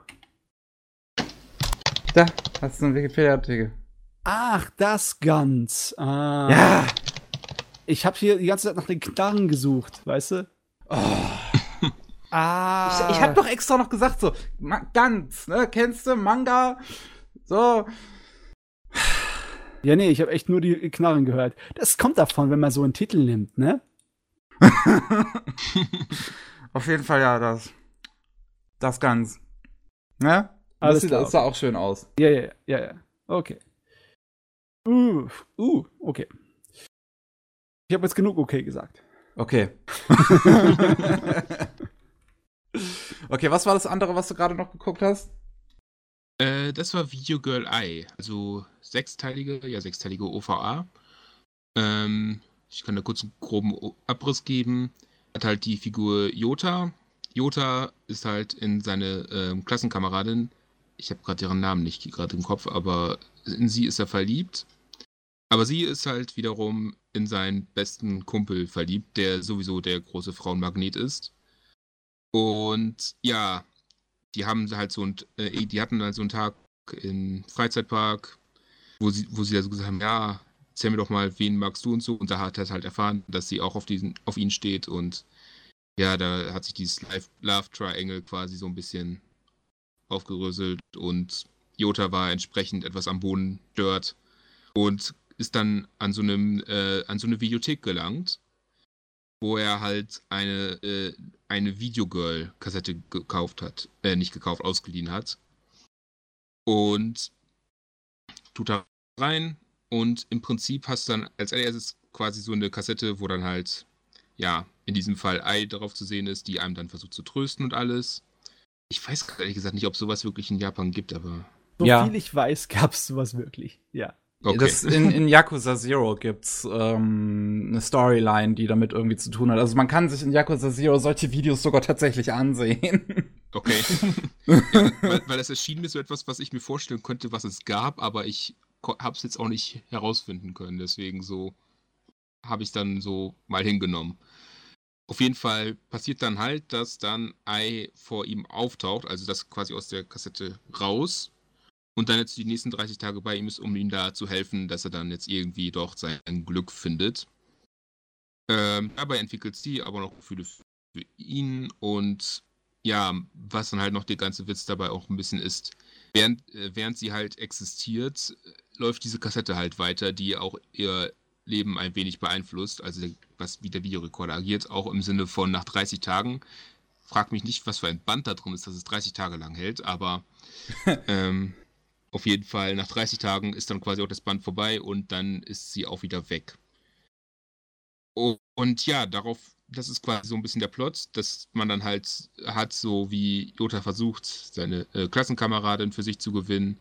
Da, hast du einen Wikipedia-Artikel. Ach, das ganz. Ah. Ja. Ich habe hier die ganze Zeit nach den Knarren gesucht, weißt du? Oh. Ah. Ich, ich habe doch extra noch gesagt, so, ganz, ne? Kennst du Manga? So. Ja, nee, ich habe echt nur die Knarren gehört. Das kommt davon, wenn man so einen Titel nimmt, ne? Auf jeden Fall ja, das. Das ganz. Ne? Alles das, klar. das sah auch schön aus. Ja, ja, ja, ja. Okay. Uh, uh, okay. Ich habe jetzt genug okay gesagt. Okay. Okay, was war das andere, was du gerade noch geguckt hast? Äh, das war Video Girl Eye, also sechsteilige, ja, sechsteilige OVA. Ähm, ich kann da kurz einen groben Abriss geben. Hat halt die Figur Jota. Jota ist halt in seine ähm, Klassenkameradin, ich habe gerade ihren Namen nicht gerade im Kopf, aber in sie ist er verliebt. Aber sie ist halt wiederum in seinen besten Kumpel verliebt, der sowieso der große Frauenmagnet ist. Und ja, die haben halt so ein, äh, die hatten halt so einen Tag im Freizeitpark, wo sie, wo sie also gesagt haben, ja, erzähl mir doch mal, wen magst du und so. Und da hat er halt erfahren, dass sie auch auf diesen, auf ihn steht. Und ja, da hat sich dieses Love Triangle quasi so ein bisschen aufgeröselt. Und Jota war entsprechend etwas am Boden stört und ist dann an so einem, äh, an so eine Videothek gelangt wo er halt eine, äh, eine Videogirl-Kassette gekauft hat. Äh, nicht gekauft, ausgeliehen hat. Und tut da rein und im Prinzip hast du dann als allererstes quasi so eine Kassette, wo dann halt, ja, in diesem Fall Ei darauf zu sehen ist, die einem dann versucht zu trösten und alles. Ich weiß ehrlich gesagt nicht, ob sowas wirklich in Japan gibt, aber. So ja. viel ich weiß, gab es sowas wirklich, ja. Okay. Das in, in Yakuza Zero gibt's ähm, eine Storyline, die damit irgendwie zu tun hat. Also man kann sich in Yakuza Zero solche Videos sogar tatsächlich ansehen. Okay. ja, weil, weil das erschien mir so etwas, was ich mir vorstellen könnte, was es gab, aber ich habe es jetzt auch nicht herausfinden können. Deswegen so habe ich dann so mal hingenommen. Auf jeden Fall passiert dann halt, dass dann Ei vor ihm auftaucht, also das quasi aus der Kassette raus und dann jetzt die nächsten 30 Tage bei ihm ist, um ihm da zu helfen, dass er dann jetzt irgendwie doch sein Glück findet. Ähm, dabei entwickelt sie aber noch Gefühle für ihn und ja, was dann halt noch der ganze Witz dabei auch ein bisschen ist, während, äh, während sie halt existiert, läuft diese Kassette halt weiter, die auch ihr Leben ein wenig beeinflusst, also was wie der Videorekorder agiert, auch im Sinne von nach 30 Tagen. Frag mich nicht, was für ein Band da drin ist, dass es 30 Tage lang hält, aber ähm, auf jeden Fall nach 30 Tagen ist dann quasi auch das Band vorbei und dann ist sie auch wieder weg. Und ja, darauf, das ist quasi so ein bisschen der Plot, dass man dann halt hat, so wie Jota versucht, seine äh, Klassenkameradin für sich zu gewinnen,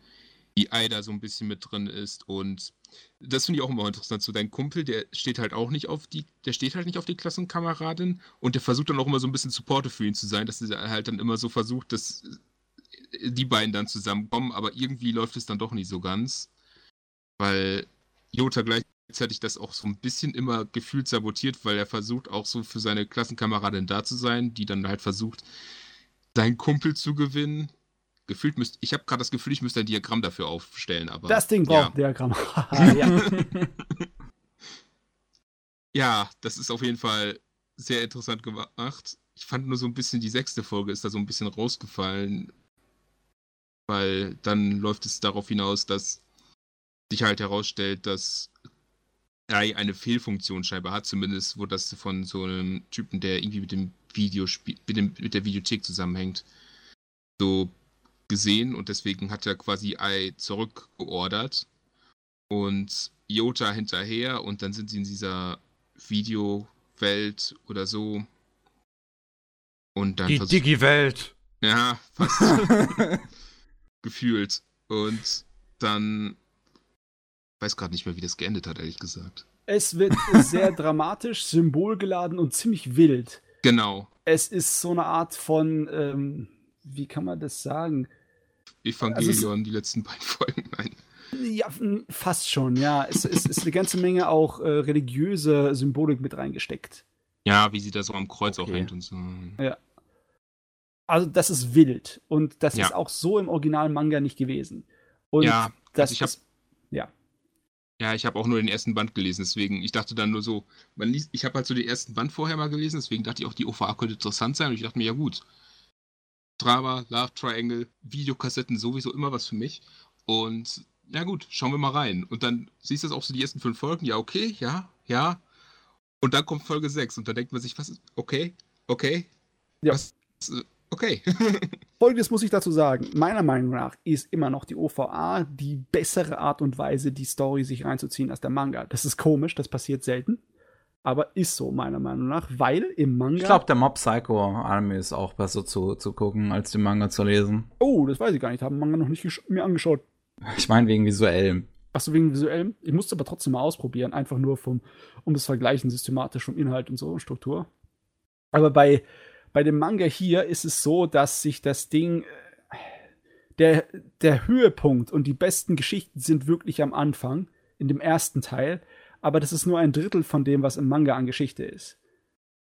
die Aida so ein bisschen mit drin ist und das finde ich auch immer interessant. So dein Kumpel, der steht halt auch nicht auf die, der steht halt nicht auf die Klassenkameradin und der versucht dann auch immer so ein bisschen Supporte für ihn zu sein, dass er halt dann immer so versucht, dass die beiden dann zusammenkommen, aber irgendwie läuft es dann doch nicht so ganz, weil Jota gleichzeitig das auch so ein bisschen immer gefühlt sabotiert, weil er versucht auch so für seine Klassenkameradin da zu sein, die dann halt versucht, seinen Kumpel zu gewinnen gefühlt müsste, ich habe gerade das Gefühl, ich müsste ein Diagramm dafür aufstellen, aber. Das Ding braucht ja. ein Diagramm. ja. ja, das ist auf jeden Fall sehr interessant gemacht. Ich fand nur so ein bisschen, die sechste Folge ist da so ein bisschen rausgefallen, weil dann läuft es darauf hinaus, dass sich halt herausstellt, dass Ei eine Fehlfunktion scheinbar hat. Zumindest wurde das von so einem Typen, der irgendwie mit dem Videospiel, mit, dem, mit der Videothek zusammenhängt, so gesehen und deswegen hat er quasi Ei zurückgeordert und Jota hinterher und dann sind sie in dieser Videowelt oder so. Und dann Die Digi-Welt. Ja, fast. gefühlt. Und dann weiß gerade nicht mehr, wie das geendet hat, ehrlich gesagt. Es wird sehr dramatisch, symbolgeladen und ziemlich wild. Genau. Es ist so eine Art von, ähm, wie kann man das sagen? Evangelion, also die letzten beiden Folgen, nein. Ja, fast schon, ja. Es, es ist eine ganze Menge auch äh, religiöse Symbolik mit reingesteckt. Ja, wie sie da so am Kreuz okay. auch hängt und so. Ja. Also, das ist wild. Und das ja. ist auch so im originalen Manga nicht gewesen. Und ja, das also ich ist, ja. Ja, ich habe auch nur den ersten Band gelesen, deswegen, ich dachte dann nur so, man liest, ich habe halt so den ersten Band vorher mal gelesen, deswegen dachte ich auch, die OVA könnte interessant sein und ich dachte mir, ja gut, Drama, Love Triangle, Videokassetten sowieso immer was für mich. Und ja gut, schauen wir mal rein. Und dann siehst du das auch so die ersten fünf Folgen, ja, okay, ja, ja. Und dann kommt Folge 6 und da denkt man sich, was ist, okay, okay, ja. was, okay. Folgendes muss ich dazu sagen. Meiner Meinung nach ist immer noch die OVA die bessere Art und Weise, die Story sich reinzuziehen als der Manga. Das ist komisch, das passiert selten aber ist so meiner Meinung nach, weil im Manga. Ich glaube, der Mob Psycho Anime ist auch besser zu, zu gucken, als den Manga zu lesen. Oh, das weiß ich gar nicht. Habe den Manga noch nicht mir angeschaut. Ich meine wegen visuellem. Achso, wegen visuellem? Ich musste aber trotzdem mal ausprobieren, einfach nur vom, um das Vergleichen systematisch vom Inhalt und so und Struktur. Aber bei, bei dem Manga hier ist es so, dass sich das Ding. Äh, der, der Höhepunkt und die besten Geschichten sind wirklich am Anfang, in dem ersten Teil aber das ist nur ein Drittel von dem, was im Manga an Geschichte ist.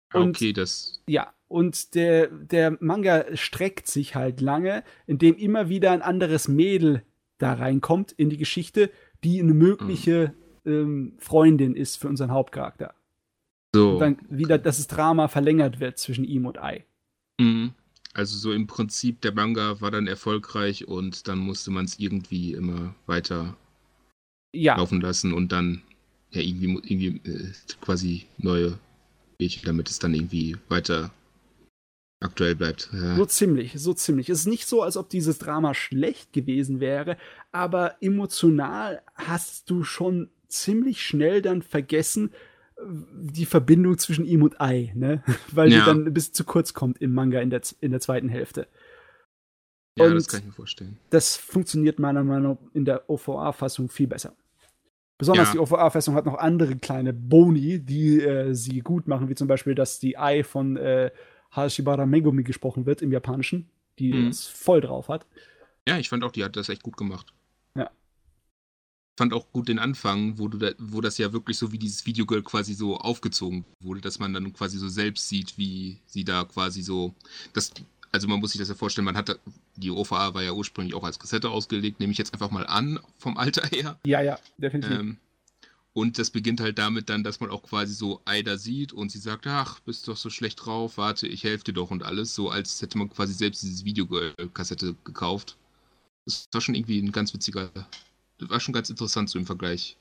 Ah, und, okay, das. Ja, und der, der Manga streckt sich halt lange, indem immer wieder ein anderes Mädel da reinkommt in die Geschichte, die eine mögliche mhm. ähm, Freundin ist für unseren Hauptcharakter. So. Und dann wieder, dass das Drama verlängert wird zwischen ihm und Ai. Mhm. Also so im Prinzip, der Manga war dann erfolgreich und dann musste man es irgendwie immer weiter ja. laufen lassen und dann ja, irgendwie, irgendwie äh, quasi neue damit es dann irgendwie weiter aktuell bleibt. Ja. So ziemlich, so ziemlich. Es ist nicht so, als ob dieses Drama schlecht gewesen wäre, aber emotional hast du schon ziemlich schnell dann vergessen, die Verbindung zwischen ihm und Ai, ne? Weil ja. die dann ein bisschen zu kurz kommt im Manga in der, in der zweiten Hälfte. Ja, und das kann ich mir vorstellen. Das funktioniert meiner Meinung nach in der OVA-Fassung viel besser. Besonders ja. die OVA-Fassung hat noch andere kleine Boni, die äh, sie gut machen, wie zum Beispiel, dass die Ai von äh, Hashibara Megumi gesprochen wird im Japanischen, die mhm. das voll drauf hat. Ja, ich fand auch, die hat das echt gut gemacht. Fand auch gut den Anfang, wo, du da, wo das ja wirklich so wie dieses Videogirl quasi so aufgezogen wurde, dass man dann quasi so selbst sieht, wie sie da quasi so. Das, also man muss sich das ja vorstellen, man hatte, die OVA war ja ursprünglich auch als Kassette ausgelegt, nehme ich jetzt einfach mal an, vom Alter her. Ja, ja, definitiv. Ähm, und das beginnt halt damit dann, dass man auch quasi so Aida sieht und sie sagt, ach, bist doch so schlecht drauf, warte, ich helfe dir doch und alles, so als hätte man quasi selbst dieses Videokassette gekauft. Das war schon irgendwie ein ganz witziger, das war schon ganz interessant so im Vergleich.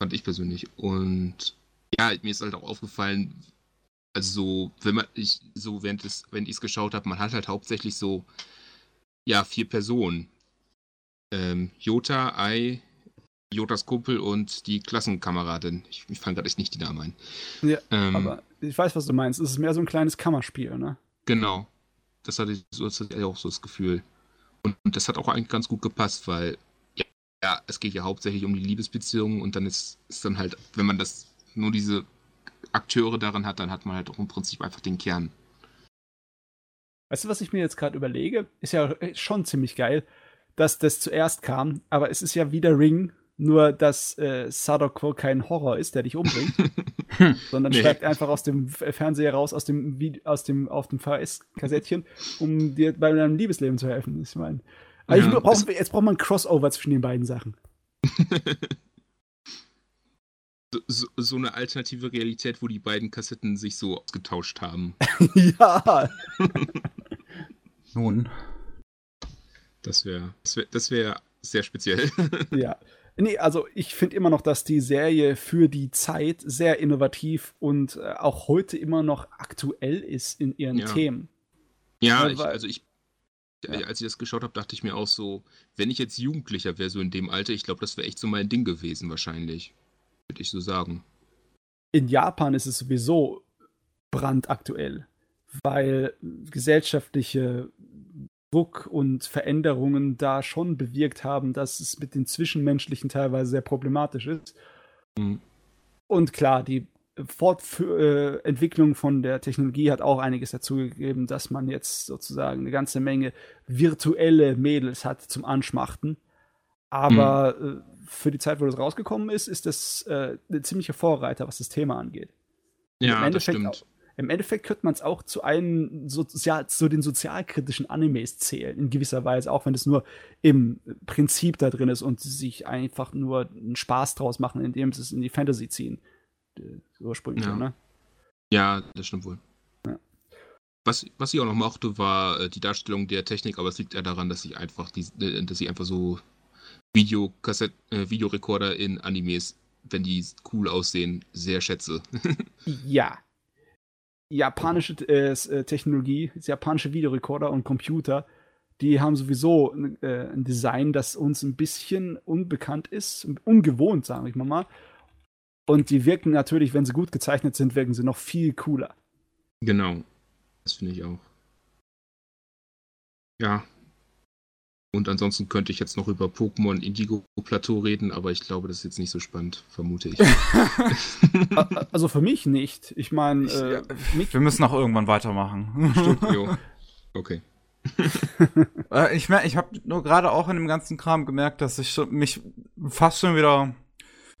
Fand ich persönlich. Und ja, mir ist halt auch aufgefallen, also so, wenn man, ich, so während es, wenn ich es geschaut habe, man hat halt hauptsächlich so, ja, vier Personen. Ähm, Jota, Ai, Jotas Kumpel und die Klassenkameradin. Ich, ich fand gerade nicht die Namen ein. Ja, ähm, aber ich weiß, was du meinst. Es ist mehr so ein kleines Kammerspiel, ne? Genau. Das hatte ich, so, das hatte ich auch so das Gefühl. Und, und, das hat auch eigentlich ganz gut gepasst, weil ja, es geht ja hauptsächlich um die Liebesbeziehungen und dann ist, ist dann halt, wenn man das nur diese Akteure darin hat, dann hat man halt auch im Prinzip einfach den Kern. Weißt du, was ich mir jetzt gerade überlege? Ist ja schon ziemlich geil, dass das zuerst kam, aber es ist ja wieder Ring nur, dass äh, Sadako kein Horror ist, der dich umbringt, sondern nee. steigt einfach aus dem Fernseher raus, aus dem, aus dem, auf dem VS-Kassettchen, um dir bei deinem Liebesleben zu helfen. Ich meine, ja, brauch, jetzt braucht man ein Crossover zwischen den beiden Sachen. so, so, eine alternative Realität, wo die beiden Kassetten sich so ausgetauscht haben. ja. Nun. Das wäre das wär, das wär sehr speziell. ja. Nee, also ich finde immer noch, dass die Serie für die Zeit sehr innovativ und äh, auch heute immer noch aktuell ist in ihren ja. Themen. Ja, ich, also ich, ja. als ich das geschaut habe, dachte ich mir auch so, wenn ich jetzt Jugendlicher wäre, so in dem Alter, ich glaube, das wäre echt so mein Ding gewesen, wahrscheinlich. Würde ich so sagen. In Japan ist es sowieso brandaktuell, weil gesellschaftliche Druck und Veränderungen da schon bewirkt haben, dass es mit den Zwischenmenschlichen teilweise sehr problematisch ist. Mhm. Und klar, die Fortentwicklung äh, von der Technologie hat auch einiges dazu gegeben, dass man jetzt sozusagen eine ganze Menge virtuelle Mädels hat zum Anschmachten. Aber mhm. äh, für die Zeit, wo das rausgekommen ist, ist das äh, ein ziemlicher Vorreiter, was das Thema angeht. Ja, das stimmt im Endeffekt könnte man es auch zu einem sozial, zu den sozialkritischen Animes zählen, in gewisser Weise, auch wenn es nur im Prinzip da drin ist und sie sich einfach nur einen Spaß draus machen, indem sie es in die Fantasy ziehen. Ursprünglich, ja. ne? Ja, das stimmt wohl. Ja. Was, was ich auch noch mochte, war äh, die Darstellung der Technik, aber es liegt eher daran, dass ich einfach die, äh, dass ich einfach so Videokassett, äh, Videorekorder in Animes, wenn die cool aussehen, sehr schätze. ja, japanische äh, äh, Technologie, japanische Videorekorder und Computer, die haben sowieso äh, ein Design, das uns ein bisschen unbekannt ist, ungewohnt, sage ich mal. Und die wirken natürlich, wenn sie gut gezeichnet sind, wirken sie noch viel cooler. Genau. Das finde ich auch. Ja, und ansonsten könnte ich jetzt noch über Pokémon Indigo Plateau reden, aber ich glaube, das ist jetzt nicht so spannend, vermute ich. also für mich nicht. Ich meine, äh, ja, wir müssen auch irgendwann weitermachen. Stimmt, jo. Okay. äh, ich ich habe nur gerade auch in dem ganzen Kram gemerkt, dass ich mich fast schon wieder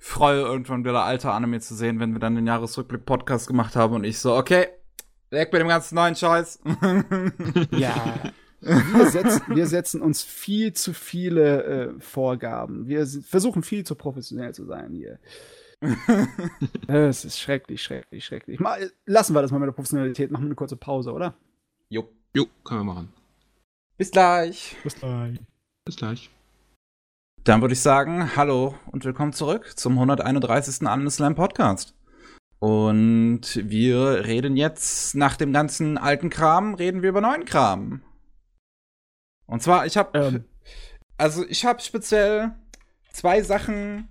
freue, irgendwann wieder alte Anime zu sehen, wenn wir dann den Jahresrückblick-Podcast gemacht haben und ich so, okay, weg mit dem ganzen neuen Scheiß. ja, wir setzen, wir setzen uns viel zu viele äh, Vorgaben. Wir versuchen viel zu professionell zu sein hier. Es ist schrecklich, schrecklich, schrecklich. Mal, lassen wir das mal mit der Professionalität. Machen wir eine kurze Pause, oder? Jo. Jo, können wir machen. Bis gleich. Bis gleich. Bis gleich. Dann würde ich sagen, hallo und willkommen zurück zum 131. Anime Slam Podcast. Und wir reden jetzt, nach dem ganzen alten Kram, reden wir über neuen Kram. Und zwar, ich habe, ähm. also ich habe speziell zwei Sachen,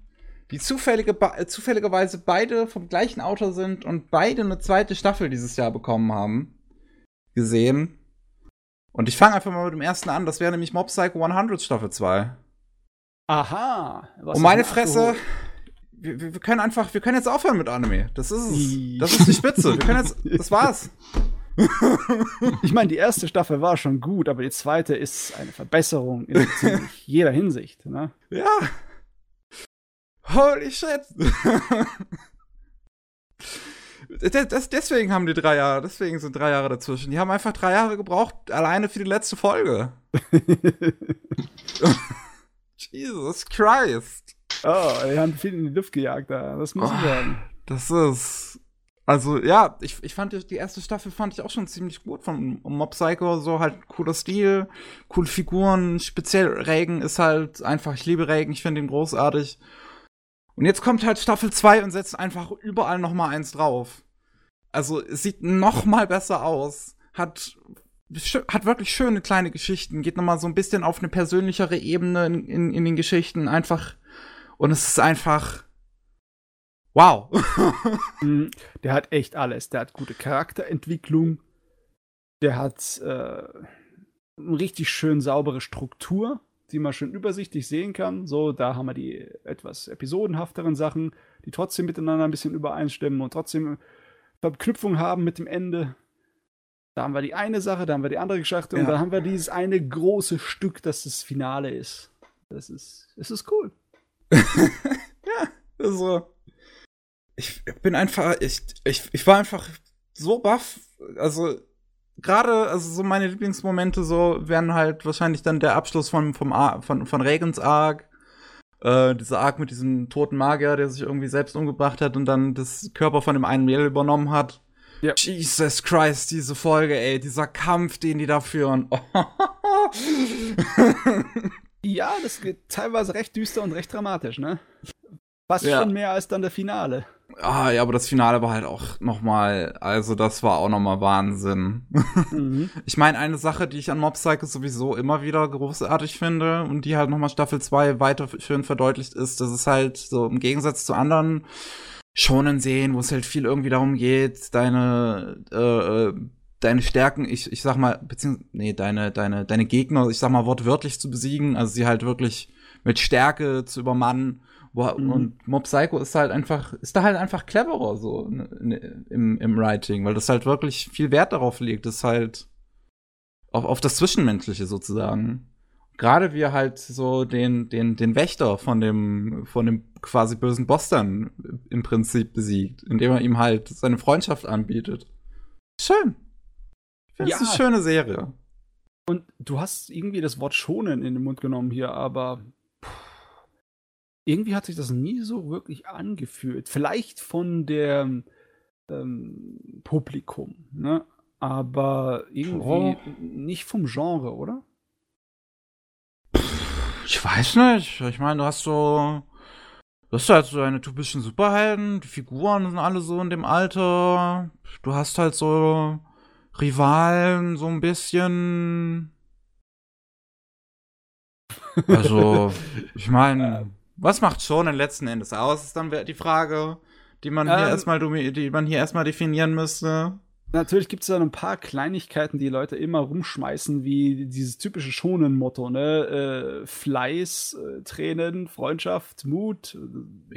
die zufällige, äh, zufälligerweise beide vom gleichen Autor sind und beide eine zweite Staffel dieses Jahr bekommen haben, gesehen. Und ich fange einfach mal mit dem ersten an. Das wäre nämlich Mob Psycho 100 Staffel 2. Aha. und meine Fresse, wir, wir, können einfach, wir können jetzt aufhören mit Anime. Das ist es. Das ist die Spitze. Wir können jetzt, das war's. ich meine, die erste Staffel war schon gut, aber die zweite ist eine Verbesserung in jeder Hinsicht. Ne? Ja. Holy shit. das, deswegen haben die drei Jahre, deswegen sind drei Jahre dazwischen. Die haben einfach drei Jahre gebraucht, alleine für die letzte Folge. Jesus Christ. Oh, die haben viel in die Luft gejagt da. Das muss ich oh, sagen. Das ist. Also, ja, ich, ich fand die, erste Staffel fand ich auch schon ziemlich gut von Mob Psycho. So halt cooler Stil, coole Figuren. Speziell Regen ist halt einfach, ich liebe Regen, ich finde ihn großartig. Und jetzt kommt halt Staffel 2 und setzt einfach überall noch mal eins drauf. Also, es sieht noch mal besser aus. Hat hat wirklich schöne kleine Geschichten, geht noch mal so ein bisschen auf eine persönlichere Ebene in, in, in den Geschichten einfach und es ist einfach wow. Mhm. der hat echt alles. Der hat gute Charakterentwicklung. Der hat äh, eine richtig schön saubere Struktur, die man schön übersichtlich sehen kann. So, da haben wir die etwas episodenhafteren Sachen, die trotzdem miteinander ein bisschen übereinstimmen und trotzdem Verknüpfung haben mit dem Ende. Da haben wir die eine Sache, da haben wir die andere Geschichte ja. und dann haben wir dieses eine große Stück, das das Finale ist. Das ist, es ist cool. ja, also. Ich bin einfach, ich, ich, ich war einfach so baff. Also, gerade, also so meine Lieblingsmomente so werden halt wahrscheinlich dann der Abschluss von, vom Ar von, von Regens Arc. Äh, dieser Arc mit diesem toten Magier, der sich irgendwie selbst umgebracht hat und dann das Körper von dem einen Mädel übernommen hat. Ja. Jesus Christ, diese Folge, ey, dieser Kampf, den die da führen. Ja, das geht teilweise recht düster und recht dramatisch, ne? Fast ja. schon mehr als dann der Finale. Ah, ja, aber das Finale war halt auch noch mal, also das war auch noch mal Wahnsinn. Mhm. Ich meine, eine Sache, die ich an Mob Psycho sowieso immer wieder großartig finde und die halt noch mal Staffel 2 weiter schön verdeutlicht ist, dass es halt so im Gegensatz zu anderen schonen sehen, wo es halt viel irgendwie darum geht, deine äh, äh deine Stärken, ich, ich sag mal, beziehungsweise, nee, deine, deine, deine Gegner, ich sag mal, wortwörtlich zu besiegen, also sie halt wirklich mit Stärke zu übermannen. Wo, mhm. Und Mob Psycho ist halt einfach, ist da halt einfach cleverer so ne, ne, im, im Writing, weil das halt wirklich viel Wert darauf legt, das halt auf, auf das Zwischenmenschliche sozusagen. Gerade wie er halt so den, den, den Wächter von dem, von dem quasi bösen Boss dann im Prinzip besiegt, indem er ihm halt seine Freundschaft anbietet. Schön. Das ja. ist eine schöne Serie. Und du hast irgendwie das Wort schonen in den Mund genommen hier, aber irgendwie hat sich das nie so wirklich angefühlt. Vielleicht von der ähm, Publikum, ne? Aber irgendwie oh. nicht vom Genre, oder? Ich weiß nicht. Ich meine, du hast so. Du hast halt so deine typischen Superhelden, die Figuren sind alle so in dem Alter. Du hast halt so Rivalen so ein bisschen. Also, ich meine, was macht schon den letzten Endes aus, ist dann die Frage, die man hier ähm, erstmal die man hier erstmal definieren müsste. Natürlich gibt es da ein paar Kleinigkeiten, die Leute immer rumschmeißen, wie dieses typische Schonen-Motto, ne? Äh, Fleiß, äh, Tränen, Freundschaft, Mut.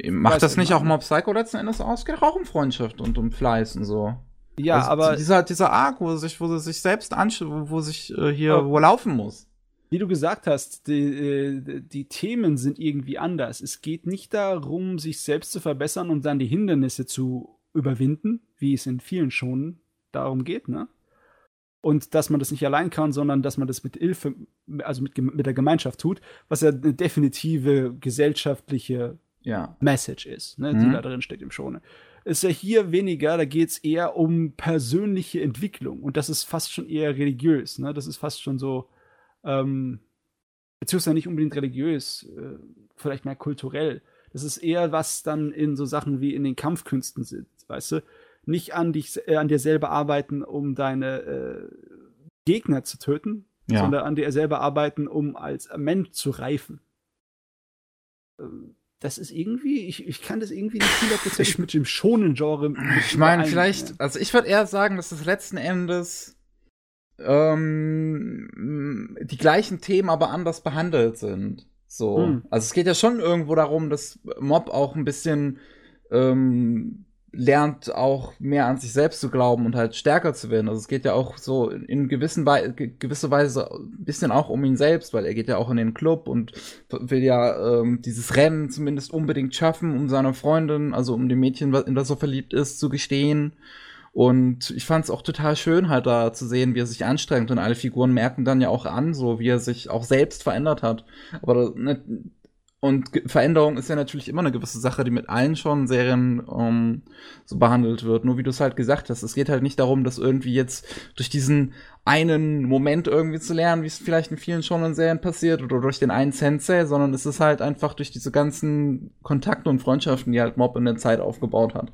Macht das nicht auch Mob Psycho letzten Endes aus? Geht auch um Freundschaft und um Fleiß und so. Ja, also aber. Dieser, dieser Arc, wo sich, wo sich selbst anschaut, wo, wo sich äh, hier, oh. wo laufen muss. Wie du gesagt hast, die, äh, die Themen sind irgendwie anders. Es geht nicht darum, sich selbst zu verbessern und dann die Hindernisse zu überwinden, wie es in vielen schon darum geht, ne? Und dass man das nicht allein kann, sondern dass man das mit Hilfe, also mit, mit der Gemeinschaft tut, was ja eine definitive gesellschaftliche ja. Message ist, ne, mhm. die da drin steckt im Schone ist ja hier weniger, da geht es eher um persönliche Entwicklung und das ist fast schon eher religiös, ne? Das ist fast schon so, ähm, beziehungsweise nicht unbedingt religiös, äh, vielleicht mehr kulturell. Das ist eher was dann in so Sachen wie in den Kampfkünsten sitzt, weißt du? Nicht an dich, äh, an dir selber arbeiten, um deine äh, Gegner zu töten, Ja. sondern an dir selber arbeiten, um als Mensch zu reifen. Ähm, Das ist irgendwie, ich, ich kann das irgendwie nicht hundertprozentig mit dem schonen Genre. Ich meine, vielleicht, also ich würde eher sagen, dass es letzten Endes ähm, die gleichen Themen aber anders behandelt sind. So. Hm. Also es geht ja schon irgendwo darum, dass Mob auch ein bisschen ähm, lernt, auch mehr an sich selbst zu glauben und halt stärker zu werden. Also es geht ja auch so in gewissen Wei ge gewisse Weise ein bisschen auch um ihn selbst, weil er geht ja auch in den Club und will ja ähm, dieses Rennen zumindest unbedingt schaffen, um seiner Freundin, also um dem Mädchen, in das er verliebt ist, zu gestehen. Und ich fand es auch total schön, halt da zu sehen, wie er sich anstrengt. Und alle Figuren merken dann ja auch an, so wie er sich auch selbst verändert hat. Aber ne, und Veränderung ist ja natürlich immer eine gewisse Sache, die mit allen schon Serien ähm, so behandelt wird. Nur wie du es halt gesagt hast, es geht halt nicht darum, dass irgendwie jetzt durch diesen einen Moment irgendwie zu lernen, wie es vielleicht in vielen schon in Serien passiert, oder durch den einen Sensei, sondern es ist halt einfach durch diese ganzen Kontakte und Freundschaften, die halt Mob in der Zeit aufgebaut hat,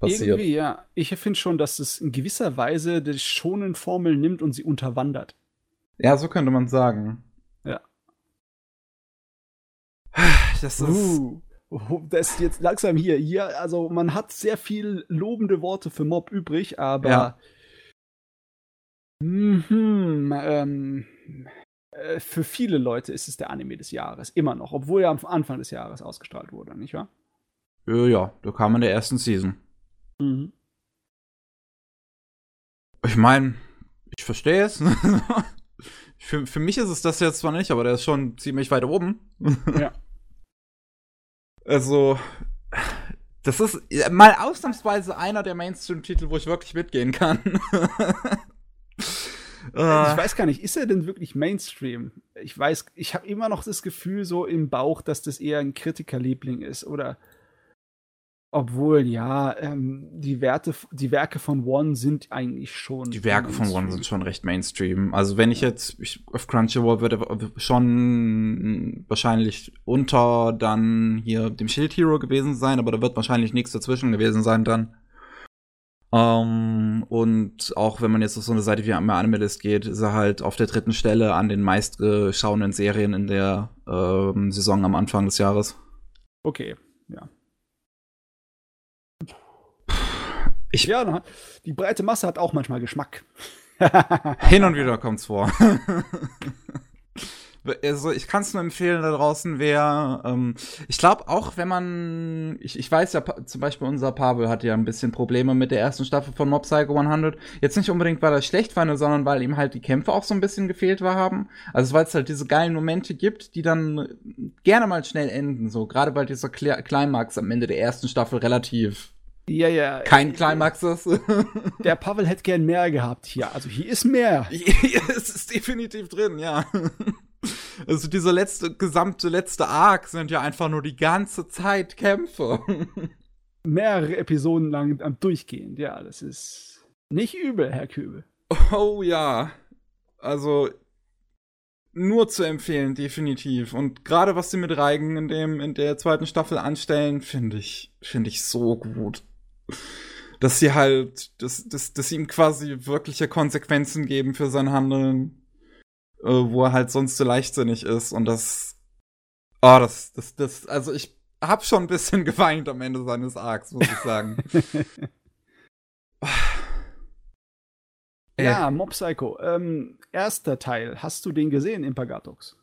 passiert. Irgendwie, ja. Ich finde schon, dass es in gewisser Weise die schonen Formel nimmt und sie unterwandert. Ja, so könnte man sagen. Das ist. Uh, das ist jetzt langsam hier. Hier, also man hat sehr viel lobende Worte für Mob übrig, aber Ja. Mhm, ähm, äh, für viele Leute ist es der Anime des Jahres, immer noch, obwohl er am Anfang des Jahres ausgestrahlt wurde, nicht wahr? Ja, ja, da kam in der ersten Season. Mhm. Ich meine, ich verstehe es. für, für mich ist es das jetzt zwar nicht, aber der ist schon ziemlich weit oben. Ja. Also, das ist mal ausnahmsweise einer der Mainstream-Titel, wo ich wirklich mitgehen kann. Ich Äh, weiß gar nicht, ist er denn wirklich Mainstream? Ich weiß, ich habe immer noch das Gefühl so im Bauch, dass das eher ein Kritikerliebling ist oder obwohl ja, ähm, die Werte, die Werke von One sind eigentlich schon die Werke von One sind schon recht Mainstream. Also wenn ich jetzt ich, auf Crunchyroll würde schon wahrscheinlich unter dann hier dem Shield Hero gewesen sein, aber da wird wahrscheinlich nichts dazwischen gewesen sein dann. Ähm, und auch wenn man jetzt auf so eine Seite wie Animalist geht, ist er halt auf der dritten Stelle an den meistgeschauenen Serien in der ähm, Saison am Anfang des Jahres. Okay, ja. Ich- ja, die breite Masse hat auch manchmal Geschmack. Hin und wieder kommt's vor. Also ich kann es nur empfehlen da draußen, wer, ähm, ich glaube auch, wenn man, ich, ich weiß ja, zum Beispiel unser Pavel hatte ja ein bisschen Probleme mit der ersten Staffel von Mob Psycho 100. Jetzt nicht unbedingt, weil er schlecht fand, sondern weil ihm halt die Kämpfe auch so ein bisschen gefehlt war haben. Also weil es halt diese geilen Momente gibt, die dann gerne mal schnell enden, so. Gerade weil dieser Climax am Ende der ersten Staffel relativ ja, ja. kein Climax ist. Der Pavel hätte gern mehr gehabt hier. Also hier ist mehr. es ist definitiv drin, ja. Also dieser letzte, gesamte letzte Arc sind ja einfach nur die ganze Zeit Kämpfe. Mehrere Episoden lang am durchgehend. Ja, das ist nicht übel, Herr Kübel. Oh ja. Also nur zu empfehlen, definitiv. Und gerade was sie mit Reigen in dem, in der zweiten Staffel anstellen, finde ich, finde ich so gut. Dass sie halt, dass, dass, dass sie ihm quasi wirkliche Konsequenzen geben für sein Handeln, äh, wo er halt sonst so leichtsinnig ist. Und das, oh, das, das, das, also ich hab schon ein bisschen geweint am Ende seines Arcs, muss ich sagen. ja, Mob Psycho. Ähm, erster Teil. Hast du den gesehen, Impagatox?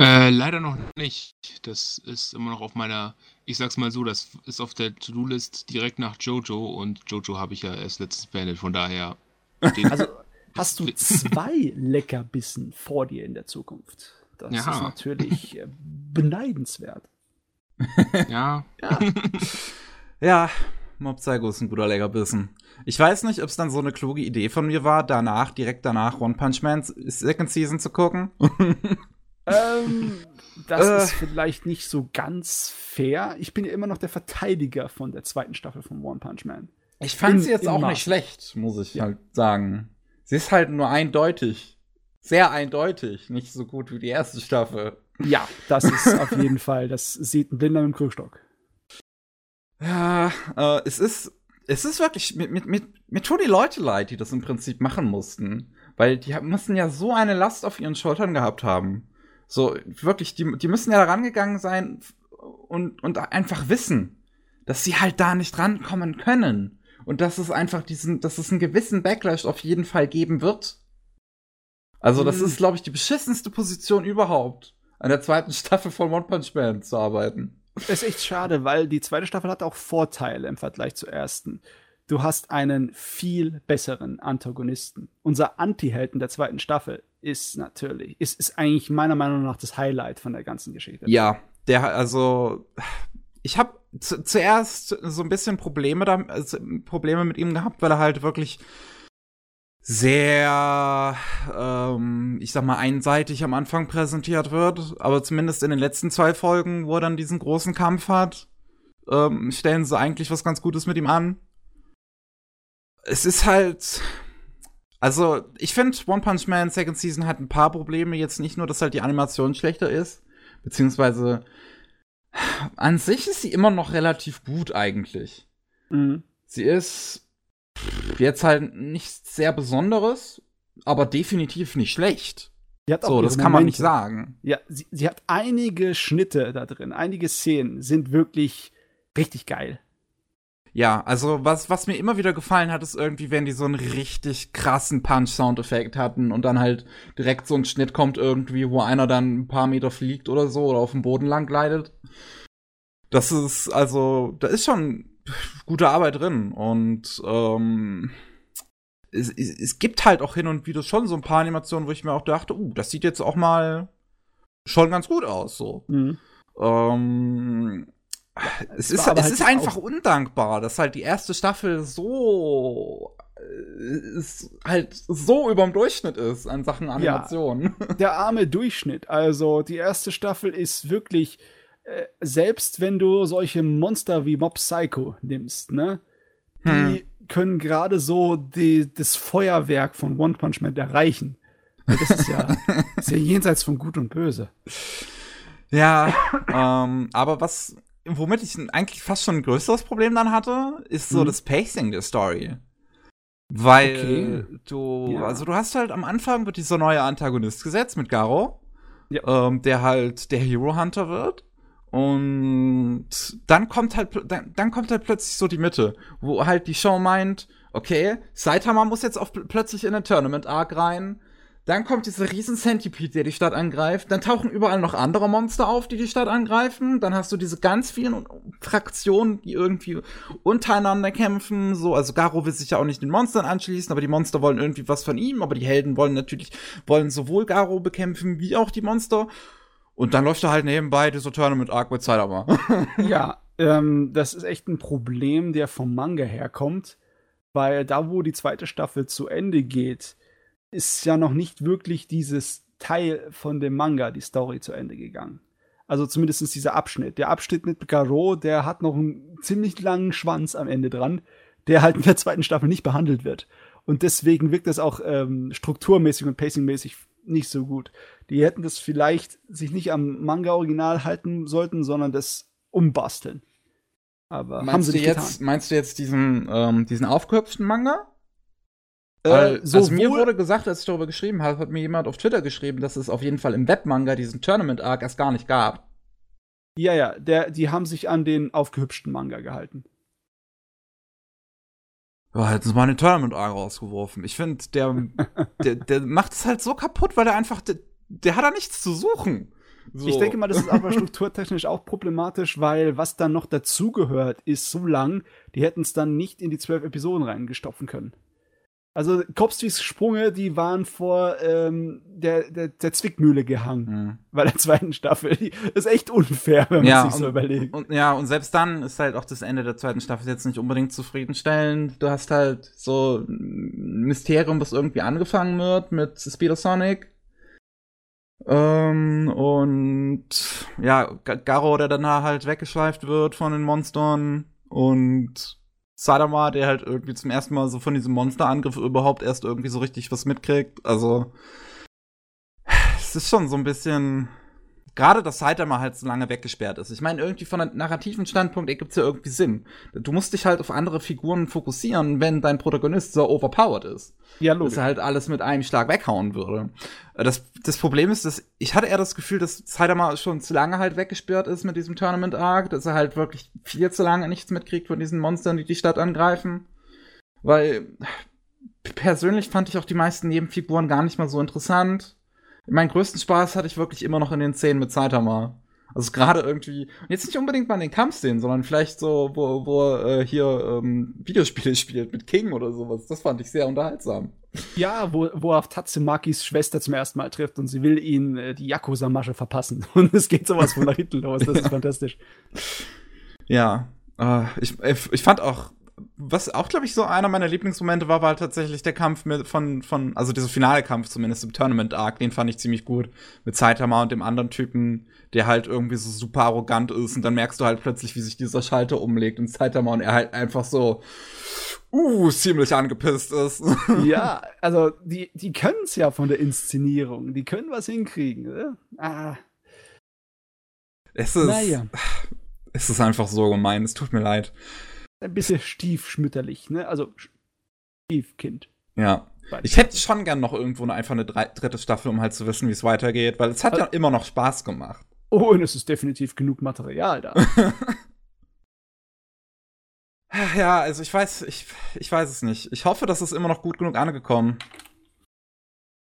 Äh, leider noch nicht. Das ist immer noch auf meiner, ich sag's mal so, das ist auf der To-Do-List direkt nach Jojo und Jojo habe ich ja erst letztens beendet, von daher. Also hast du zwei Leckerbissen vor dir in der Zukunft. Das Ja. ist natürlich äh, beneidenswert. ja, Ja, Mob Psycho ist ein guter Leckerbissen. Ich weiß nicht, ob es dann so eine kluge Idee von mir war, danach, direkt danach One Punch Man Second Season zu gucken. Ähm, das Äh. ist vielleicht nicht so ganz fair. Ich bin ja immer noch der Verteidiger von der zweiten Staffel von One Punch Man. Ich fand In- sie jetzt auch Maß. nicht schlecht, muss ich Ja. halt sagen. Sie ist halt nur eindeutig. Sehr eindeutig. Nicht so gut wie die erste Staffel. Ja, das ist auf jeden Fall, das sieht ein Blinder mit dem Krückstock. Ja, äh, es ist, es ist wirklich, mit, mit, mit, mir tun die Leute leid, die das im Prinzip machen mussten. Weil die müssen ja so eine Last auf ihren Schultern gehabt haben. So, wirklich, die, die müssen ja da rangegangen sein und, und einfach wissen, dass sie halt da nicht rankommen können. Und dass es einfach diesen, dass es einen gewissen Backlash auf jeden Fall geben wird. Also, das mhm. ist, glaube ich, die beschissenste Position überhaupt, an der zweiten Staffel von One Punch Man zu arbeiten. ist echt schade, weil die zweite Staffel hat auch Vorteile im Vergleich zur ersten. Du hast einen viel besseren Antagonisten. Unser Anti-Helden der zweiten Staffel ist natürlich, ist, ist eigentlich meiner Meinung nach das Highlight von der ganzen Geschichte. Ja, der, also, ich habe zu, zuerst so ein bisschen Probleme, da, also Probleme mit ihm gehabt, weil er halt wirklich sehr, ähm, ich sag mal, einseitig am Anfang präsentiert wird. Aber zumindest in den letzten zwei Folgen, wo er dann diesen großen Kampf hat, ähm, stellen sie eigentlich was ganz Gutes mit ihm an. Es ist halt. Also, ich finde, One Punch Man Second Season hat ein paar Probleme. Jetzt nicht nur, dass halt die Animation schlechter ist, beziehungsweise an sich ist sie immer noch relativ gut eigentlich. Mhm. Sie ist Jetzt halt nichts sehr Besonderes, aber definitiv nicht schlecht. so, das kann man nicht sagen. Ja, sie, sie hat einige Schnitte da drin, einige Szenen sind wirklich richtig geil. Ja, also was, was mir immer wieder gefallen hat, ist irgendwie, wenn die so einen richtig krassen Punch-Soundeffekt hatten und dann halt direkt so ein Schnitt kommt irgendwie, wo einer dann ein paar Meter fliegt oder so oder auf dem Boden lang gleitet. Das ist, also, da ist schon gute Arbeit drin. Und ähm, es, es, es, gibt halt auch hin und wieder schon so ein paar Animationen, wo ich mir auch dachte, uh, das sieht jetzt auch mal schon ganz gut aus. So. Mhm. Ähm, es, ist, es halt ist einfach undankbar, dass halt die erste Staffel so äh, ist halt so überm Durchschnitt ist an Sachen Animation. Ja, der arme Durchschnitt. Also die erste Staffel ist wirklich äh, selbst wenn du solche Monster wie Mob Psycho nimmst, ne, die hm. können gerade so die, das Feuerwerk von One Punch Man erreichen. Das ist ja, ist ja jenseits von Gut und Böse. Ja, ähm, aber was, womit ich eigentlich fast schon ein größeres Problem dann hatte, ist so hm. das Pacing der Story. Weil okay. du, ja. also du hast halt am Anfang wird dieser neue Antagonist gesetzt mit Garo, ja. ähm, der halt der Hero Hunter wird. Und dann kommt halt, dann, dann kommt halt plötzlich so die Mitte, wo halt die Show meint, okay, Saitama muss jetzt auf, plötzlich in den Tournament Arc rein. Dann kommt dieser riesen Centipede, der die Stadt angreift. Dann tauchen überall noch andere Monster auf, die die Stadt angreifen. Dann hast du diese ganz vielen Fraktionen, die irgendwie untereinander kämpfen. So, also Garo will sich ja auch nicht den Monstern anschließen, aber die Monster wollen irgendwie was von ihm. Aber die Helden wollen natürlich, wollen sowohl Garo bekämpfen, wie auch die Monster. Und dann läuft er halt nebenbei dieser Tournament Arc mit Saitama. ja, ähm, das ist echt ein Problem, der vom Manga herkommt, weil da, wo die zweite Staffel zu Ende geht, ist ja noch nicht wirklich dieses Teil von dem Manga, die Story zu Ende gegangen. Also zumindest dieser Abschnitt. Der Abschnitt mit Garo, der hat noch einen ziemlich langen Schwanz am Ende dran, der halt in der zweiten Staffel nicht behandelt wird. Und deswegen wirkt das auch ähm, strukturmäßig und pacingmäßig nicht so gut. Die hätten das vielleicht sich nicht am Manga-Original halten sollten, sondern das umbasteln. Aber meinst haben sie nicht jetzt, getan. Meinst du jetzt diesen, ähm, diesen aufgehüpften Manga? Äh, also mir wurde gesagt, als ich darüber geschrieben habe, hat mir jemand auf Twitter geschrieben, dass es auf jeden Fall im Webmanga diesen Tournament-Arc erst gar nicht gab. Ja, ja, der, die haben sich an den aufgehübschten Manga gehalten. Ja, hätten sie mal den Tournament Arc rausgeworfen. Ich finde, der, der, der macht es halt so kaputt, weil der einfach, der, der hat da nichts zu suchen. So. Ich denke mal, das ist aber strukturtechnisch auch problematisch, weil was dann noch dazugehört, ist so lang, die hätten es dann nicht in die zwölf Episoden reingestopfen können. Also Kopstwigs Sprünge, die waren vor ähm, der, der, der Zwickmühle gehangen mhm. bei der zweiten Staffel. Die ist echt unfair, wenn man ja, sich so überlegt. Und, ja, und selbst dann ist halt auch das Ende der zweiten Staffel jetzt nicht unbedingt zufriedenstellend. Du hast halt so ein Mysterium, was irgendwie angefangen wird mit Speeder Sonic. Ähm, und ja, Garo, der danach halt weggeschleift wird von den Monstern und Sadama, der halt irgendwie zum ersten Mal so von diesem Monsterangriff überhaupt erst irgendwie so richtig was mitkriegt. Also, es ist schon so ein bisschen, gerade, dass Saitama halt so lange weggesperrt ist. Ich meine, irgendwie von einem narrativen Standpunkt ergibt es ja irgendwie Sinn. Du musst dich halt auf andere Figuren fokussieren, wenn dein Protagonist so overpowered ist. Ja, logisch. Dass er halt alles mit einem Schlag weghauen würde. Das, das Problem ist, dass ich hatte eher das Gefühl, dass Saitama schon zu lange halt weggesperrt ist mit diesem Tournament Arc, dass er halt wirklich viel zu lange nichts mitkriegt von diesen Monstern, die die Stadt angreifen. Weil persönlich fand ich auch die meisten Nebenfiguren gar nicht mal so interessant. Meinen größten Spaß hatte ich wirklich immer noch in den Szenen mit Saitama. Also gerade irgendwie, jetzt nicht unbedingt mal in den Kampfszenen, sondern vielleicht so, wo, wo äh, hier ähm, Videospiele spielt mit King oder sowas. Das fand ich sehr unterhaltsam. Ja, wo, wo er auf Tatsumakis Schwester zum ersten Mal trifft und sie will ihn äh, die Yakuza-Masche verpassen. Und es geht sowas von nach hinten los. Das ist fantastisch. Ja, äh, ich, ich fand auch was auch, glaube ich, so einer meiner Lieblingsmomente war, war halt tatsächlich der Kampf mit von, von, also dieser finale Kampf zumindest im Tournament Arc, den fand ich ziemlich gut. Mit Saitama und dem anderen Typen, der halt irgendwie so super arrogant ist und dann merkst du halt plötzlich, wie sich dieser Schalter umlegt und Saitama und er halt einfach so, uh, ziemlich angepisst ist. Ja, also die, die können es ja von der Inszenierung, die können was hinkriegen, oder? Ah. Es ist, naja. es ist einfach so gemein, es tut mir leid ein bisschen stiefschmütterlich, ne? Also Stiefkind. Ja. Ich hätte schon gern noch irgendwo einfach eine dritte Staffel, um halt zu wissen, wie es weitergeht, weil es hat also, ja immer noch Spaß gemacht. Oh, und es ist definitiv genug Material da. ja, also ich weiß, ich, ich weiß es nicht. Ich hoffe, dass es immer noch gut genug angekommen.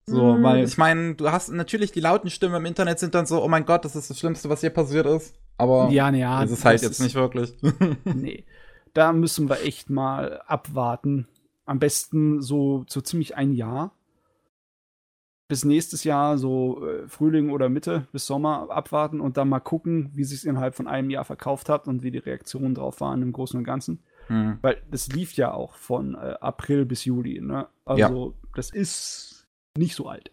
So, mm. weil ich meine, du hast natürlich die lauten Stimmen im Internet sind dann so, oh mein Gott, das ist das Schlimmste, was hier passiert ist. Aber ja, ja, das ist halt das jetzt ist, nicht wirklich. nee da müssen wir echt mal abwarten. Am besten so, so ziemlich ein Jahr. Bis nächstes Jahr, so äh, Frühling oder Mitte bis Sommer abwarten und dann mal gucken, wie sich innerhalb von einem Jahr verkauft hat und wie die Reaktionen drauf waren im Großen und Ganzen. Mhm. Weil das lief ja auch von äh, April bis Juli. Ne? Also ja. das ist nicht so alt.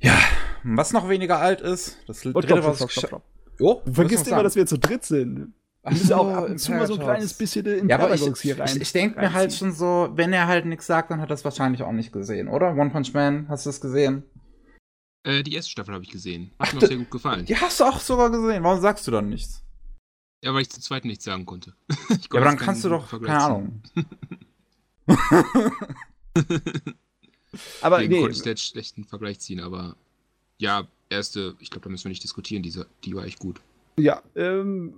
Ja, was noch weniger alt ist, das dritte, stopp, was stopp, stopp, stopp. Oh, du vergisst immer, dass wir zu dritt sind. Ach so, auch ab und zu mal so ein kleines bisschen in ja, aber ich, hier rein. Ich, ich denke mir halt schon so, wenn er halt nichts sagt, dann hat er es wahrscheinlich auch nicht gesehen, oder? One Punch Man, hast du das gesehen? Äh, die erste Staffel habe ich gesehen. Hat Ach, mir auch sehr gut gefallen. Die hast du auch sogar gesehen. Warum sagst du dann nichts? Ja, weil ich zur zweiten nichts sagen konnte. ja, aber dann kannst du doch, keine Ahnung. aber Deswegen nee. konnte ich jetzt schlechten Vergleich ziehen, aber ja, erste, ich glaube, da müssen wir nicht diskutieren, diese, die war echt gut. Ja, ähm,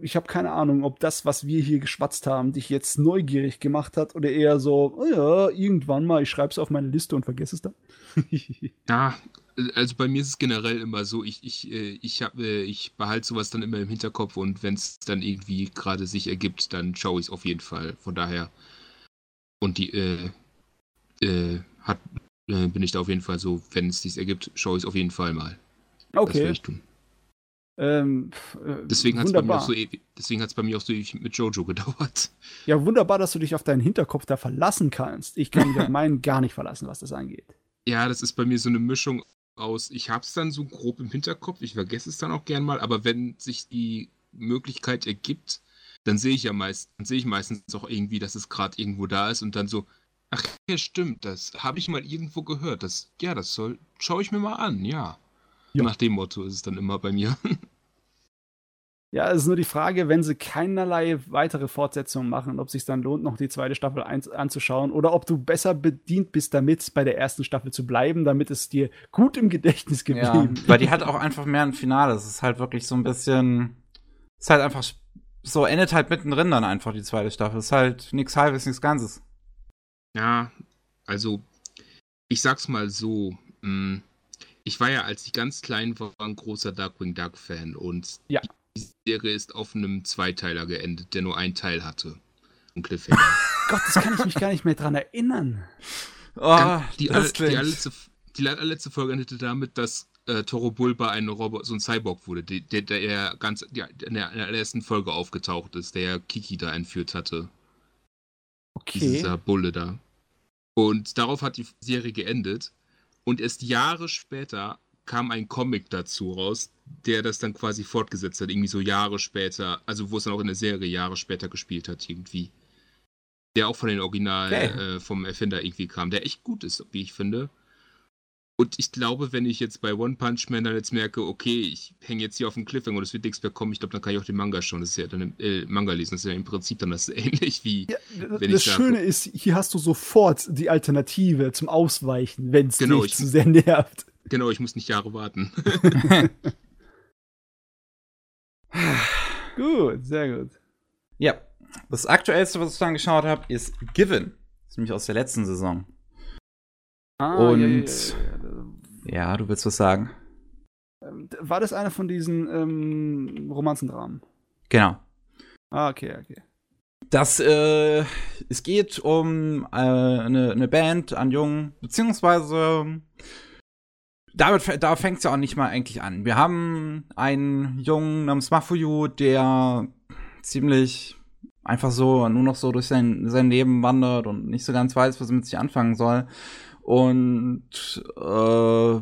ich habe keine Ahnung, ob das, was wir hier geschwatzt haben, dich jetzt neugierig gemacht hat oder eher so, oh ja, irgendwann mal, ich schreibe es auf meine Liste und vergesse es dann. ja, also bei mir ist es generell immer so, ich, ich, äh, ich, hab, äh, ich behalte sowas dann immer im Hinterkopf und wenn es dann irgendwie gerade sich ergibt, dann schaue ich es auf jeden Fall. Von daher. Und die, äh, äh, hat, äh, bin ich da auf jeden Fall so, wenn es sich ergibt, schaue ich es auf jeden Fall mal. Okay. Das werde ich tun. Ähm, äh, deswegen hat es bei, mir auch so, bei mir auch so mit Jojo gedauert. Ja, wunderbar, dass du dich auf deinen Hinterkopf da verlassen kannst. Ich kann mich auf meinen gar nicht verlassen, was das angeht. Ja, das ist bei mir so eine Mischung aus, ich hab's dann so grob im Hinterkopf, ich vergesse es dann auch gern mal, aber wenn sich die Möglichkeit ergibt, dann sehe ich ja meist, dann sehe ich meistens auch irgendwie, dass es gerade irgendwo da ist und dann so, ach ja, stimmt, das habe ich mal irgendwo gehört. Das, ja, das soll, schaue ich mir mal an, ja. Ja. Nach dem Motto ist es dann immer bei mir. Ja, es ist nur die Frage, wenn sie keinerlei weitere Fortsetzungen machen, ob es sich dann lohnt, noch die zweite Staffel anzuschauen oder ob du besser bedient bist, damit bei der ersten Staffel zu bleiben, damit es dir gut im Gedächtnis geblieben ja, Weil die hat auch einfach mehr ein Finale. Es ist halt wirklich so ein bisschen. Es ist halt einfach so, endet halt mittendrin dann einfach die zweite Staffel. Es ist halt nichts halbes, nichts Ganzes. Ja, also, ich sag's mal so. Mh, mm, ich war ja, als ich ganz klein war, ein großer Darkwing Duck-Fan und ja. die Serie ist auf einem Zweiteiler geendet, der nur einen Teil hatte. Ein Cliffhanger. Gott, das kann ich mich gar nicht mehr dran erinnern. Oh, die, alle, die, allerletzte, die allerletzte Folge endete damit, dass äh, Toro Bulba ein Robo so ein Cyborg wurde, der, der, der ganz der, in der allerersten Folge aufgetaucht ist, der Kiki da entführt hatte. Okay. Dieser Bulle da. Und darauf hat die Serie geendet. Und erst Jahre später kam ein Comic dazu raus, der das dann quasi fortgesetzt hat, irgendwie so Jahre später, also wo es dann auch in der Serie Jahre später gespielt hat, irgendwie. Der auch von den Original, okay. äh, vom Erfinder irgendwie kam, der echt gut ist, wie ich finde. Und ich glaube, wenn ich jetzt bei One Punch Man dann jetzt merke, okay, ich hänge jetzt hier auf dem Cliffhanger und es wird nichts mehr kommen, ich glaube, dann kann ich auch den Manga schon. Das ist ja dann äh, Manga lesen. Das ist ja im Prinzip dann das ähnlich wie. Ja, wenn das ich Schöne ist, hier hast du sofort die Alternative zum Ausweichen, wenn es genau, dich zu sehr nervt. Genau, ich muss nicht Jahre warten. gut, sehr gut. Ja, das aktuellste, was ich dann geschaut habe, ist Given. Das ist nämlich aus der letzten Saison. Ah, Und ja, ja, ja, ja, du willst was sagen? Ähm, war das einer von diesen ähm, Romanzendramen? Genau. Ah, okay, okay. Das, äh, es geht um äh, eine, eine Band an Jungen, beziehungsweise damit, da fängt es ja auch nicht mal eigentlich an. Wir haben einen Jungen namens Mafuyu, der ziemlich einfach so nur noch so durch sein, sein Leben wandert und nicht so ganz weiß, was er mit sich anfangen soll und äh,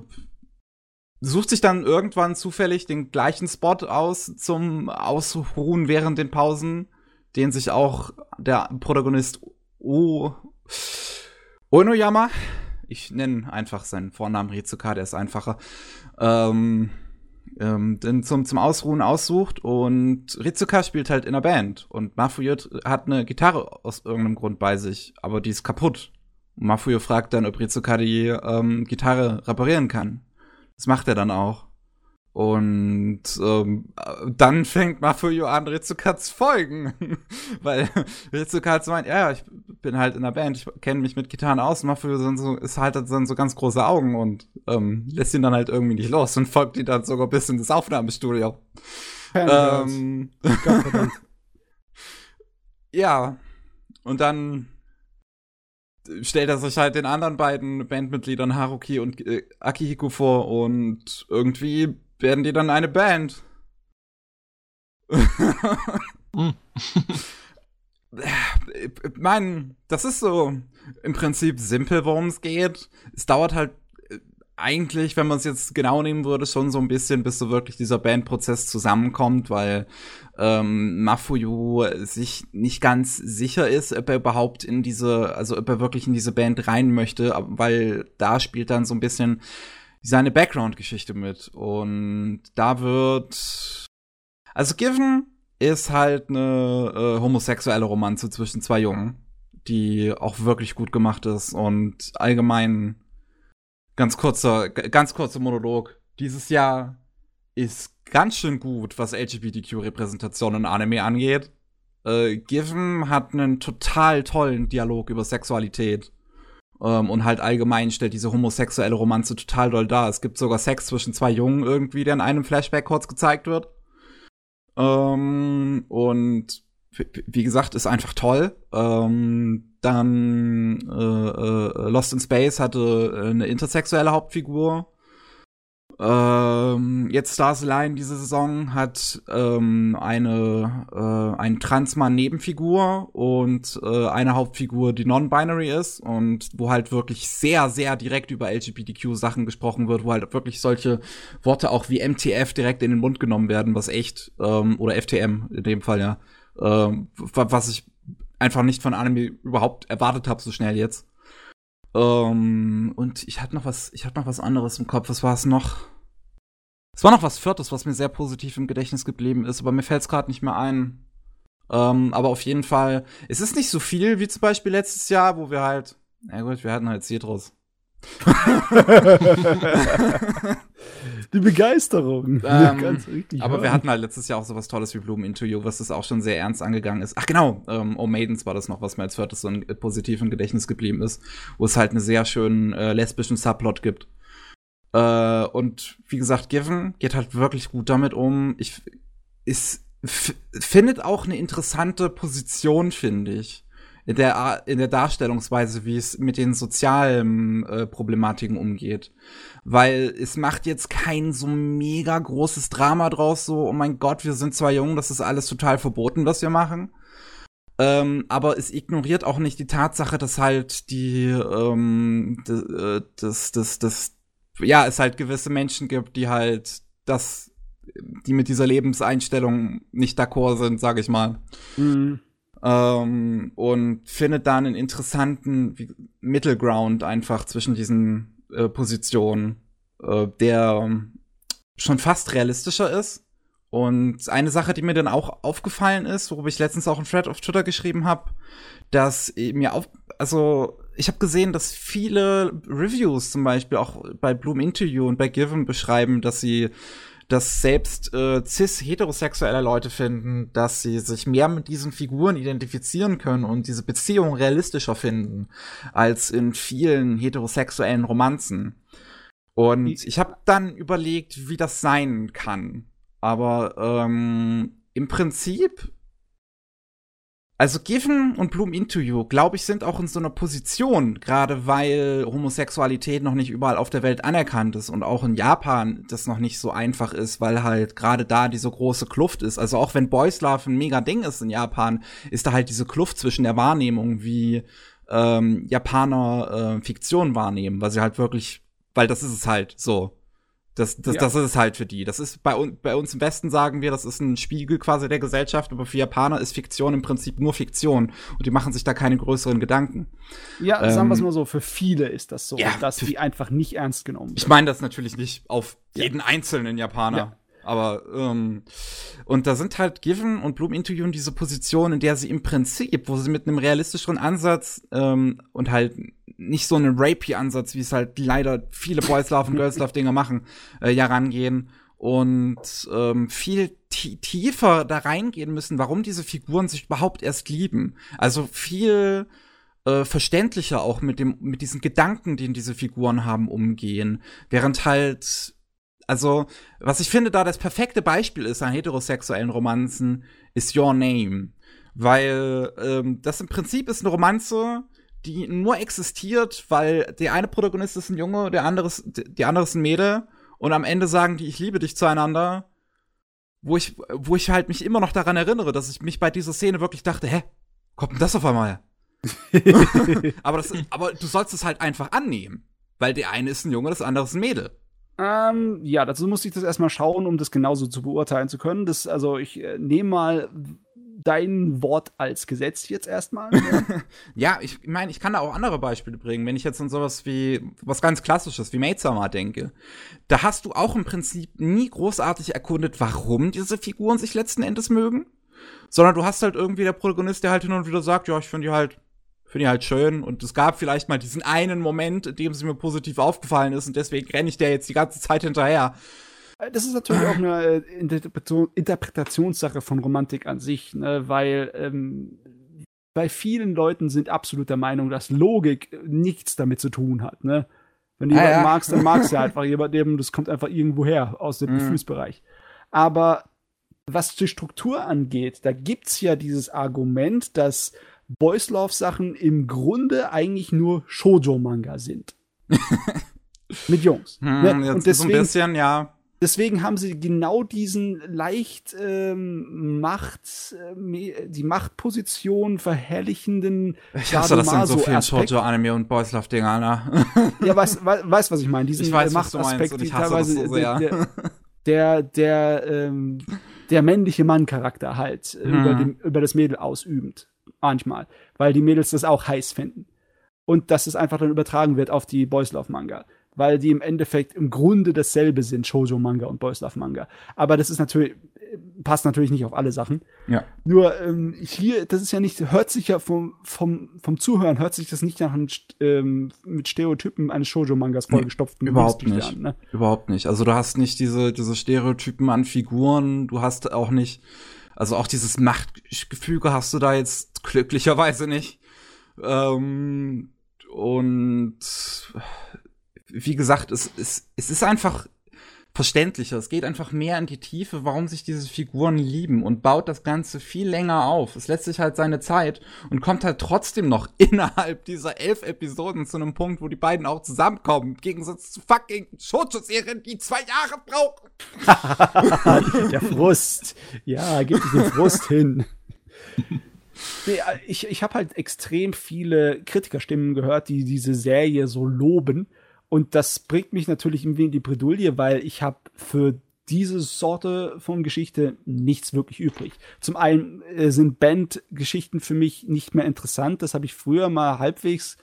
sucht sich dann irgendwann zufällig den gleichen Spot aus zum Ausruhen während den Pausen, den sich auch der Protagonist O Onoyama, ich nenne einfach seinen Vornamen Rizuka, der ist einfacher, ähm, ähm, den zum, zum Ausruhen aussucht und Rizuka spielt halt in einer Band und Mafuyut hat eine Gitarre aus irgendeinem Grund bei sich, aber die ist kaputt Mafuyo fragt dann, ob Rizuka die ähm, Gitarre reparieren kann. Das macht er dann auch. Und ähm, dann fängt Mafuyo an, Rizuka zu folgen. Weil Rizuka halt so meint, ja, ich bin halt in der Band, ich kenne mich mit Gitarren aus. Und Mafuyo so, ist halt dann so ganz große Augen und ähm, lässt ihn dann halt irgendwie nicht los und folgt ihn dann sogar bis in das Aufnahmestudio. Ähm, ja, und dann stellt er sich halt den anderen beiden Bandmitgliedern Haruki und äh, Akihiko vor und irgendwie werden die dann eine Band. hm. ich meine, das ist so im Prinzip simpel, worum es geht. Es dauert halt eigentlich, wenn man es jetzt genau nehmen würde, schon so ein bisschen, bis so wirklich dieser Bandprozess zusammenkommt, weil ähm, Mafuyu sich nicht ganz sicher ist, ob er überhaupt in diese, also ob er wirklich in diese Band rein möchte, weil da spielt dann so ein bisschen seine Background-Geschichte mit. Und da wird. Also Given ist halt eine äh, homosexuelle Romanze zwischen zwei Jungen, die auch wirklich gut gemacht ist und allgemein Ganz kurzer, ganz kurzer Monolog. Dieses Jahr ist ganz schön gut, was LGBTQ-Repräsentation in Anime angeht. Äh, Given hat einen total tollen Dialog über Sexualität. Ähm, und halt allgemein stellt diese homosexuelle Romanze total doll dar. Es gibt sogar Sex zwischen zwei Jungen irgendwie, der in einem Flashback kurz gezeigt wird. Ähm, und wie gesagt, ist einfach toll. Ähm, dann äh, äh, Lost in Space hatte äh, eine intersexuelle Hauptfigur. Ähm, jetzt Stars Align diese Saison hat ähm, eine äh, ein Transmann Nebenfigur und äh, eine Hauptfigur, die non-binary ist und wo halt wirklich sehr sehr direkt über LGBTQ Sachen gesprochen wird, wo halt wirklich solche Worte auch wie MTF direkt in den Mund genommen werden, was echt ähm, oder FTM in dem Fall ja ähm, was ich einfach nicht von Anime überhaupt erwartet habe, so schnell jetzt. Ähm, und ich hatte noch was, ich hatte noch was anderes im Kopf. Was war es noch? Es war noch was Viertes, was mir sehr positiv im Gedächtnis geblieben ist, aber mir fällt es gerade nicht mehr ein. Ähm, aber auf jeden Fall, es ist nicht so viel wie zum Beispiel letztes Jahr, wo wir halt, na gut, wir hatten halt Citrus. Die Begeisterung. Ähm, aber wir hatten halt letztes Jahr auch sowas Tolles wie Blumen Into You, was das auch schon sehr ernst angegangen ist. Ach genau, ähm, Oh Maidens war das noch, was mir als viertes so ein positiv im Gedächtnis geblieben ist, wo es halt einen sehr schönen äh, lesbischen Subplot gibt. Äh, und wie gesagt, Given geht halt wirklich gut damit um. Ich ist findet auch eine interessante Position, finde ich in der, in der Darstellungsweise, wie es mit den sozialen äh, Problematiken umgeht. Weil es macht jetzt kein so mega großes Drama draus, so, oh mein Gott, wir sind zwar jung, das ist alles total verboten, was wir machen. Ähm, aber es ignoriert auch nicht die Tatsache, dass halt die, ähm, äh, das, das, das, ja, es halt gewisse Menschen gibt, die halt das, die mit dieser Lebenseinstellung nicht d'accord sind, sag ich mal. Mhm. Ähm, und findet da einen interessanten Middle Ground einfach zwischen diesen äh, Position, äh, der schon fast realistischer ist. Und eine Sache, die mir dann auch aufgefallen ist, worüber ich letztens auch einen Thread auf Twitter geschrieben habe, dass mir auf, also ich habe gesehen, dass viele Reviews zum Beispiel auch bei Bloom Interview und bei Given beschreiben, dass sie dass selbst äh, cis-heterosexuelle Leute finden, dass sie sich mehr mit diesen Figuren identifizieren können und diese Beziehung realistischer finden als in vielen heterosexuellen Romanzen. Und ich habe dann überlegt, wie das sein kann. Aber ähm, im Prinzip also Given und Bloom Into You, glaube ich, sind auch in so einer Position, gerade weil Homosexualität noch nicht überall auf der Welt anerkannt ist und auch in Japan das noch nicht so einfach ist, weil halt gerade da diese große Kluft ist. Also auch wenn Boys Love ein mega Ding ist in Japan, ist da halt diese Kluft zwischen der Wahrnehmung, wie ähm, Japaner äh, Fiktion wahrnehmen, weil sie halt wirklich, weil das ist es halt so. Das, das, ja. das ist es halt für die. Das ist bei, bei uns im Westen sagen wir, das ist ein Spiegel quasi der Gesellschaft, aber für Japaner ist Fiktion im Prinzip nur Fiktion und die machen sich da keine größeren Gedanken. Ja, ähm, sagen wir es mal so, für viele ist das so, ja, dass die einfach nicht ernst genommen werden. Ich meine das natürlich nicht auf jeden einzelnen Japaner. Ja. Aber ähm, und da sind halt Given und Bloom Interview in diese Position, in der sie im Prinzip, wo sie mit einem realistischeren Ansatz ähm, und halt nicht so einen Rapey-Ansatz, wie es halt leider viele Boys Love und Girls Love Dinger machen, äh, ja rangehen und ähm, viel tiefer da reingehen müssen, warum diese Figuren sich überhaupt erst lieben. Also viel äh, verständlicher auch mit dem mit diesen Gedanken, den diese Figuren haben, umgehen, während halt also was ich finde, da das perfekte Beispiel ist an heterosexuellen Romanzen, ist Your Name, weil ähm, das im Prinzip ist eine Romanze, die nur existiert, weil der eine Protagonist ist ein Junge, der andere ist, die andere ist ein Mädel und am Ende sagen die, ich liebe dich zueinander, wo ich, wo ich halt mich immer noch daran erinnere, dass ich mich bei dieser Szene wirklich dachte, hä, kommt denn das auf einmal? aber, das, aber du sollst es halt einfach annehmen, weil der eine ist ein Junge, das andere ist ein Mädel. Ähm, ja, dazu muss ich das erstmal schauen, um das genauso zu beurteilen zu können. Das, also ich äh, nehme mal dein Wort als Gesetz jetzt erstmal. ja, ich meine, ich kann da auch andere Beispiele bringen. Wenn ich jetzt an sowas wie, was ganz Klassisches, wie Maidsamer denke, da hast du auch im Prinzip nie großartig erkundet, warum diese Figuren sich letzten Endes mögen. Sondern du hast halt irgendwie der Protagonist, der halt hin und wieder sagt, ja, ich finde die halt, finde die halt schön. Und es gab vielleicht mal diesen einen Moment, in dem sie mir positiv aufgefallen ist und deswegen renne ich der jetzt die ganze Zeit hinterher. Äh, das ist natürlich auch eine äh, Interpretationssache von Romantik an sich, ne? weil ähm, bei vielen Leuten sind absolut der Meinung, dass Logik nichts damit zu tun hat. Ne? Wenn du ah, jemanden ja. magst, dann magst du einfach jemanden, das kommt einfach irgendwo her aus dem mhm. Gefühlsbereich. Aber was die Struktur angeht, da gibt's ja dieses Argument, dass Boys Love Sachen im Grunde eigentlich nur Shoujo-Manga sind. Mit Jungs. Hm, ne? Und deswegen, so ein bisschen, ja deswegen haben sie genau diesen leicht ähm, Macht, äh, die Machtposition verherrlichenden. Ich hasse das in so vielen Shoujo Anime und Boys Love Dinger, ne? ja, weißt, weißt, was ich meine? Diesen ich weiß, Machtaspekt, die teilweise so der, der, der, der, ähm, der männliche Mann-Charakter halt hm. über, dem, über das Mädel ausübend. Manchmal. Weil die Mädels das auch heiß finden. Und dass es einfach dann übertragen wird auf die Boys Love Manga weil die im Endeffekt im Grunde dasselbe sind, Shoujo Manga und Boys Love Manga. Aber das ist natürlich passt natürlich nicht auf alle Sachen. Ja. Nur ähm, hier, das ist ja nicht, hört sich ja vom, vom, vom Zuhören, hört sich das nicht nach einem, ähm, mit Stereotypen eines Shoujo-Mangas vollgestopft. Nee, überhaupt nicht. An, ne? Überhaupt nicht. Also du hast nicht diese, diese Stereotypen an Figuren, du hast auch nicht, also auch dieses Machtgefüge hast du da jetzt glücklicherweise nicht. Ähm, und wie gesagt, es, es, es ist einfach verständlicher. Es geht einfach mehr in die Tiefe, warum sich diese Figuren lieben und baut das Ganze viel länger auf. Es lässt sich halt seine Zeit und kommt halt trotzdem noch innerhalb dieser elf Episoden zu einem Punkt, wo die beiden auch zusammenkommen. Im Gegensatz zu fucking Shoujo-Serien, die zwei Jahre brauchen. Der Frust. Ja, gib den Frust hin. Nee, ich ich habe halt extrem viele Kritikerstimmen gehört, die diese Serie so loben und das bringt mich natürlich irgendwie in die Bredouille, weil ich habe für diese Sorte von Geschichte nichts wirklich übrig. Zum einen äh, sind Bandgeschichten für mich nicht mehr interessant. Das habe ich früher mal halbwegs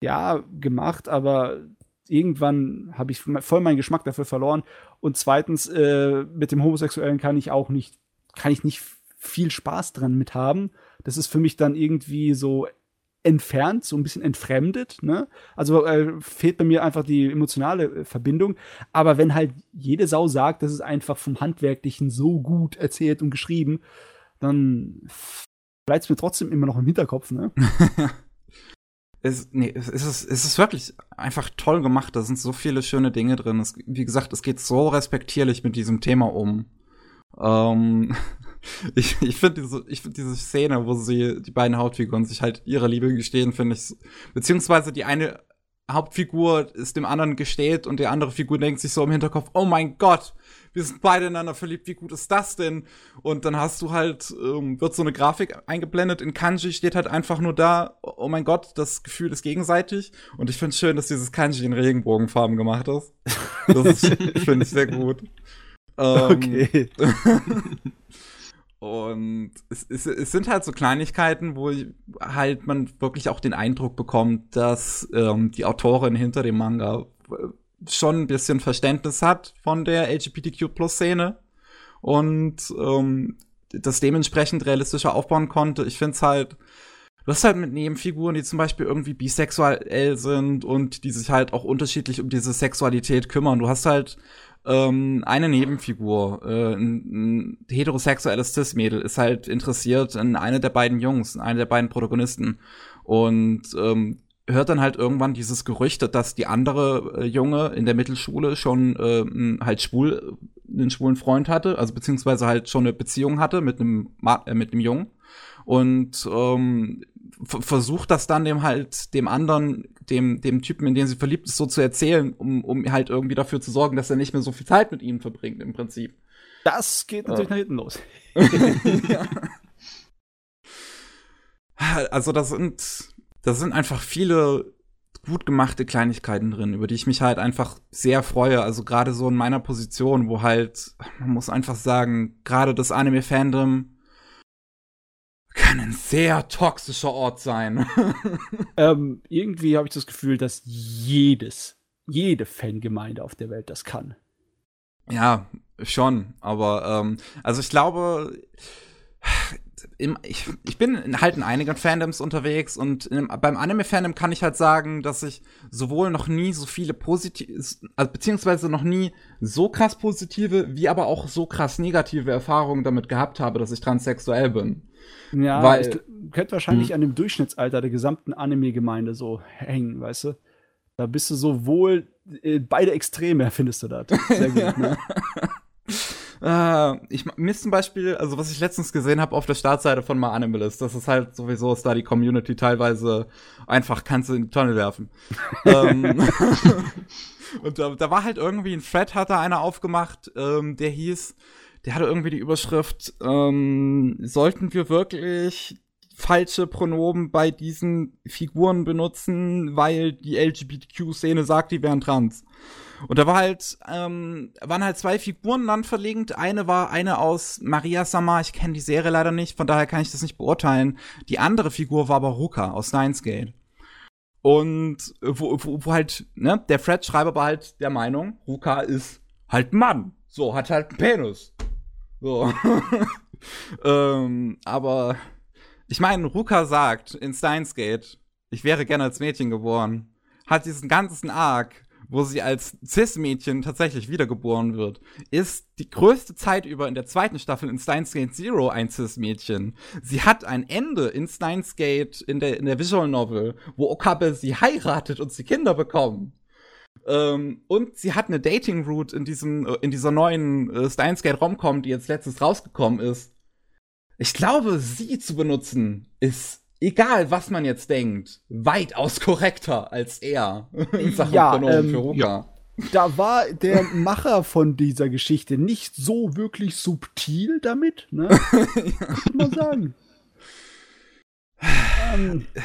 ja gemacht, aber irgendwann habe ich voll meinen Geschmack dafür verloren. Und zweitens, äh, mit dem Homosexuellen kann ich auch nicht, kann ich nicht viel Spaß dran mit haben. Das ist für mich dann irgendwie so entfernt, so ein bisschen entfremdet. Ne? Also äh, fehlt bei mir einfach die emotionale äh, Verbindung. Aber wenn halt jede Sau sagt, das ist einfach vom Handwerklichen so gut erzählt und geschrieben, dann bleibt es mir trotzdem immer noch im Hinterkopf. Ne? es, nee, es, ist, es ist wirklich einfach toll gemacht. Da sind so viele schöne Dinge drin. Es, wie gesagt, es geht so respektierlich mit diesem Thema um. Ähm, ich ich finde diese, ich find diese Szene, wo sie, die beiden Hauptfiguren sich halt ihre Liebe gestehen, finde ich, beziehungsweise die eine Hauptfigur ist dem anderen gesteht und die andere Figur denkt sich so im Hinterkopf, oh mein Gott, wir sind beide ineinander verliebt, wie gut ist das denn? Und dann hast du halt, ähm, wird so eine Grafik eingeblendet, in Kanji steht halt einfach nur da, oh mein Gott, das Gefühl ist gegenseitig. Und ich finde es schön, dass dieses Kanji in Regenbogenfarben gemacht ist. Das finde ich sehr gut. Ähm, okay. Und es, es, es sind halt so Kleinigkeiten, wo halt man wirklich auch den Eindruck bekommt, dass ähm, die Autorin hinter dem Manga äh, schon ein bisschen Verständnis hat von der LGBTQ-Plus-Szene und ähm, das dementsprechend realistischer aufbauen konnte. Ich finde es halt, du hast halt mit Nebenfiguren, die zum Beispiel irgendwie bisexuell sind und die sich halt auch unterschiedlich um diese Sexualität kümmern. Du hast halt ähm, eine Nebenfigur, äh, ein, ein heterosexuelles Cis-Mädel, ist halt interessiert in eine der beiden Jungs, in eine der beiden Protagonisten. Und ähm, hört dann halt irgendwann dieses Gerücht, dass die andere äh, Junge in der Mittelschule schon äh, halt schwul, einen schwulen Freund hatte, also beziehungsweise halt schon eine Beziehung hatte mit einem äh, mit einem Jungen und ähm, versucht das dann dem halt dem anderen dem dem Typen in den sie verliebt ist so zu erzählen um um halt irgendwie dafür zu sorgen dass er nicht mehr so viel Zeit mit ihnen verbringt im Prinzip das geht natürlich ja. nach hinten los ja. also das sind das sind einfach viele gut gemachte Kleinigkeiten drin, über die ich mich halt einfach sehr freue. Also gerade so in meiner Position, wo halt, man muss einfach sagen, gerade das Anime-Fandom kann ein sehr toxischer Ort sein. ähm, irgendwie habe ich das Gefühl, dass jedes, jede Fangemeinde auf der Welt das kann. Ja, schon. Aber ähm, also ich glaube, im, ich, ich bin halt in einigen Fandoms unterwegs und in, beim Anime-Fandom kann ich halt sagen, dass ich sowohl noch nie so viele positive, also beziehungsweise noch nie so krass positive, wie aber auch so krass negative Erfahrungen damit gehabt habe, dass ich transsexuell bin. Ja, Weil, ich könnte wahrscheinlich hm. an dem Durchschnittsalter der gesamten Anime-Gemeinde so hängen, weißt du? Da bist du sowohl äh, beide Extreme, findest du das. Sehr gut, ne? Äh, ich, mir ist zum Beispiel, also was ich letztens gesehen habe auf der Startseite von My Animalist, das ist halt sowieso ist da die Community teilweise einfach kannst du in die Tonne werfen. ähm, und da, da war halt irgendwie ein Thread, hat da einer aufgemacht, ähm, der hieß, der hatte irgendwie die Überschrift, ähm, sollten wir wirklich falsche Pronomen bei diesen Figuren benutzen, weil die LGBTQ-Szene sagt, die wären trans. Und da war halt, ähm, waren halt zwei Figuren dann verlinkt. Eine war eine aus Maria Sama, ich kenne die Serie leider nicht, von daher kann ich das nicht beurteilen. Die andere Figur war aber Ruka aus Nines Gate. Und wo, wo, wo halt, ne, der Fred-Schreiber war halt der Meinung, Ruka ist halt Mann. So, hat halt einen Penis. So. ähm, aber ich meine, Ruka sagt in Steins Gate, ich wäre gerne als Mädchen geboren. Hat diesen ganzen Arc wo sie als Cis-Mädchen tatsächlich wiedergeboren wird, ist die größte Zeit über in der zweiten Staffel in Steins Gate Zero ein Cis-Mädchen. Sie hat ein Ende in Steins Gate in der, in der Visual Novel, wo Okabe sie heiratet und sie Kinder bekommen. Ähm, und sie hat eine Dating-Route in diesem, in dieser neuen äh, Steins Gate Romcom, die jetzt letztens rausgekommen ist. Ich glaube, sie zu benutzen ist egal was man jetzt denkt, weitaus korrekter als er in Sachen ja, ähm, für Ruka. Ja. Da war der Macher von dieser Geschichte nicht so wirklich subtil damit, ne? ja. Muss man sagen. ähm, äh,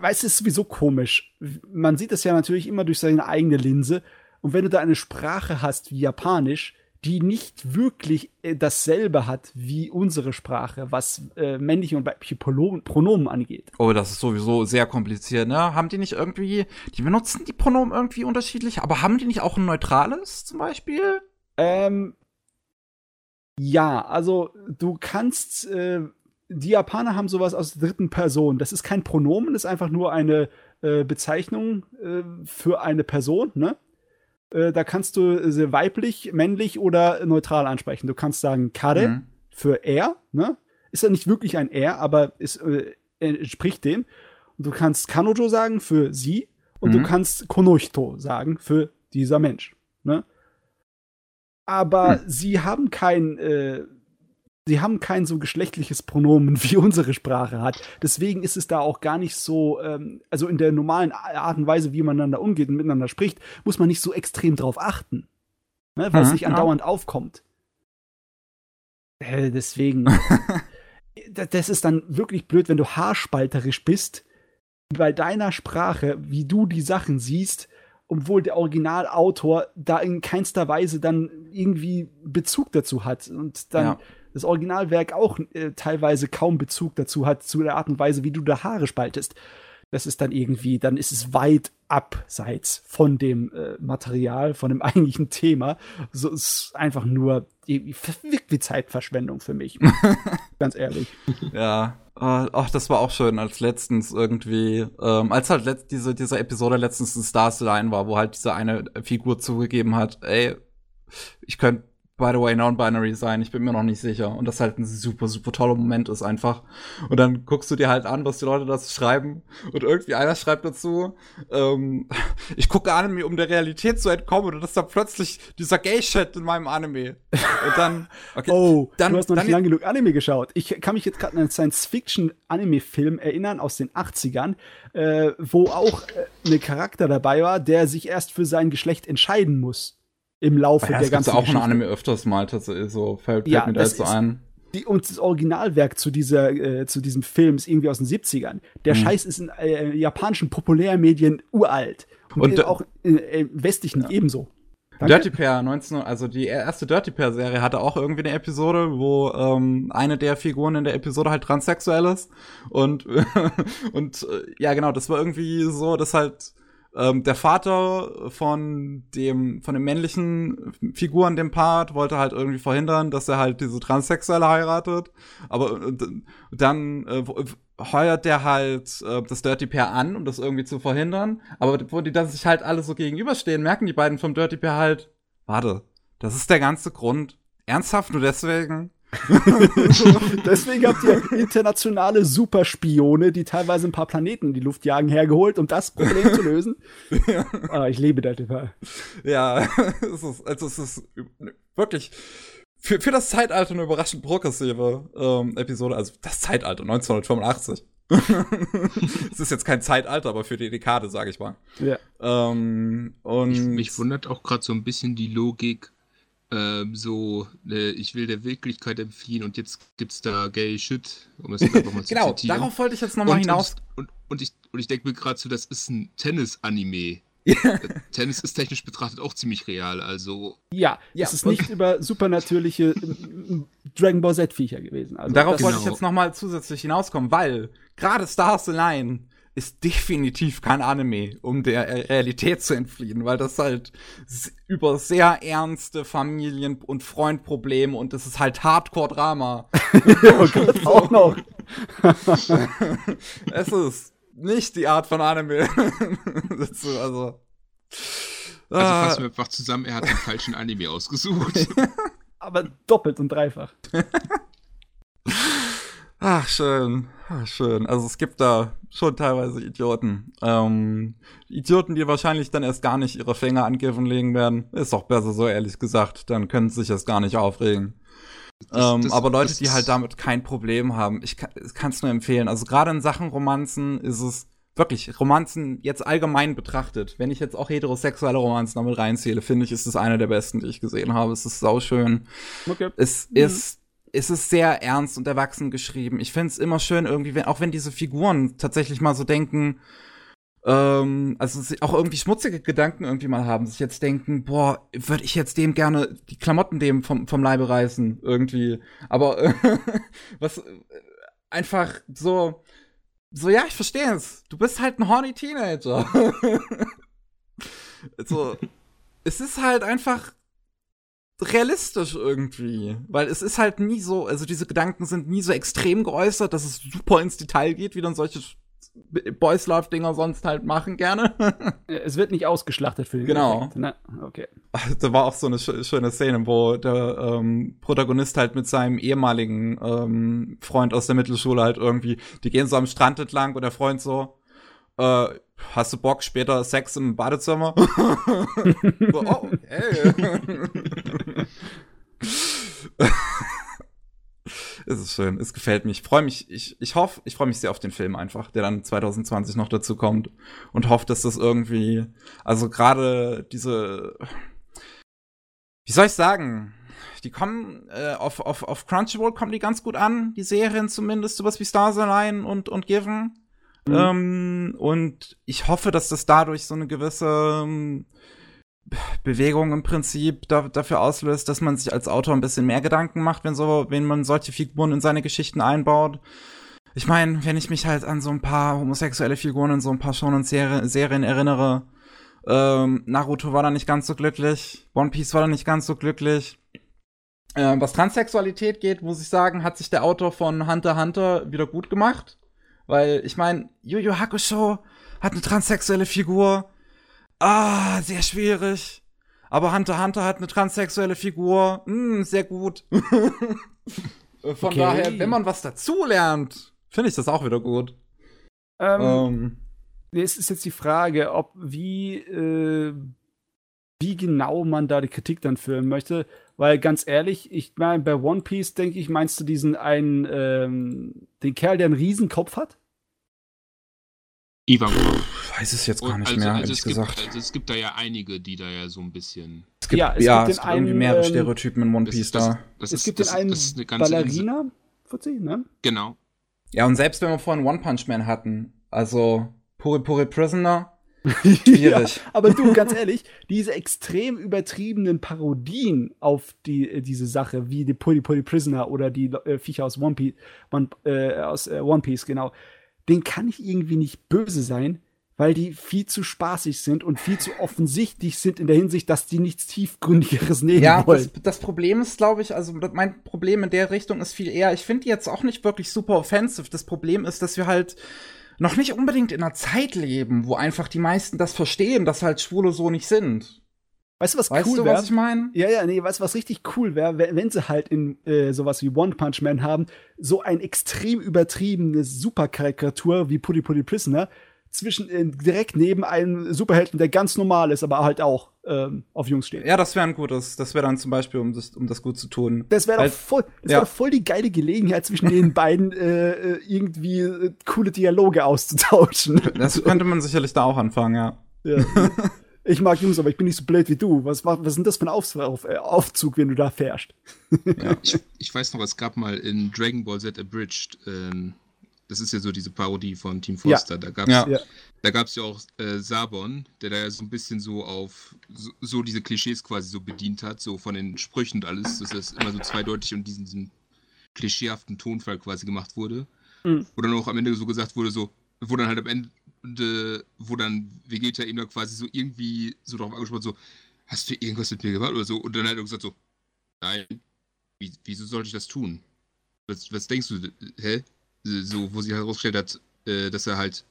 weißt du, ist sowieso komisch. Man sieht das ja natürlich immer durch seine eigene Linse. Und wenn du da eine Sprache hast wie Japanisch, die nicht wirklich äh, dasselbe hat wie unsere Sprache, was äh, männliche und weibliche Pronomen, Pronomen angeht. Oh, das ist sowieso sehr kompliziert, ne? Haben die nicht irgendwie, die benutzen die Pronomen irgendwie unterschiedlich, aber haben die nicht auch ein neutrales zum Beispiel? Ähm, ja, also du kannst, äh, die Japaner haben sowas aus der dritten Person. Das ist kein Pronomen, das ist einfach nur eine äh, Bezeichnung äh, für eine Person, ne? Äh, da kannst du sie weiblich, männlich oder neutral ansprechen. Du kannst sagen Kare mhm. für er, ne? Ist ja nicht wirklich ein er, aber es äh, entspricht dem. Und du kannst Kanojo sagen für sie und mhm. du kannst Konohito sagen für dieser Mensch, ne? Aber mhm. sie haben kein äh, sie haben kein so geschlechtliches Pronomen, wie unsere Sprache hat. Deswegen ist es da auch gar nicht so, ähm, also in der normalen Art und Weise, wie man miteinander umgeht und miteinander spricht, muss man nicht so extrem drauf achten. Ne, weil mhm, es nicht andauernd ja. aufkommt. Äh, deswegen. das ist dann wirklich blöd, wenn du haarspalterisch bist bei deiner Sprache, wie du die Sachen siehst, obwohl der Originalautor da in keinster Weise dann irgendwie Bezug dazu hat und dann ja das Originalwerk auch äh, teilweise kaum Bezug dazu hat, zu der Art und Weise, wie du da Haare spaltest. Das ist dann irgendwie, dann ist es weit abseits von dem äh, Material, von dem eigentlichen Thema. So ist einfach nur wie Zeitverschwendung für mich. Ganz ehrlich. Ja. Ach, oh, das war auch schön, als letztens irgendwie, ähm, als halt diese, diese Episode letztens in Stars Line war, wo halt diese eine Figur zugegeben hat, ey, ich könnte by the way, non-binary sein. Ich bin mir noch nicht sicher. Und das halt ein super, super toller Moment ist einfach. Und dann guckst du dir halt an, was die Leute dazu schreiben. Und irgendwie einer schreibt dazu, ähm, ich gucke Anime, um der Realität zu entkommen. Und das ist dann plötzlich dieser Gay-Chat in meinem Anime. Und dann, okay. oh, dann, du hast noch nicht lange genug Anime geschaut. Ich kann mich jetzt gerade an einen Science-Fiction-Anime-Film erinnern aus den 80ern, äh, wo auch äh, ein Charakter dabei war, der sich erst für sein Geschlecht entscheiden muss im Laufe ja, der ganzen auch ein Anime öfters mal tatsächlich so fällt, ja, mir da jetzt so ein. Die, und das Originalwerk zu dieser äh, zu diesem Film ist irgendwie aus den 70ern. Der mhm. Scheiß ist in äh, japanischen Populärmedien uralt und, und auch in äh, westlichen ja. ebenso. Danke. Dirty Pair 19, also die erste Dirty Pair Serie hatte auch irgendwie eine Episode, wo ähm, eine der Figuren in der Episode halt transsexuell ist und und äh, ja genau, das war irgendwie so, dass halt ähm, der Vater von dem, von dem männlichen Figuren, dem Part, wollte halt irgendwie verhindern, dass er halt diese Transsexuelle heiratet. Aber dann äh, heuert der halt äh, das Dirty Pair an, um das irgendwie zu verhindern. Aber wo die dann sich halt alle so gegenüberstehen, merken die beiden vom Dirty Pair halt, warte, das ist der ganze Grund. Ernsthaft nur deswegen? Deswegen habt ihr internationale Superspione, die teilweise ein paar Planeten in die Luft jagen, hergeholt, um das Problem zu lösen. Ja. Ah, ich liebe das Typ. Ja, es ist, also es ist wirklich für, für das Zeitalter eine überraschend progressive ähm, Episode. Also das Zeitalter 1985. es ist jetzt kein Zeitalter, aber für die Dekade, sage ich mal. Ja. Ähm, und mich, mich wundert auch gerade so ein bisschen die Logik ähm, so, äh, ich will der Wirklichkeit entfliehen und jetzt gibt's da gay Shit, um es einfach mal zu genau, zitieren. darauf wollte ich jetzt nochmal hinaus. Und, und, und, ich, und ich denke mir gerade so, das ist ein Tennis-Anime. Ja. Tennis ist technisch betrachtet auch ziemlich real, also. Ja, ja. es ist nicht über supernatürliche äh, Dragon Ball Z-Viecher gewesen. Also Darauf wollte ich genau. jetzt nochmal zusätzlich hinauskommen, weil gerade Stars Align ist definitiv kein Anime, um der Realität zu entfliehen, weil das halt über sehr ernste Familien- und Freundprobleme und das ist halt Hardcore-Drama. oh Gott, auch noch. es ist nicht die Art von Anime. also. Also fassen wir einfach zusammen, er hat den falschen Anime ausgesucht. Aber doppelt und dreifach. Ach, schön. Ach, schön. Also es gibt da schon teilweise Idioten. Ähm, Idioten, die wahrscheinlich dann erst gar nicht ihre Finger an Given legen werden. Ist doch besser so, ehrlich gesagt. Dann können sie sich erst gar nicht aufregen. Das, ähm, das, aber Leute, die halt damit kein Problem haben, ich kann es nur empfehlen. Also gerade in Sachen Romanzen ist es wirklich, Romanzen jetzt allgemein betrachtet, wenn ich jetzt auch heterosexuelle Romanzen damit reinzähle, finde ich, ist es eine der besten, die ich gesehen habe. Es ist sauschön. Okay. Es mhm. ist es ist sehr ernst und erwachsen geschrieben. Ich finde es immer schön irgendwie, wenn, auch wenn diese Figuren tatsächlich mal so denken, ähm, also auch irgendwie schmutzige Gedanken irgendwie mal haben, sich jetzt denken, boah, würde ich jetzt dem gerne die Klamotten dem vom, vom Leibe reißen, irgendwie. Aber äh, was äh, einfach so, so, ja, ich verstehe es. Du bist halt ein horny Teenager. so, es ist halt einfach realistisch irgendwie, weil es ist halt nie so, also diese Gedanken sind nie so extrem geäußert, dass es super ins Detail geht, wie dann solche Boys Love Dinger sonst halt machen gerne. es wird nicht ausgeschlachtet für den Genau. Ne? Okay. Da war auch so eine schöne Szene, wo der ähm, Protagonist halt mit seinem ehemaligen ähm, Freund aus der Mittelschule halt irgendwie, die gehen so am Strand entlang und der Freund so, äh, hast du Bock später Sex im Badezimmer? so, oh, okay. es ist schön, es gefällt mich. Ich freue mich, ich, ich hoffe, ich freue mich sehr auf den Film einfach, der dann 2020 noch dazu kommt und hoffe, dass das irgendwie, also gerade diese, wie soll ich sagen, die kommen äh, auf, auf, auf Crunchyroll kommen die ganz gut an, die Serien zumindest, sowas wie Stars Align und, und Given. Mhm. Ähm, und ich hoffe, dass das dadurch so eine gewisse ähm, Bewegung im Prinzip da, dafür auslöst, dass man sich als Autor ein bisschen mehr Gedanken macht, wenn so, wenn man solche Figuren in seine Geschichten einbaut. Ich meine, wenn ich mich halt an so ein paar homosexuelle Figuren in so ein paar Shonen Serien, Serien erinnere, ähm, Naruto war da nicht ganz so glücklich, One Piece war da nicht ganz so glücklich. Ähm, was Transsexualität geht, muss ich sagen, hat sich der Autor von Hunter x Hunter wieder gut gemacht. Weil, ich meine, Yu Yu Hakusho hat eine transsexuelle Figur, Ah, sehr schwierig. Aber Hunter Hunter hat eine transsexuelle Figur. Hm, sehr gut. Von okay. daher, wenn man was dazulernt, finde ich das auch wieder gut. Ähm, ähm. Es ist jetzt die Frage, ob wie, äh, wie genau man da die Kritik dann führen möchte. Weil ganz ehrlich, ich meine, bei One Piece denke ich, meinst du diesen einen, ähm, den Kerl, der einen Riesenkopf hat? Ivankov. Weiß es jetzt gar nicht also, mehr, also ehrlich gesagt. Gibt, also es gibt da ja einige, die da ja so ein bisschen. Es gibt, ja, es ja, gibt, es gibt einen, irgendwie mehrere ähm, Stereotypen in One Piece das, da. Das, es gibt das, den einen Ballerina, Fuzzi, ne? Genau. Ja, und selbst wenn wir vorhin One Punch Man hatten, also Puri Puri Prisoner, schwierig. ja, aber du, ganz ehrlich, diese extrem übertriebenen Parodien auf die, äh, diese Sache, wie die Puri Puri Prisoner oder die äh, Viecher aus One Piece, One, äh, aus äh, One Piece, genau den kann ich irgendwie nicht böse sein, weil die viel zu spaßig sind und viel zu offensichtlich sind in der Hinsicht, dass die nichts tiefgründigeres nehmen ja, wollen. Das, das Problem ist, glaube ich, also mein Problem in der Richtung ist viel eher, ich finde die jetzt auch nicht wirklich super offensive. Das Problem ist, dass wir halt noch nicht unbedingt in einer Zeit leben, wo einfach die meisten das verstehen, dass halt Schwule so nicht sind. Weißt du, was weißt cool wäre? Weißt du, was ich meine? Ja, ja, nee, weißt du, was richtig cool wäre, wenn, wenn, sie halt in äh, sowas wie One Punch Man haben, so ein extrem übertriebene Superkarikatur wie Putty Putty Prisoner zwischen äh, direkt neben einem Superhelden, der ganz normal ist, aber halt auch ähm, auf Jungs steht. Ja, das wäre ein gutes. Das wäre dann zum Beispiel, um das, um das gut zu tun. Das wäre doch voll, das ja. wär doch voll die geile Gelegenheit zwischen den beiden äh, äh, irgendwie äh, coole Dialoge auszutauschen. Das könnte man sicherlich da auch anfangen, ja. Ja. ich mag Jungs, aber ich bin nicht so blöd wie du. Was, was ist denn das für ein Auf, Auf, äh, Aufzug, wenn du da fährst? ja, ich, ich, weiß noch, es gab mal in Dragon Ball Z Abridged, ähm, das ist ja so diese Parodie von Team Foster, ja. da gab es ja. Da gab's ja auch äh, Sabon, der da ja so ein bisschen so auf so, so, diese Klischees quasi so bedient hat, so von den Sprüchen und alles, dass das immer so zweideutig und diesen, diesen klischeehaften Tonfall quasi gemacht wurde. Mhm. Wo dann auch am Ende so gesagt wurde, so, wo dann halt am Ende wo dann Vegeta ihm da quasi so irgendwie so darauf angesprochen so, hast du irgendwas mit mir gemacht oder so? Und dann hat er gesagt so, nein, wie, wieso sollte ich das tun? Was, was denkst du, hä? So, wo sich herausgestellt hat, äh, dass er halt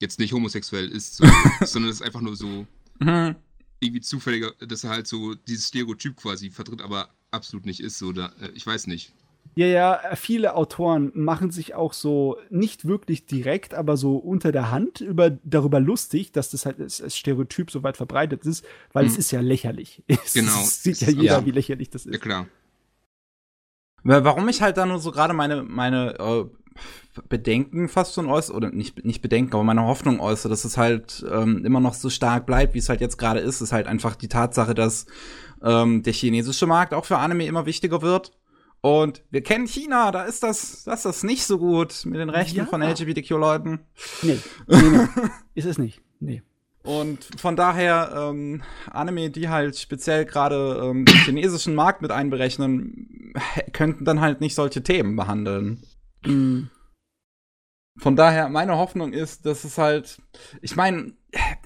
jetzt nicht homosexuell ist, so, sondern das ist einfach nur so mhm. irgendwie zufälliger, dass er halt so dieses Stereotyp quasi vertritt, aber absolut nicht ist. So, da, äh, ich weiß nicht. Ja, ja, viele Autoren machen sich auch so nicht wirklich direkt, aber so unter der Hand über, darüber lustig, dass das halt als, Stereotyp so weit verbreitet ist, weil hm. es ist ja lächerlich. Es genau. sieht ja jeder, ja. wie lächerlich das ist. Ja, klar. Warum ich halt da nur so gerade meine, meine äh, Bedenken fast schon äußere, oder nicht, nicht Bedenken, aber meine Hoffnung äußere, dass es halt ähm, immer noch so stark bleibt, wie es halt jetzt gerade ist, ist halt einfach die Tatsache, dass ähm, der chinesische Markt auch für Anime immer wichtiger wird und wir kennen China, da ist das, das ist das nicht so gut mit den Rechten ja. von LGBTQ-Leuten. Nee, nee, nee. ist es nicht. Nee. Und von daher, ähm, Anime, die halt speziell gerade ähm, den chinesischen Markt mit einberechnen, könnten dann halt nicht solche Themen behandeln. Mhm. Von daher, meine Hoffnung ist, dass es halt, ich meine,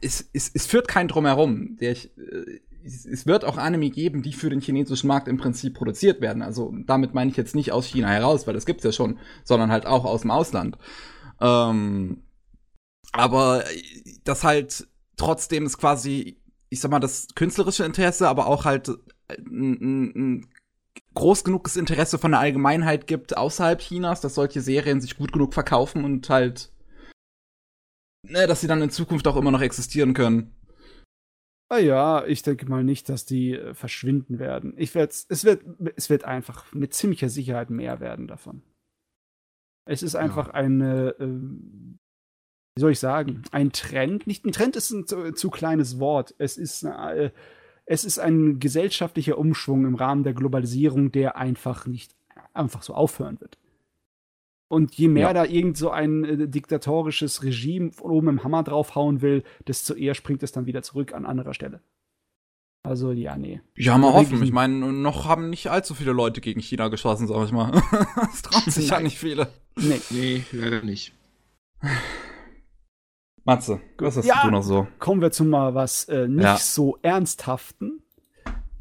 es, es, es führt kein Drumherum. Der, ich, äh, es, es wird auch Anime geben, die für den chinesischen Markt im Prinzip produziert werden. Also damit meine ich jetzt nicht aus China heraus, weil das gibt's ja schon, sondern halt auch aus dem Ausland. Ähm, aber das halt trotzdem ist quasi, ich sag mal, das künstlerische Interesse, aber auch halt ein, ein groß genuges Interesse von der Allgemeinheit gibt außerhalb Chinas, dass solche Serien sich gut genug verkaufen und halt, ne, dass sie dann in Zukunft auch immer noch existieren können. Ah ja, ich denke mal nicht, dass die äh, verschwinden werden. Ich werd's, es wird, es wird einfach mit ziemlicher Sicherheit mehr werden davon. Es ist einfach ja. eine, äh, wie soll ich sagen, ein Trend. Nicht ein Trend ist ein zu, zu kleines Wort. Es ist eine, äh, es ist ein gesellschaftlicher Umschwung im Rahmen der Globalisierung, der einfach nicht einfach so aufhören wird. Und je mehr ja. da irgend so ein äh, diktatorisches Regime von oben im Hammer draufhauen will, desto eher springt es dann wieder zurück an anderer Stelle. Also, ja, nee. Ja, mal hoffen. Ich meine, noch haben nicht allzu viele Leute gegen China geschossen, sag ich mal. Es trauen sich ja nicht viele. Nee. Nee, leider nicht. Matze, was hast ja, du noch so? Kommen wir zu mal was äh, nicht ja. so ernsthaften.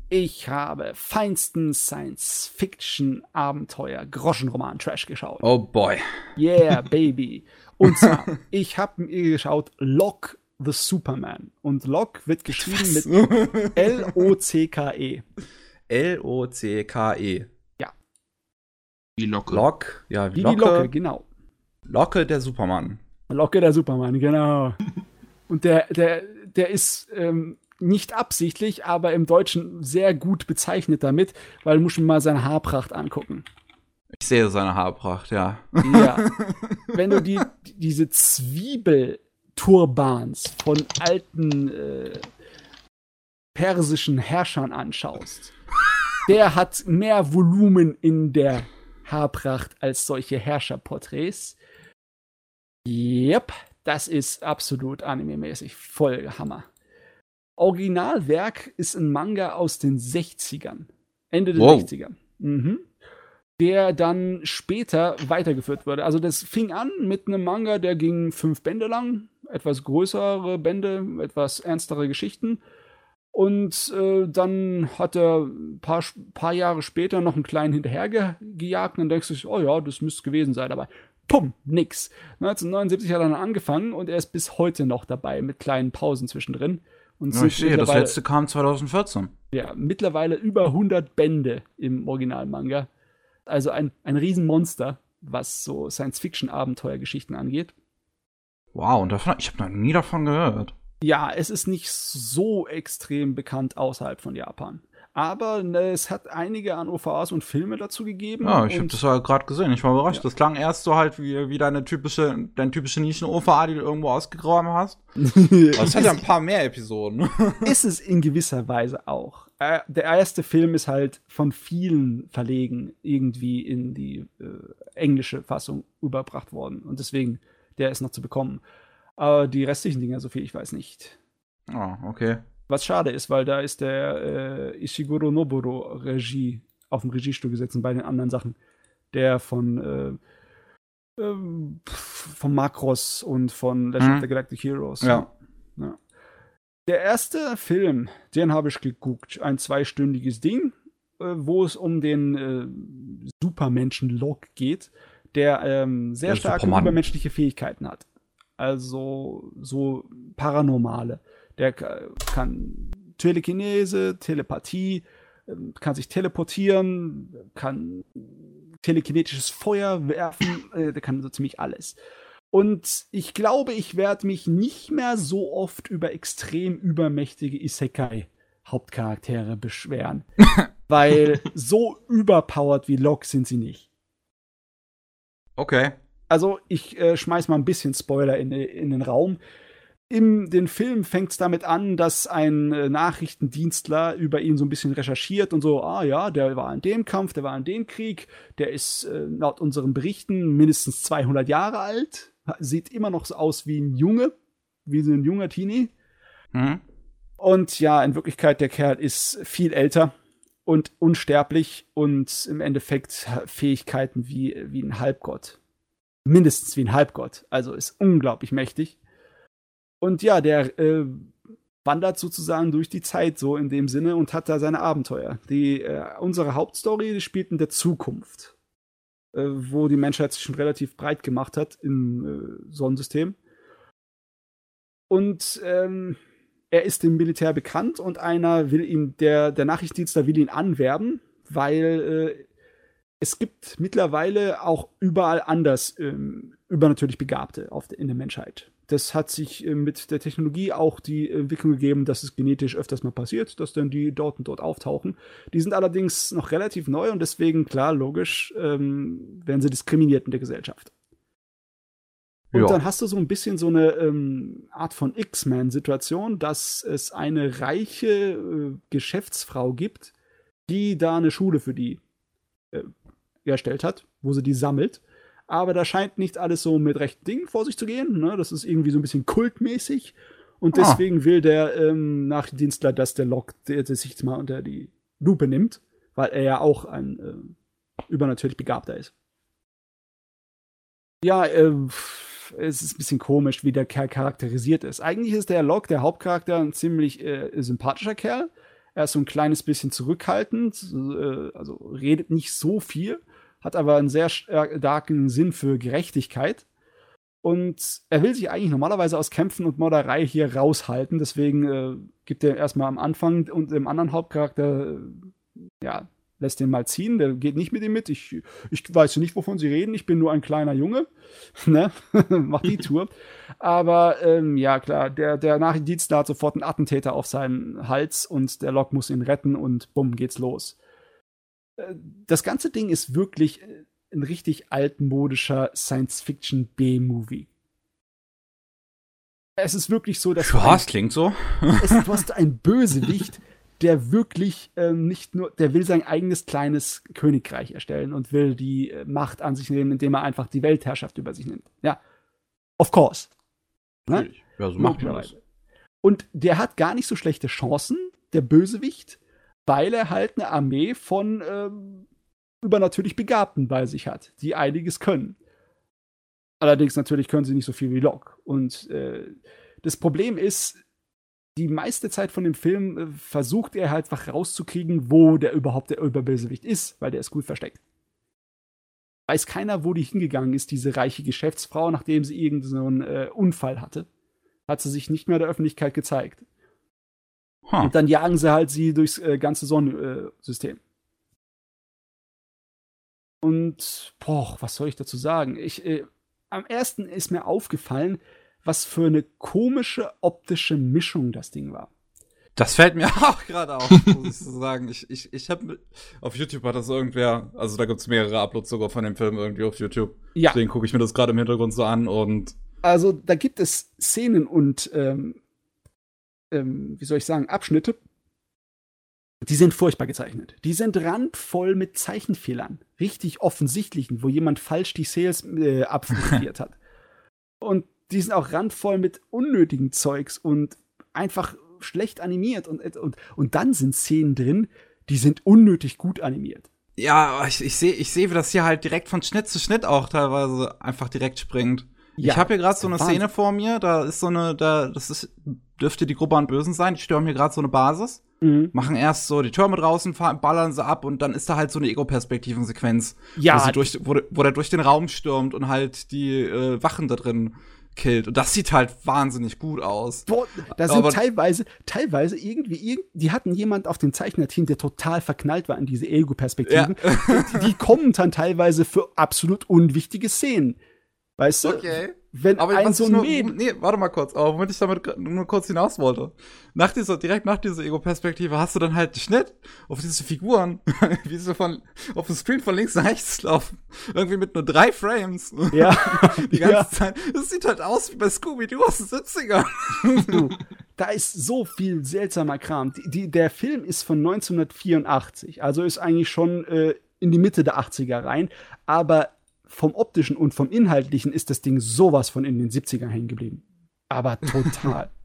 Ich habe feinsten Science-Fiction-Abenteuer, Groschenroman-Trash geschaut. Oh boy. Yeah, baby. Und zwar, ich habe mir geschaut Lock the Superman. Und Lock wird geschrieben was? mit L-O-C-K-E. L-O-C-K-E. Ja. Wie Locke. Lock, ja, wie, wie Locke. die Locke, genau. Locke der Superman. Locke der Superman, genau. Und der, der, der ist ähm, nicht absichtlich, aber im Deutschen sehr gut bezeichnet damit, weil du musst mal seine Haarpracht angucken. Ich sehe seine Haarpracht, ja. Ja. Wenn du die, diese Zwiebelturbans von alten äh, persischen Herrschern anschaust, der hat mehr Volumen in der Haarpracht als solche Herrscherporträts. Yep, das ist absolut anime-mäßig voll Hammer. Originalwerk ist ein Manga aus den 60ern. Ende der wow. 60er. Mhm. Der dann später weitergeführt wurde. Also das fing an mit einem Manga, der ging fünf Bände lang. Etwas größere Bände, etwas ernstere Geschichten. Und äh, dann hat er ein paar, paar Jahre später noch einen kleinen hinterhergejagt. Und dann denkst du oh ja, das müsste gewesen sein. Aber pum, nix. 1979 hat er dann angefangen und er ist bis heute noch dabei mit kleinen Pausen zwischendrin. Und ja, ich sehe, das letzte kam 2014. Ja, mittlerweile über 100 Bände im Originalmanga. Also ein, ein Riesenmonster, was so Science-Fiction-Abenteuergeschichten angeht. Wow, und davon, ich habe noch nie davon gehört. Ja, es ist nicht so extrem bekannt außerhalb von Japan. Aber ne, es hat einige an OVAs und Filme dazu gegeben. Ja, ich habe das ja gerade gesehen. Ich war überrascht. Ja. Das klang erst so halt wie, wie deine typische, deine typische Nischen-OVA, die du irgendwo ausgegraben hast. es hat ja ein paar mehr Episoden. ist es in gewisser Weise auch. Äh, der erste Film ist halt von vielen Verlegen irgendwie in die äh, englische Fassung überbracht worden. Und deswegen, der ist noch zu bekommen. Aber die restlichen Dinge, so viel ich weiß nicht. Ah, oh, okay. Was schade ist, weil da ist der äh, Ishiguro Noburo Regie auf dem Regiestuhl gesetzt und bei den anderen Sachen. Der von äh, äh, von Macross und von Legend mhm. of the Galactic Heroes. Ja. ja. Der erste Film, den habe ich geguckt. Ein zweistündiges Ding, äh, wo es um den äh, Supermenschen Locke geht, der ähm, sehr der starke Superman. übermenschliche Fähigkeiten hat. Also so paranormale. Der kann Telekinese, Telepathie, ähm, kann sich teleportieren, kann telekinetisches Feuer werfen, äh, der kann so ziemlich alles. Und ich glaube, ich werde mich nicht mehr so oft über extrem übermächtige Isekai-Hauptcharaktere beschweren. weil so überpowered wie Locke sind sie nicht. Okay. Also, ich äh, schmeiß mal ein bisschen Spoiler in, in den Raum. In den Film fängt es damit an, dass ein äh, Nachrichtendienstler über ihn so ein bisschen recherchiert und so, ah ja, der war in dem Kampf, der war in dem Krieg, der ist äh, laut unseren Berichten mindestens 200 Jahre alt, sieht immer noch so aus wie ein Junge, wie so ein junger Teenie. Mhm. Und ja, in Wirklichkeit, der Kerl ist viel älter und unsterblich und im Endeffekt Fähigkeiten wie, wie ein Halbgott. Mindestens wie ein Halbgott. Also ist unglaublich mächtig. Und ja, der äh, wandert sozusagen durch die Zeit so in dem Sinne und hat da seine Abenteuer. Die, äh, unsere Hauptstory spielt in der Zukunft, äh, wo die Menschheit sich schon relativ breit gemacht hat im äh, Sonnensystem. Und ähm, er ist dem Militär bekannt und einer will ihn, der, der Nachrichtendienstler will ihn anwerben, weil äh, es gibt mittlerweile auch überall anders ähm, übernatürlich Begabte auf in der Menschheit. Das hat sich äh, mit der Technologie auch die Entwicklung gegeben, dass es genetisch öfters mal passiert, dass dann die dort und dort auftauchen. Die sind allerdings noch relativ neu und deswegen, klar, logisch, ähm, werden sie diskriminiert in der Gesellschaft. Und ja. dann hast du so ein bisschen so eine ähm, Art von X-Men-Situation, dass es eine reiche äh, Geschäftsfrau gibt, die da eine Schule für die äh, erstellt hat, wo sie die sammelt. Aber da scheint nicht alles so mit rechten Dingen vor sich zu gehen. Ne? Das ist irgendwie so ein bisschen kultmäßig. Und ah. deswegen ah. will der ähm, Nachdienstler, dass der Lok der, der sich mal unter die Lupe nimmt, weil er ja auch ein äh, übernatürlich Begabter ist. Ja, äh, es ist ein bisschen komisch, wie der Kerl charakterisiert ist. Eigentlich ist der Locke, der Hauptcharakter, ein ziemlich äh, sympathischer Kerl. Er ist so ein kleines bisschen zurückhaltend, äh, also redet nicht so viel, hat aber einen sehr starken Sinn für Gerechtigkeit. Und er will sich eigentlich normalerweise aus Kämpfen und Morderei hier raushalten. Deswegen äh, gibt er erstmal am Anfang und dem anderen Hauptcharakter äh, ja, lässt den mal ziehen, der geht nicht mit ihm mit. Ich, ich weiß nicht, wovon sie reden, ich bin nur ein kleiner Junge, ne? Mach die Tour. Aber ähm, ja, klar, der, der Nachrichtendienstler hat sofort einen Attentäter auf seinen Hals und der Lok muss ihn retten und bumm, geht's los. Das ganze Ding ist wirklich äh, ein richtig altmodischer Science-Fiction-B-Movie. Es ist wirklich so, dass. Ja, es klingt so. es, du hast einen Bösewicht, der wirklich ähm, nicht nur, der will sein eigenes kleines Königreich erstellen und will die äh, Macht an sich nehmen, indem er einfach die Weltherrschaft über sich nimmt. Ja, of course. Ne? Ja, so macht man das. Und der hat gar nicht so schlechte Chancen, der Bösewicht, weil er halt eine Armee von ähm, übernatürlich Begabten bei sich hat, die einiges können. Allerdings natürlich können sie nicht so viel wie Locke. Und äh, das Problem ist, die meiste Zeit von dem Film äh, versucht er halt einfach rauszukriegen, wo der überhaupt der Überbösewicht ist, weil der ist gut versteckt. Weiß keiner, wo die hingegangen ist, diese reiche Geschäftsfrau, nachdem sie irgendeinen so äh, Unfall hatte. Hat sie sich nicht mehr der Öffentlichkeit gezeigt. Huh. Und dann jagen sie halt sie durchs äh, ganze Sonnensystem. Und, boah, was soll ich dazu sagen? Ich, äh, am ersten ist mir aufgefallen, was für eine komische optische Mischung das Ding war. Das fällt mir auch gerade auf, muss ich so sagen. Ich, ich, ich habe auf YouTube hat das irgendwer, also da gibt's mehrere Uploads sogar von dem Film irgendwie auf YouTube. Ja. Deswegen gucke ich mir das gerade im Hintergrund so an und. Also da gibt es Szenen und ähm, ähm, wie soll ich sagen, Abschnitte, die sind furchtbar gezeichnet. Die sind randvoll mit Zeichenfehlern. Richtig offensichtlichen, wo jemand falsch die Sales äh, abfotografiert hat. Und die sind auch randvoll mit unnötigen Zeugs und einfach schlecht animiert. Und, und, und dann sind Szenen drin, die sind unnötig gut animiert. Ja, ich, ich sehe, ich seh, wie das hier halt direkt von Schnitt zu Schnitt auch teilweise einfach direkt springt. Ja, ich habe hier gerade so eine Wahnsinn. Szene vor mir, da ist so eine, da, das ist, dürfte die Gruppe an Bösen sein, die stürmen hier gerade so eine Basis, mhm. machen erst so die Türme draußen, fahren, ballern sie ab und dann ist da halt so eine Ego-Perspektiven-Sequenz, ja, wo, durch, wo, wo der durch den Raum stürmt und halt die äh, Wachen da drin killt. Und das sieht halt wahnsinnig gut aus. Boah, da sind Aber teilweise, teilweise irgendwie, die hatten jemand auf dem Zeichnerteam, der total verknallt war in diese Ego-Perspektiven. Ja. die, die kommen dann teilweise für absolut unwichtige Szenen. Weißt du? Okay. Wenn aber ein so ein nur, Nee, warte mal kurz, aber womit ich damit nur kurz hinaus wollte. Nach dieser, direkt nach dieser Ego-Perspektive hast du dann halt Schnitt auf diese Figuren, wie sie von, auf dem Screen von links nach rechts laufen. Irgendwie mit nur drei Frames. Ja. Die ganze ja. Zeit. Das sieht halt aus wie bei Scooby-Doo aus den 70ern. Du, da ist so viel seltsamer Kram. Die, die, der Film ist von 1984, also ist eigentlich schon äh, in die Mitte der 80er rein, aber vom optischen und vom inhaltlichen ist das Ding sowas von in den 70ern hängen geblieben. Aber total.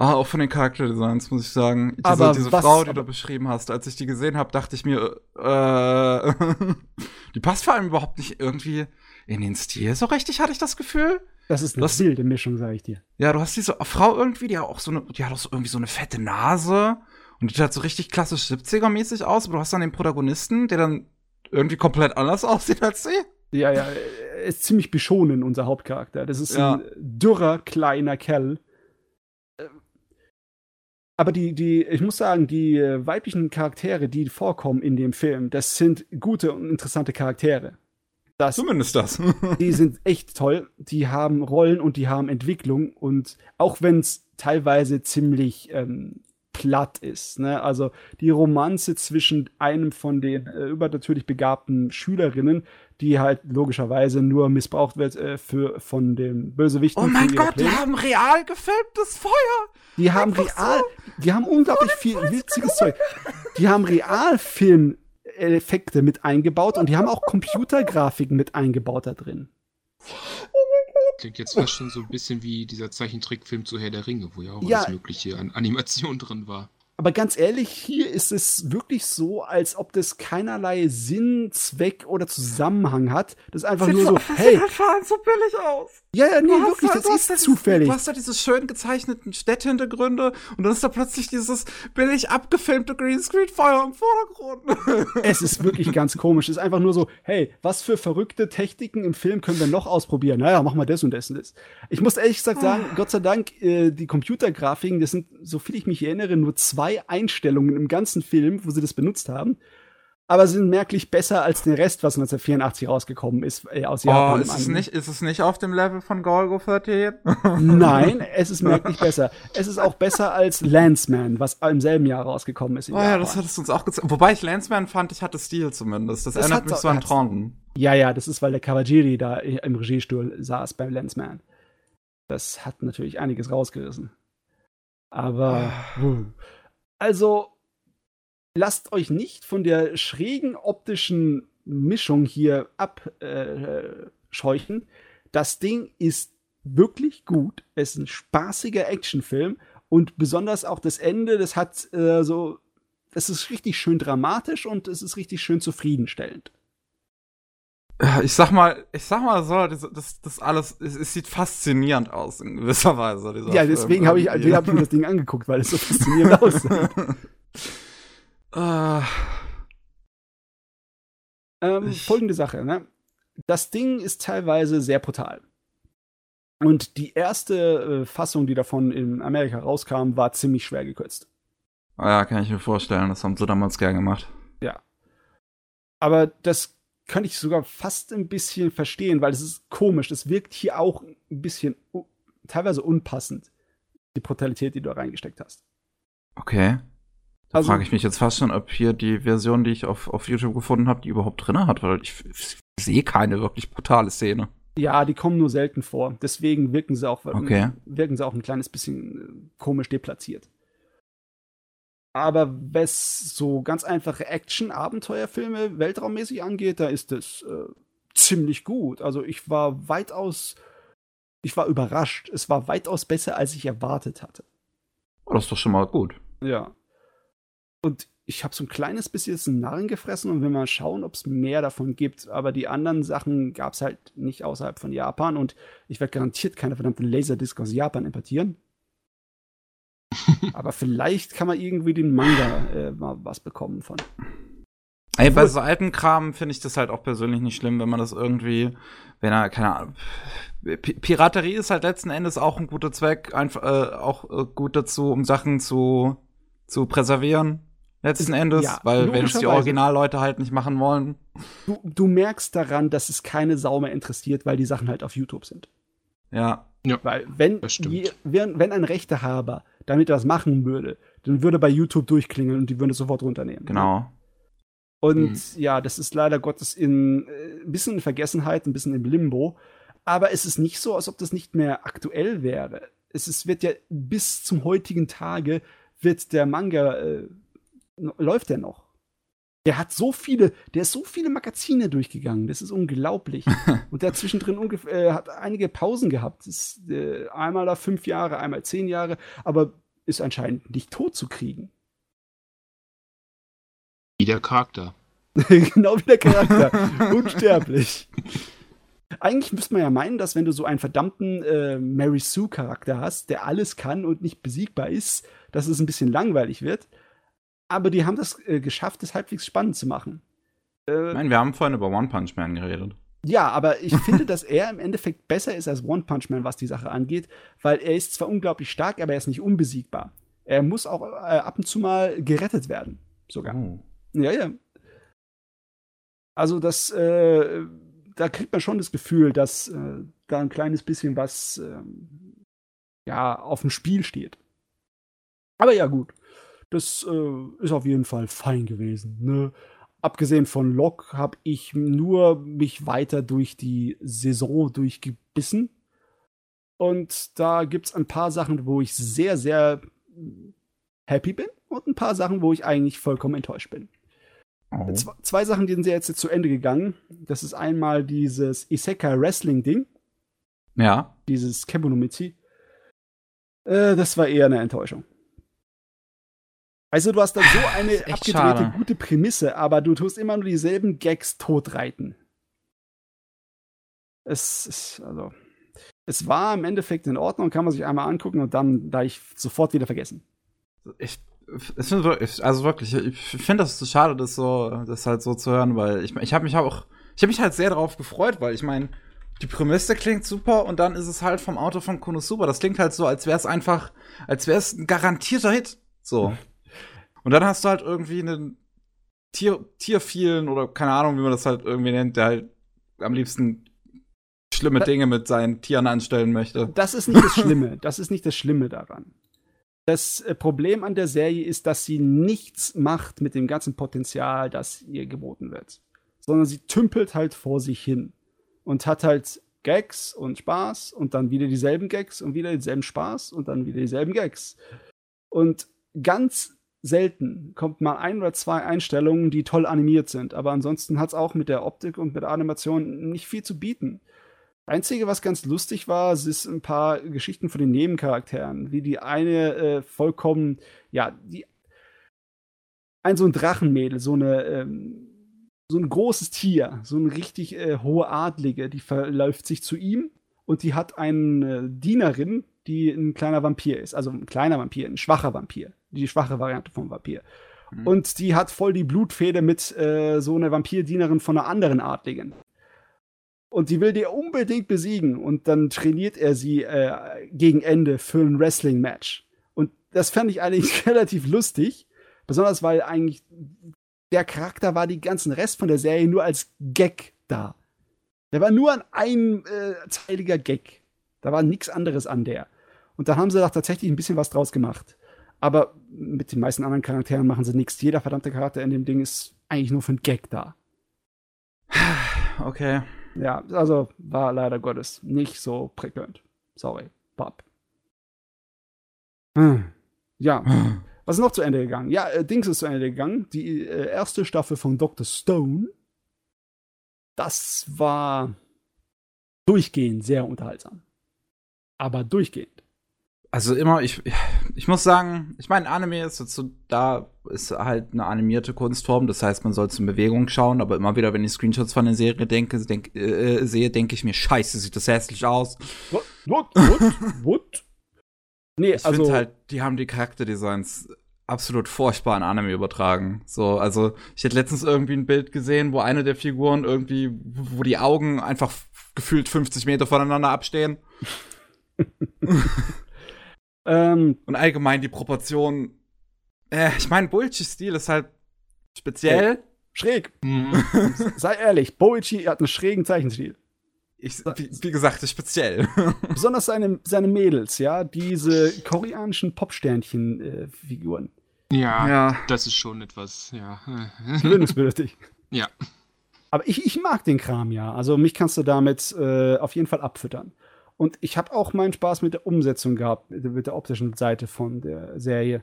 Ah, auch von den Charakterdesigns, muss ich sagen. Diese, Aber diese was- Frau, die du beschrieben hast, als ich die gesehen habe, dachte ich mir, äh, die passt vor allem überhaupt nicht irgendwie in den Stil so richtig, hatte ich das Gefühl. Das ist eine Was- wilde Mischung, sage ich dir. Ja, du hast diese Frau irgendwie, die hat auch so eine, die hat auch so irgendwie so eine fette Nase und die sieht halt so richtig klassisch 70er-mäßig aus, aber du hast dann den Protagonisten, der dann irgendwie komplett anders aussieht als sie. Ja, ja, er ist ziemlich beschonen, unser Hauptcharakter. Das ist Ja. ein dürrer, kleiner Kerl. Ähm, Aber die, die, ich muss sagen, die äh, weiblichen Charaktere, die vorkommen in dem Film, das sind gute und interessante Charaktere. Das, Zumindest das. die sind echt toll. Die haben Rollen und die haben Entwicklung. Und auch wenn es teilweise ziemlich ähm, platt ist, ne? also die Romanze zwischen einem von den äh, übernatürlich begabten Schülerinnen, die halt logischerweise nur missbraucht wird äh, für, von dem Bösewichten. oh mein Gott, die Pläne. haben real gefilmtes Feuer. Die haben Einfach real, die haben unglaublich viel witziges Zeug. Die haben Realfilm-Effekte mit eingebaut und die haben auch Computergrafiken mit eingebaut da drin. Klingt jetzt fast schon so ein bisschen wie dieser Zeichentrickfilm zu Herr der Ringe, wo ja auch Ja. alles Mögliche an Animation drin war. Aber ganz ehrlich, hier ist es wirklich so, als ob das keinerlei Sinn, Zweck oder Zusammenhang hat. Das ist einfach nur so, hey, Das sieht halt so billig aus. Ja, ja, nee, hast wirklich, da- das hast ist da dieses- zufällig. Du hast da diese schön gezeichneten Städtehintergründe und dann ist da plötzlich dieses billig abgefilmte Greenscreen-Feuer im Vordergrund. Es ist wirklich ganz komisch. Es ist einfach nur so, hey, was für verrückte Techniken im Film können wir noch ausprobieren? Naja, machen wir das und das und das. Ich muss ehrlich gesagt sagen, Gott sei Dank, äh, die Computergrafiken, das sind, so viel ich mich erinnere, nur zwei Einstellungen im ganzen Film, wo sie das benutzt haben. Aber sie sind merklich besser als den Rest, was 1984 rausgekommen ist äh, aus Oh, Japan. im ist es, nicht, ist es nicht auf dem Level von Golgo 13? Nein, es ist merklich besser. Es ist auch besser als Landsman, was im selben Jahr rausgekommen ist. in Oh ja, das hattest du uns auch gezeigt. Wobei ich Landsman fand, ich hatte Stil zumindest. Das, Das erinnert mich so an hat's- Tron. Ja, ja, das ist, weil der Kawajiri da im Regiestuhl saß beim Lensman. Das hat natürlich einiges rausgerissen. Aber, puh. also, lasst euch nicht von der schrägen optischen Mischung hier abscheuchen. Äh, das Ding ist wirklich gut. Es ist ein spaßiger Actionfilm und besonders auch das Ende, das hat äh, so, das ist richtig schön dramatisch und es ist richtig schön zufriedenstellend. Ja, Ich sag mal, ich sag mal so, das, das, das alles, es, es sieht faszinierend aus in gewisser Weise. Ja, deswegen habe ich, hab ich mir das Ding angeguckt, weil es so faszinierend aussieht. Ah, Ähm, folgende Sache, ne? Das Ding ist teilweise sehr brutal. Und die erste äh, Fassung, die davon in Amerika rauskam, war ziemlich schwer gekürzt. Ah ja, kann ich mir vorstellen. Das haben sie damals gern gemacht. Aber das kann ich sogar fast ein bisschen verstehen, weil es ist komisch. Das wirkt hier auch ein bisschen teilweise unpassend, die Brutalität, die du da reingesteckt hast. Okay. Da Also- frage ich mich jetzt fast schon, ob hier die Version, die ich auf, auf YouTube gefunden habe, die überhaupt drin hat, weil ich, ich sehe keine wirklich brutale Szene. Ja, die kommen nur selten vor. Deswegen wirken sie auch, Okay. wirken sie auch ein kleines bisschen äh, komisch deplatziert. Aber was so ganz einfache Action-Abenteuerfilme weltraummäßig angeht, da ist es äh, ziemlich gut. Also ich war weitaus, ich war überrascht. Es war weitaus besser, als ich erwartet hatte. Oh, das ist doch schon mal gut. Ja. Und ich habe so ein kleines bisschen Narren gefressen und will mal schauen, ob es mehr davon gibt. Aber die anderen Sachen gab es halt nicht außerhalb von Japan und ich werde garantiert keine verdammte Laserdisc aus Japan importieren. Aber vielleicht kann man irgendwie den Manga äh, mal was bekommen von. Ey, bei so alten Kram finde ich das halt auch persönlich nicht schlimm, wenn man das irgendwie, wenn er, keine Ahnung. P Piraterie ist halt letzten Endes auch ein guter Zweck, einfach äh, auch äh, gut dazu, um Sachen zu, zu präservieren. Letzten Endes, ja, weil wenn es die. Originalleute halt nicht machen wollen. Du, du merkst daran, dass es keine Sau mehr interessiert, weil die Sachen halt auf YouTube sind. Ja. Weil wenn, Das stimmt. je, wenn, wenn ein Rechtehaber damit was machen würde, dann würde bei YouTube durchklingeln und die würden es sofort runternehmen. Genau. Und Mhm. ja, das ist leider Gottes in äh, ein bisschen in Vergessenheit, ein bisschen im Limbo. Aber es ist nicht so, als ob das nicht mehr aktuell wäre. Es ist, wird ja bis zum heutigen Tage wird der Manga äh, läuft der noch. Der hat so viele, der ist so viele Magazine durchgegangen. Das ist unglaublich. Und der hat zwischendrin ungefähr, äh, hat einige Pausen gehabt. Ist, äh, einmal da fünf Jahre, einmal zehn Jahre. Aber ist anscheinend nicht tot zu kriegen. Wie der Charakter. genau wie der Charakter. Unsterblich. Eigentlich müsste man ja meinen, dass wenn du so einen verdammten äh, Mary Sue-Charakter hast, der alles kann und nicht besiegbar ist, dass es ein bisschen langweilig wird. Aber die haben das äh, geschafft, es halbwegs spannend zu machen. Äh, ich meine, wir haben vorhin über One Punch Man geredet. Ja, aber ich finde, dass er im Endeffekt besser ist als One Punch Man, was die Sache angeht, weil er ist zwar unglaublich stark, aber er ist nicht unbesiegbar. Er muss auch äh, ab und zu mal gerettet werden, sogar. Oh. Ja, ja. Also das, äh, da kriegt man schon das Gefühl, dass äh, da ein kleines bisschen was, ähm, ja, auf dem Spiel steht. Aber ja, gut. Das äh, ist auf jeden Fall fein gewesen. Ne? abgesehen von Lok habe ich nur mich weiter durch die Saison durchgebissen. Und da gibt es ein paar Sachen, wo ich sehr, sehr happy bin und ein paar Sachen, wo ich eigentlich vollkommen enttäuscht bin. Oh. Zwei, zwei, Sachen, die sind jetzt zu Ende gegangen. Das ist einmal dieses Isekai Wrestling Ding. Ja. Dieses Kebunomichi. Äh, das war eher eine Enttäuschung. Also du hast da so eine abgedrehte, schade. gute Prämisse, aber du tust immer nur dieselben Gags totreiten. Es ist, also, es war im Endeffekt in Ordnung, kann man sich einmal angucken und dann da ich sofort wieder vergessen. Ich, ich finde also wirklich, ich finde das so schade, das so, das halt so zu hören, weil ich, ich habe mich auch, ich habe mich halt sehr darauf gefreut, weil ich meine, die Prämisse klingt super und dann ist es halt vom Auto von Konosuba. Das klingt halt so, als wäre es einfach, als wäre es ein garantierter Hit. So. Und dann hast du halt irgendwie einen Tier, Tiervielen oder keine Ahnung, wie man das halt irgendwie nennt, der halt am liebsten schlimme Dinge mit seinen Tieren anstellen möchte. Das ist nicht das Schlimme. Das ist nicht das Schlimme daran. Das äh, Problem an der Serie ist, dass sie nichts macht mit dem ganzen Potenzial, das ihr geboten wird. Sondern sie tümpelt halt vor sich hin und hat halt Gags und Spaß und dann wieder dieselben Gags und wieder denselben Spaß und dann wieder dieselben Gags. Und ganz selten kommt mal ein oder zwei Einstellungen, die toll animiert sind. Aber ansonsten hat es auch mit der Optik und mit der Animation nicht viel zu bieten. Einzige, was ganz lustig war, ist ein paar Geschichten von den Nebencharakteren, wie die eine äh, vollkommen, ja, die ein so ein Drachenmädel, so eine ähm, so ein großes Tier, so ein richtig äh, hohe Adlige, die verläuft sich zu ihm und die hat eine Dienerin, die ein kleiner Vampir ist, also ein kleiner Vampir, ein schwacher Vampir die schwache Variante vom Vampir. Mhm. Und die hat voll die Blutfede mit äh, so einer Vampirdienerin von einer anderen Adligen. Und die will die unbedingt besiegen. Und dann trainiert er sie äh, gegen Ende für ein Wrestling-Match. Und das fand ich eigentlich relativ lustig. Besonders weil eigentlich der Charakter war die ganzen Rest von der Serie nur als Gag da. Der war nur ein einteiliger äh, Gag. Da war nichts anderes an der. Und da haben sie doch tatsächlich ein bisschen was draus gemacht. Aber mit den meisten anderen Charakteren machen sie nichts. Jeder verdammte Charakter in dem Ding ist eigentlich nur für einen Gag da. Okay. Ja, also war leider Gottes nicht so prickelnd. Sorry, Bob. Hm. Ja. Was ist noch zu Ende gegangen? Ja, äh, Dings ist zu Ende gegangen. Die äh, erste Staffel von Dr. Stone. Das war durchgehend sehr unterhaltsam. Aber durchgehend also immer, ich, ich muss sagen, ich meine, Anime ist so, da ist halt eine animierte Kunstform, das heißt, man soll zum Bewegung schauen, aber immer wieder, wenn ich Screenshots von der Serie denke, denk, äh, sehe, denke ich mir, scheiße, sieht das hässlich aus. What? What? What? What? Nee, ich also. halt, die haben die Charakterdesigns absolut furchtbar in Anime übertragen. So, also, ich hätte letztens irgendwie ein Bild gesehen, wo eine der Figuren irgendwie, wo die Augen einfach gefühlt 50 Meter voneinander abstehen. Ähm, und allgemein die Proportion. Äh, ich meine, Boichi-Stil ist halt speziell. Hey, schräg. Mhm. Sei ehrlich, Boichi hat einen schrägen Zeichenstil. Ich, wie, wie, gesagt, ist speziell. Besonders seine, seine Mädels, ja, diese koreanischen Popsternchen-Figuren. Äh, ja, ja, das ist schon etwas, ja. Gewöhnungsbedürftig. ja. Aber ich, ich mag den Kram ja. Also mich kannst du damit äh, auf jeden Fall abfüttern. Und ich habe auch meinen Spaß mit der Umsetzung gehabt, mit der optischen Seite von der Serie.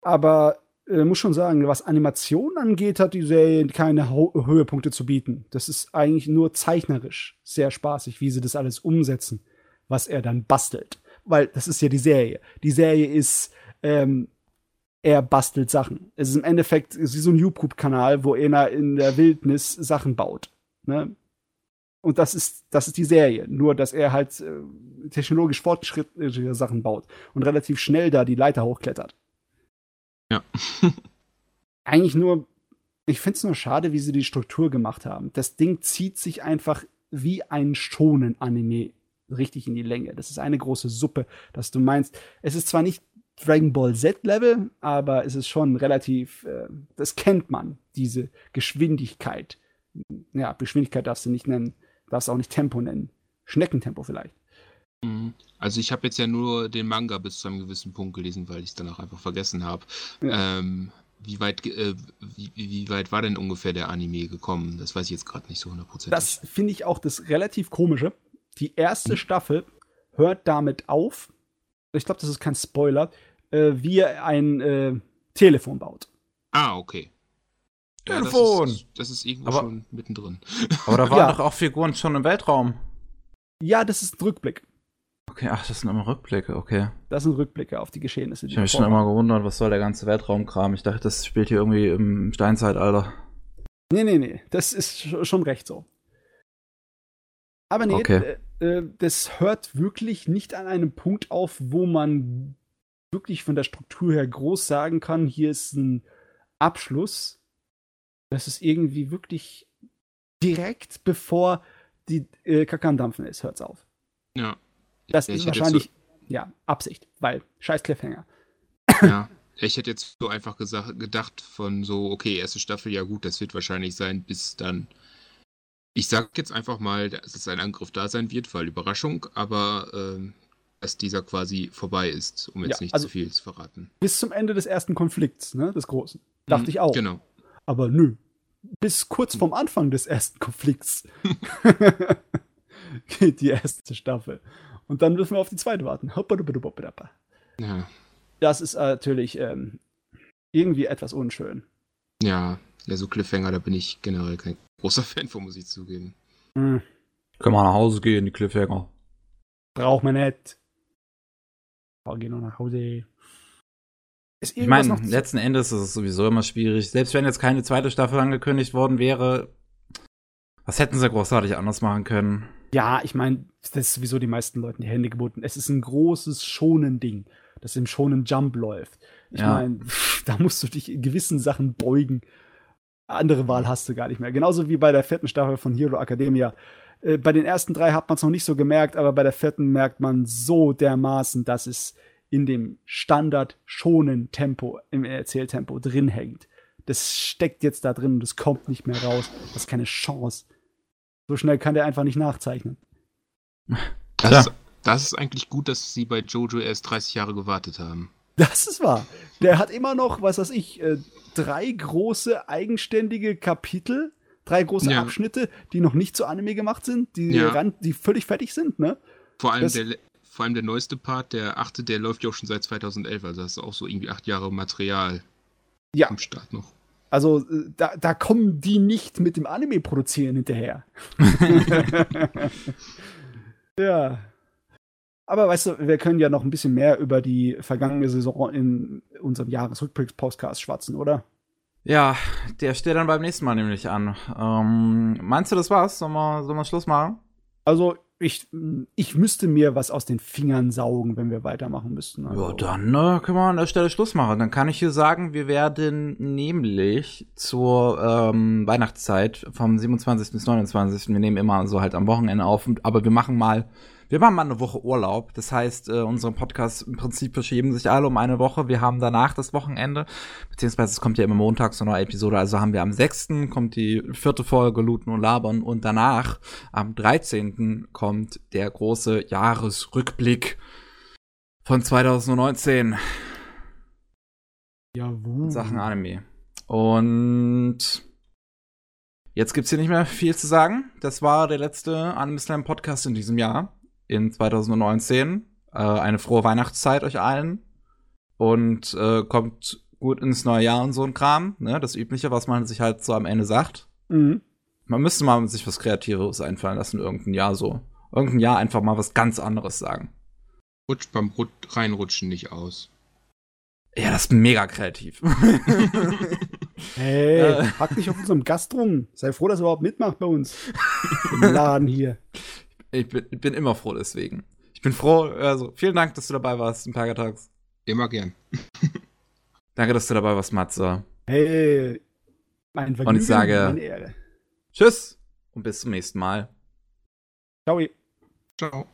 Aber äh, muss schon sagen, was Animation angeht, hat die Serie keine Ho Höhepunkte zu bieten. Das ist eigentlich nur zeichnerisch sehr spaßig, wie sie das alles umsetzen, was er dann bastelt. Weil das ist ja die Serie. Die Serie ist ähm, er bastelt Sachen. Es ist im Endeffekt wie so ein YouTube-Kanal, wo er in der Wildnis Sachen baut. Ne? Und das ist, das ist die Serie. Nur, dass er halt äh, technologisch fortschrittliche Sachen baut und relativ schnell da die Leiter hochklettert. Ja. Eigentlich nur, ich finde es nur schade, wie sie die Struktur gemacht haben. Das Ding zieht sich einfach wie ein schonen Anime richtig in die Länge. Das ist eine große Suppe, dass du meinst, es ist zwar nicht Dragon Ball Z Level, aber es ist schon relativ, äh, das kennt man, diese Geschwindigkeit. Ja, Geschwindigkeit darfst du nicht nennen, darfst auch nicht Tempo nennen. Schneckentempo vielleicht. Mhm. Also ich habe jetzt ja nur den Manga bis zu einem gewissen Punkt gelesen, weil ich es danach einfach vergessen habe. Ja. Ähm, wie weit, äh, wie, wie, weit war denn ungefähr der Anime gekommen? Das weiß ich jetzt gerade nicht so hundertprozentig. Das finde ich auch das relativ komische. Die erste hm. Staffel hört damit auf. Ich glaube, das ist kein Spoiler, äh, wie er ein äh, Telefon baut. Ah, okay. Ja, Telefon! Das ist, das ist irgendwo aber, schon mittendrin. Aber da waren ja. doch auch Figuren schon im Weltraum. Ja, das ist ein Rückblick. Okay, ach, das sind immer Rückblicke, okay. Das sind Rückblicke auf die Geschehnisse. Die ich habe mich schon immer gewundert, was soll der ganze Weltraumkram? Ich dachte, das spielt hier irgendwie im Steinzeitalter. Nee, nee, nee, das ist schon recht so. Aber nee, okay. äh, das hört wirklich nicht an einem Punkt auf, wo man wirklich von der Struktur her groß sagen kann, hier ist ein Abschluss. Das ist irgendwie wirklich direkt bevor die äh, Kakan dampfen ist, hört's auf. Ja. Das ist wahrscheinlich, so, ja, Absicht, weil scheiß Cliffhanger. Ja, ich hätte jetzt so einfach gesagt, gedacht von so, okay, erste Staffel, ja gut, das wird wahrscheinlich sein, bis dann. Ich sag jetzt einfach mal, dass es ein Angriff da sein wird, weil Überraschung, aber äh, dass dieser quasi vorbei ist, um jetzt ja, nicht also zu viel zu verraten. Bis zum Ende des ersten Konflikts, ne, des großen. Dachte mhm, ich auch. Genau. Aber nö. Bis kurz vorm Anfang des ersten Konflikts geht die erste Staffel. Und dann müssen wir auf die zweite warten. Ja. Das ist natürlich ähm, irgendwie etwas unschön. Ja, ja, so Cliffhanger, da bin ich generell kein großer Fan von, muss ich zugeben. Mhm. Können wir nach Hause gehen, die Cliffhanger. Braucht man nicht. Wir gehen noch nach Hause. Ich meine, letzten Endes ist es sowieso immer schwierig. Selbst wenn jetzt keine zweite Staffel angekündigt worden wäre, was hätten sie großartig anders machen können? Ja, ich meine, das ist sowieso die meisten Leuten die Hände gebunden. Es ist ein großes schonen Ding, das im schonen Jump läuft. Ich ja. meine, da musst du dich in gewissen Sachen beugen. Andere Wahl hast du gar nicht mehr. Genauso wie bei der vierten Staffel von Hero Academia. Äh, bei den ersten drei hat man es noch nicht so gemerkt, aber bei der vierten merkt man so dermaßen, dass es in dem Standard schonen Tempo, im Erzähltempo drin hängt. Das steckt jetzt da drin und es kommt nicht mehr raus. Das ist keine Chance. So schnell kann der einfach nicht nachzeichnen. Das, ist, das ist eigentlich gut, dass sie bei Jojo erst 30 Jahre gewartet haben. Das ist wahr. Der hat immer noch, was weiß ich, äh, drei große eigenständige Kapitel, drei große ja. Abschnitte, die noch nicht zu Anime gemacht sind, die, ja. ran, die völlig fertig sind, ne? Vor allem, der, vor allem der neueste Part, der achte, der läuft ja auch schon seit 2011, also das ist auch so irgendwie acht Jahre Material ja. am Start noch. Also äh, da, da kommen die nicht mit dem Anime produzieren hinterher. ja. Aber weißt du, wir können ja noch ein bisschen mehr über die vergangene Saison in unserem Jahresrückblicks-Podcast schwatzen, oder? Ja, der steht dann beim nächsten Mal nämlich an. Ähm, meinst du, das war's? Sollen wir, sollen wir Schluss machen? Also, ich, ich müsste mir was aus den Fingern saugen, wenn wir weitermachen müssten. Also. Ja, dann ne, können wir an der Stelle Schluss machen. Dann kann ich hier sagen, wir werden nämlich zur ähm, Weihnachtszeit vom 27. bis 29. Wir nehmen immer so halt am Wochenende auf, aber wir machen mal wir machen mal eine Woche Urlaub. Das heißt, äh, unsere Podcasts im Prinzip verschieben sich alle um eine Woche. Wir haben danach das Wochenende, beziehungsweise es kommt ja immer montags eine neue Episode. Also haben wir am 6. kommt die vierte Folge Looten und Labern und danach am 13. kommt der große Jahresrückblick von 2019. Jawohl. Sachen Anime. Und jetzt gibt's hier nicht mehr viel zu sagen. Das war der letzte Anime Slam Podcast in diesem Jahr in 2019. Äh, eine frohe Weihnachtszeit euch allen. Und äh, kommt gut ins neue Jahr und so ein Kram. Ne? Das Übliche, was man sich halt so am Ende sagt. Mhm. Man müsste mal sich was Kreatives einfallen lassen, irgendein Jahr so. Irgendein Jahr einfach mal was ganz anderes sagen. Rutscht beim Rut reinrutschen nicht aus. Ja, das ist mega kreativ. Hey, Äh. pack dich auf unserem Gast rum. Sei froh, dass er überhaupt mitmacht bei uns. Im Laden hier. Ich bin, bin immer froh deswegen. Ich bin froh, also vielen Dank, dass du dabei warst im Pagatalks. Immer gern. Danke, dass du dabei warst, Matze. Hey, mein Vergnügen, ich sage- meine Ehre. Tschüss und bis zum nächsten Mal. Ciao. Ciao.